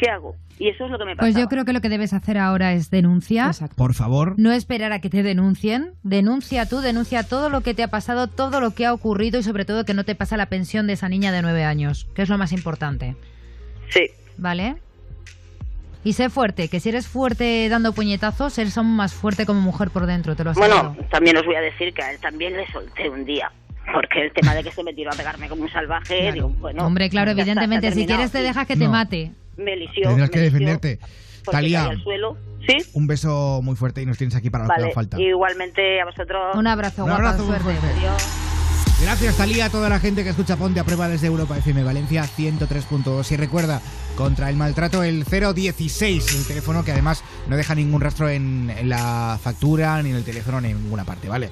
¿Qué hago? Y eso es lo que me pasa. Pues yo creo que lo que debes hacer ahora es denunciar. Por favor. No esperar a que te denuncien. Denuncia tú, denuncia todo lo que te ha pasado, todo lo que ha ocurrido y sobre todo que no te pasa la pensión de esa niña de nueve años, que es lo más importante. Sí. ¿Vale? Y sé fuerte, que si eres fuerte dando puñetazos, eres aún más fuerte como mujer por dentro, te lo aseguro. Bueno, también os voy a decir que a él también le solté un día. Porque el tema de que se me tiró a pegarme como un salvaje, digo, bueno. Hombre, claro, está, evidentemente, si quieres te deja que te mate. Me lisió. Tendrás me que defenderte. Talía, al suelo. Sí, un beso muy fuerte y nos tienes aquí para lo que vale. haga falta. Igualmente a vosotros. Un abrazo, Un guapa, abrazo muy fuerte. Gracias, Talía, a toda la gente que escucha Ponte a Prueba desde Europa FM Valencia 103.2. Y recuerda, contra el maltrato, el 016, el teléfono que además no deja ningún rastro en, en la factura, ni en el teléfono, ni en ninguna parte, ¿vale?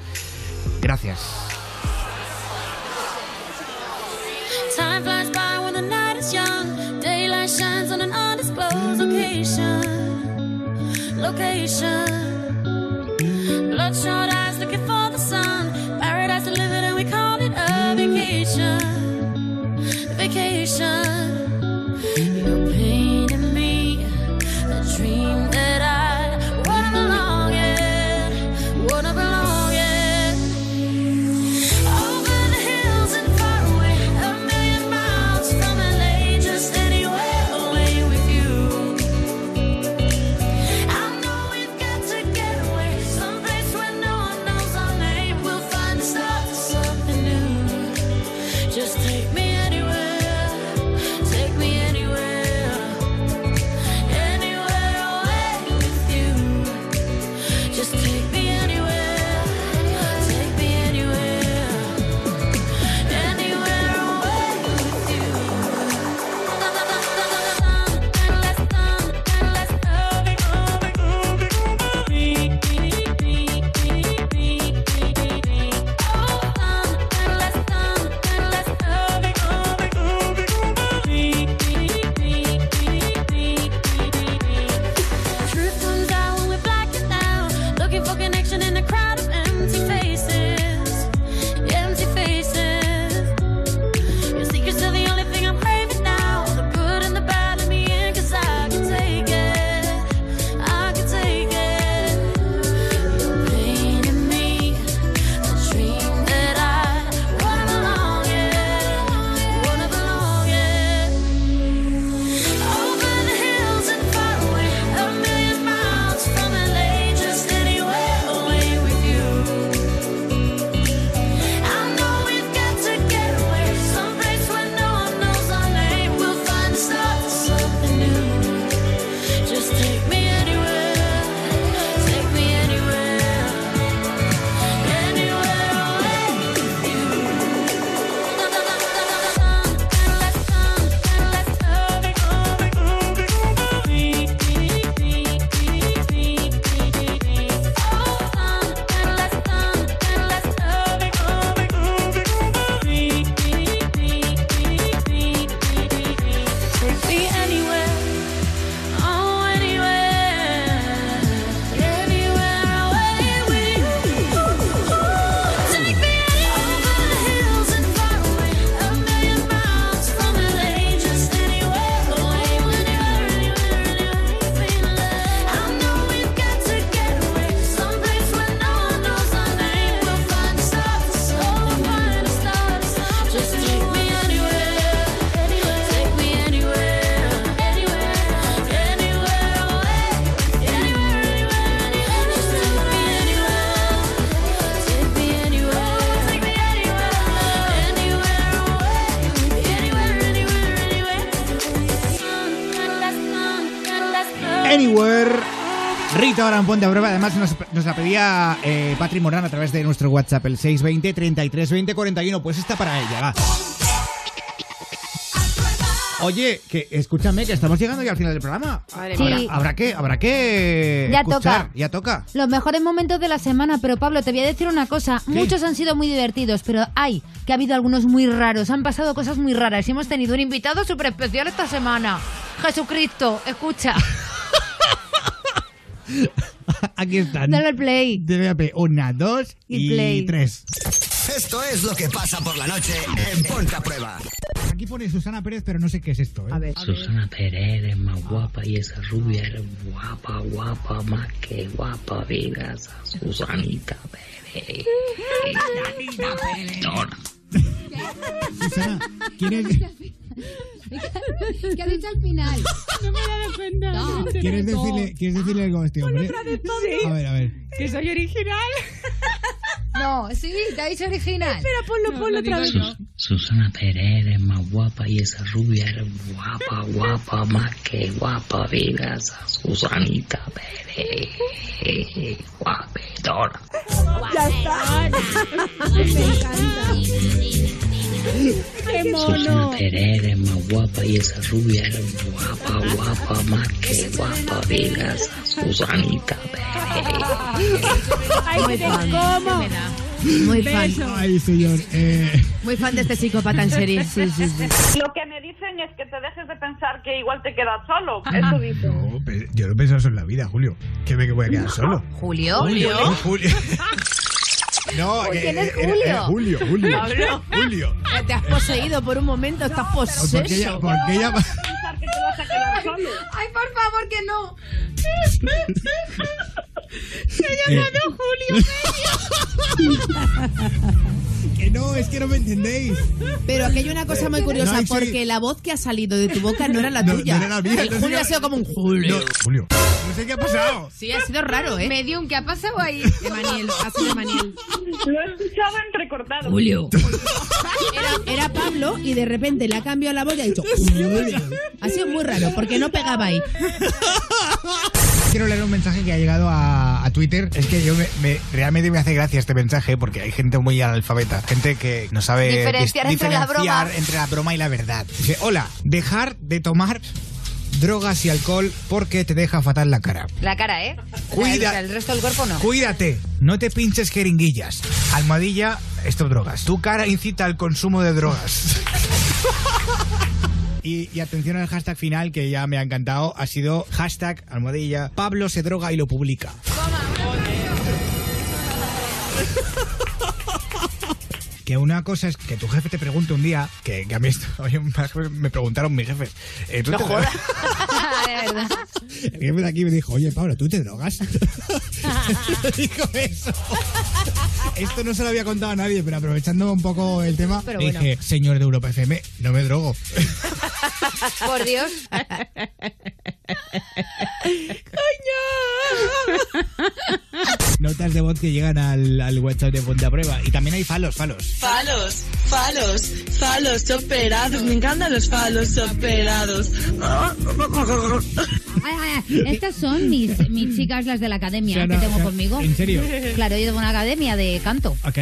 Gracias. Time flies by when the night is young. Location. Location. Bloodshot Rita ahora en Ponte a Prueba. Además, nos, nos la pedía eh, Patri Morán a través de nuestro WhatsApp, el 620 33 20 41. Pues está para ella, va. Oye, que escúchame, que estamos llegando ya al final del programa. Madre Habrá, mía. habrá que, habrá que Ya escuchar, toca. ya toca. Los mejores momentos de la semana, pero Pablo, te voy a decir una cosa. Muchos han sido muy divertidos, pero hay que ha habido algunos muy raros. Han pasado cosas muy raras y hemos tenido un invitado súper especial esta semana. Jesucristo, escucha. *laughs* Aquí están. Dale al play. Debe haber una, dos Y y, play. tres. Esto es lo que pasa por la noche en Ponte a Prueba. Aquí pone Susana Pérez, pero no sé qué es esto. ¿eh? A ver. Susana Pérez es más guapa y esa rubia es guapa, guapa, más que guapa. Diga esa Susanita Pérez. *laughs* Dona. Susana, ¿quieres, *laughs* ¿Qué ha dicho al final? *laughs* No me da cuenta. No. ¿quieres, decirle, ¿quieres decirle algo a este hombre? A ver, a ver. Que soy original. *laughs* No, sí, te ha dicho original. Espera, ponlo, ponlo otra vez. Sus- Susana Pérez es más guapa y esa rubia es guapa, guapa, más que guapa. Diga esa Susanita Pérez. Guapetona. Ya está. Me encanta. Qué mono. Pérez es más guapa y esa rubia es guapa, guapa, más que guapa. Esa Susanita Pérez. Ay, Muy te fan. como. Muy fan. Ay, señor. Eh, Muy fan de este psicópata en serie. Sí, sí, sí. Lo que me dicen es que te dejes de pensar que igual te quedas solo. Eso dicen. no, yo no pienso eso en la vida, Julio. Que me que voy a quedar solo. ¿Julio? Julio. Julio. *laughs* No, que- ¿Quién es era- era Julio? Julio, Julio. *laughs* Pablo. Julio. Te has poseído por un momento, estás Porque ella, poseso. porque ella que te vas a quedar solo. Ay, por favor, que no. *laughs* Se llama *laughs* Que no, es que no me entendéis. Pero aquí hay una cosa muy curiosa, No, sí. porque la voz que ha salido de tu boca no era la No, tuya. no era la mía, El Julio ha sido como un Julio. No, Julio. No sé qué ha pasado. Sí, ha sido raro, ¿eh? Medium, ¿qué ha pasado ahí? Emaniel, ha sido Emaniel. Lo he escuchado entrecortado. *laughs* Era, era Pablo y de repente le ha cambiado la voz y ha dicho Julio. Ha sido muy raro, porque no pegaba ahí. *laughs* Quiero leer un mensaje que ha llegado a, a Twitter. Es que yo me, me- realmente me hace gracia este mensaje porque hay gente muy analfabeta, gente que no sabe Diferenciar dis- entre la broma. entre la broma y la verdad. Dice, hola, dejar de tomar drogas y alcohol porque te deja fatal la cara. La cara, ¿eh? Cuida- El, el resto del cuerpo no. Cuídate, no te pinches jeringuillas. Almohadilla, esto drogas. Tu cara incita al consumo de drogas. *laughs* Y, atención al hashtag final que ya me ha encantado. Ha sido hashtag almohadilla. Pablo se droga y lo publica. Que una cosa es que tu jefe te pregunte un día, que, que a mí esto, *laughs* oye, más me preguntaron mis jefes. eh, ¿tú No te jodas. drogas? de verdad. El jefe de aquí me dijo, oye Pablo, ¿tú te drogas? *laughs* dijo eso. *laughs* Esto no se lo había contado a nadie, pero aprovechando un poco el tema, Pero le bueno. dije, señor de Europa FM, no me drogo. Por Dios. Notas de voz que llegan al, al WhatsApp de Ponte a Prueba. Y también hay falos, falos. Falos, falos, falos operados. Me encantan los falos operados. Estas son mis, mis chicas, las de la academia O sea, que tengo o sea, conmigo. ¿en serio? Claro, yo tengo una academia de canto. Ok.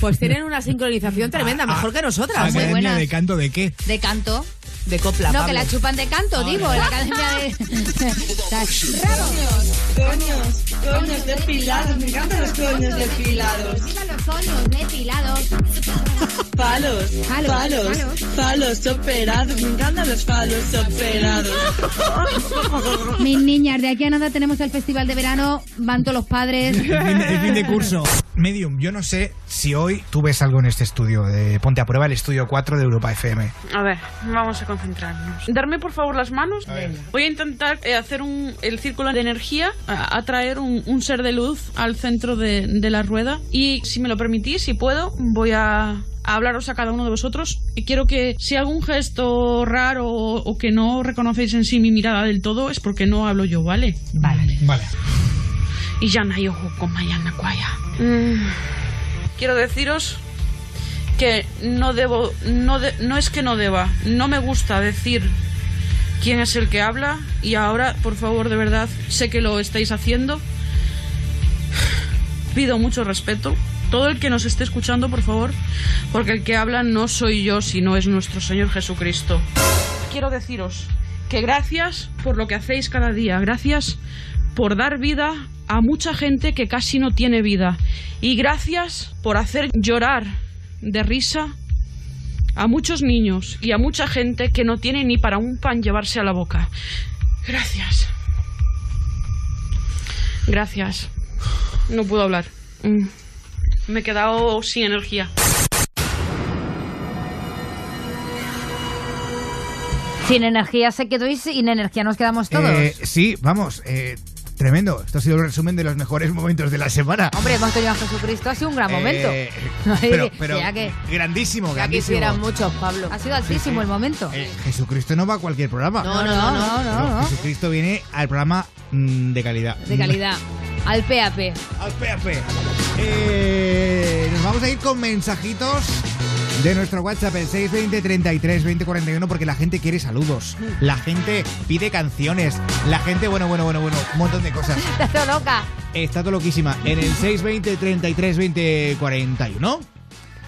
Pues tienen una sincronización tremenda, mejor que nosotras. muy ¿Academia buenas. de canto de qué? De canto. De copla. No, Pablo. que la chupan de canto, digo, en la academia de. *laughs* ¡Bravo! Coños, coños depilados. Me encantan los coños depilados. ¡Viva los coños depilados! Falos, falos. falos operados. Me encantan los falos operados. *laughs* Mis niñas, de aquí a nada tenemos el festival de verano, van todos los padres. El fin, de, el fin de curso. Medium, yo no sé si hoy tú ves algo en este estudio de Ponte a Prueba, el estudio 4 de Europa FM. A ver, vamos a concentrarnos. Darme por favor las manos. Voy a intentar eh, hacer un, el círculo de energía, atraer un, un ser de luz al centro de, de la rueda. Y si me lo permitís, si puedo, voy a, a hablaros a cada uno de vosotros. Y quiero que si algún gesto raro o, o que no reconocéis en sí mi mirada del todo, es porque no hablo yo, ¿vale? Vale. Vale. Y ya no ojo con Mayana Kwaya. Mm, quiero deciros que no debo, no, de- no es que no deba, no me gusta decir quién es el que habla y ahora, por favor, de verdad, sé que lo estáis haciendo. Pido mucho respeto. Todo el que nos esté escuchando, por favor, porque el que habla no soy yo, sino es nuestro Señor Jesucristo. Quiero deciros que gracias por lo que hacéis cada día, gracias por dar vida a mucha gente que casi no tiene vida y gracias por hacer llorar de risa a muchos niños y a mucha gente que no tiene ni para un pan llevarse a la boca. Gracias. Gracias. No puedo hablar. Mm. Me he quedado sin energía. Sin energía se quedó y sin energía nos quedamos todos. Eh, sí, vamos, eh, tremendo. Esto ha sido un resumen de los mejores momentos de la semana. Hombre, hemos tenido a Jesucristo, ha sido un gran momento. *laughs* Eh, Ay, pero, pero ya que- grandísimo, Ya grandísimo. quisieran muchos, Pablo. Ha sido altísimo el momento. Eh, Jesucristo no va a cualquier programa. No, no, no, no, no, no. Jesucristo viene al programa mm, de calidad. De calidad. *laughs* Al PAP. Al PAP. Eh, nos vamos a ir con mensajitos de nuestro WhatsApp, el 620 33 20 41, porque la gente quiere saludos. La gente pide canciones. La gente, bueno, bueno, bueno, bueno, un montón de cosas. *laughs* Está todo loca. Está todo loquísima. En el 620 33 20 41.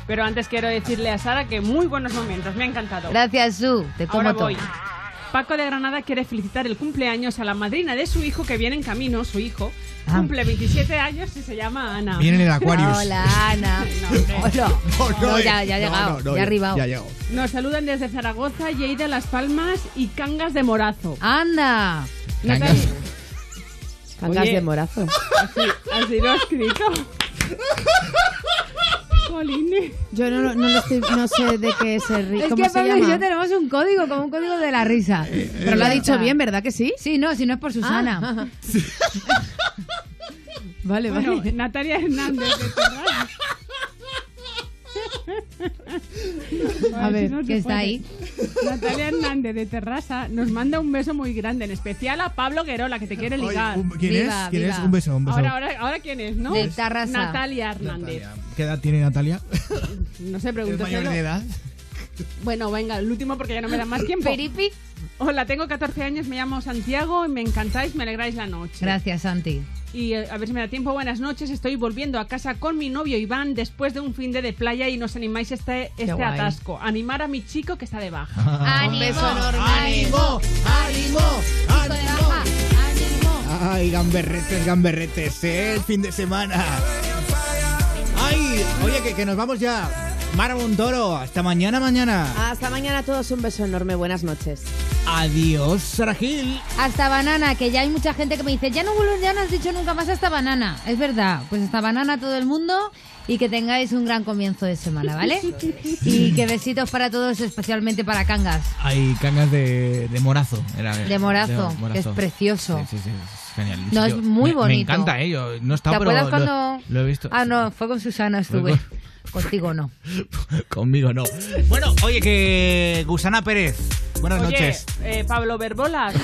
Pero antes quiero decirle a Sara que muy buenos momentos, me ha encantado. Gracias, Su. Te como Ahora todo. Paco de Granada quiere felicitar el cumpleaños a la madrina de su hijo que viene en camino, su hijo, Cumple 27 años y se llama Ana. Viene en el Aquarius. Hola, Ana. *laughs* Hola. No, ya, ya ha llegado. ya ha arribado. Ya ha llegado. Nos saludan desde Zaragoza, Lleida, Las Palmas y Cangas de Morazo. Anda. Cangas Oye. de morazo. Así, así lo ha escrito. *laughs* Yo no, no, lo estoy- no sé de qué se ríe. Es ¿Cómo que se Pablo y yo tenemos un código, como un código de la risa. Pero lo ha dicho bien, ¿verdad que sí? Sí, no, si no es por Susana. Ah. *laughs* Vale, Bueno, vale. Natalia Hernández de. A ver, si no ¿qué está puede. ahí? Natalia Hernández de Terrassa nos manda un beso muy grande, en especial a Pablo Guerola, que te quiere ligar. un- ¿quién es? Viva, ¿Quién es? Un beso, un beso. Ahora, ahora, ahora quién es, ¿no? De Tarrasa. Natalia Hernández. ¿Qué edad tiene Natalia? No sé, ¿Es mayor de edad? Bueno, venga, el último porque ya no me da más tiempo. Peripi. Hola, tengo 14 años, me llamo Santiago y me encantáis, me alegráis la noche. Gracias, Santi. Y eh, a ver si me da tiempo. Buenas noches. Estoy volviendo a casa con mi novio Iván después de un fin de, de playa y nos animáis este, este atasco. Animar a mi chico que está de baja. Enorme. ¡Ánimo! ¡Ánimo! Ánimo. Ay, gamberretes, gamberretes, ¿eh? el fin de semana. Ay, oye, que, que nos vamos ya. Mara Montoro, hasta mañana, mañana. Hasta mañana a todos un beso enorme. Buenas noches. Adiós, Sara Gil. Hasta banana, que ya hay mucha gente que me dice, ya no ya no has dicho nunca más hasta banana. Es verdad, pues hasta banana a todo el mundo y que tengáis un gran comienzo de semana, ¿vale? *laughs* y que besitos para todos, especialmente para Cangas. Hay cangas de, de morazo. era- De morazo, que es precioso. Sí, sí, sí, es genial. No, es muy me- Me bonito. encanta, ¿eh? Yo no he ¿Te estado, pero acuerdas lo- cuando...? lo, he visto. Ah, no, fue con Susana, estuve. Contigo no. *laughs* Conmigo no. Bueno, oye, que Gusana Pérez. Buenas Oye, noches. eh, Pablo Verbolas.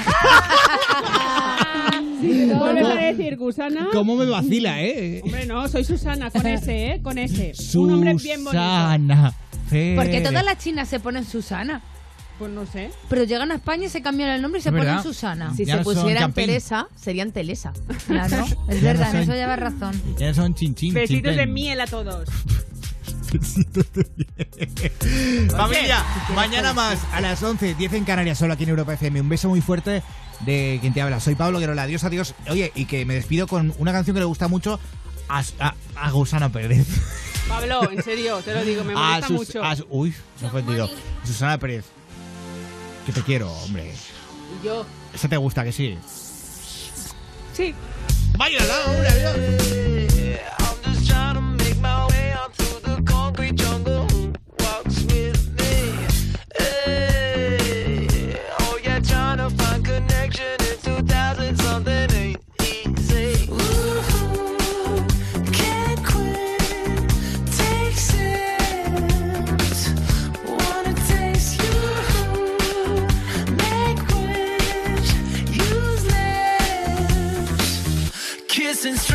¿Vuelves *laughs* a decir Gusana? ¿Cómo me vacila, eh? Hombre, no, soy Susana, con ese, ¿eh? Con ese. Un hombre bien bonito. Susana. Porque todas las chinas se ponen Susana. Pues no sé. Pero llegan a España y se cambian el nombre y se ponen verdad. Susana. Si Ya se no pusieran. Teresa, serían Telesa. Claro, *laughs* es Ya verdad, no en eso llevas razón. Ya son chinchín. Besitos de miel a todos. *laughs* Familia, mañana más a las 11, 10 en Canarias, solo aquí en Europa FM. Un beso muy fuerte de quien te habla. Soy Pablo Guerola. Adiós, adiós. Oye, y que me despido con una canción que le gusta mucho a, a, a Gusana Pérez. Pablo, en serio, te lo digo, me *laughs* molesta Sus- mucho. a uy, me he ofendido. Susana Pérez. Que te quiero, hombre. Y Yo, Esa te gusta, que sí. sí. Báilala, hombre, adiós. since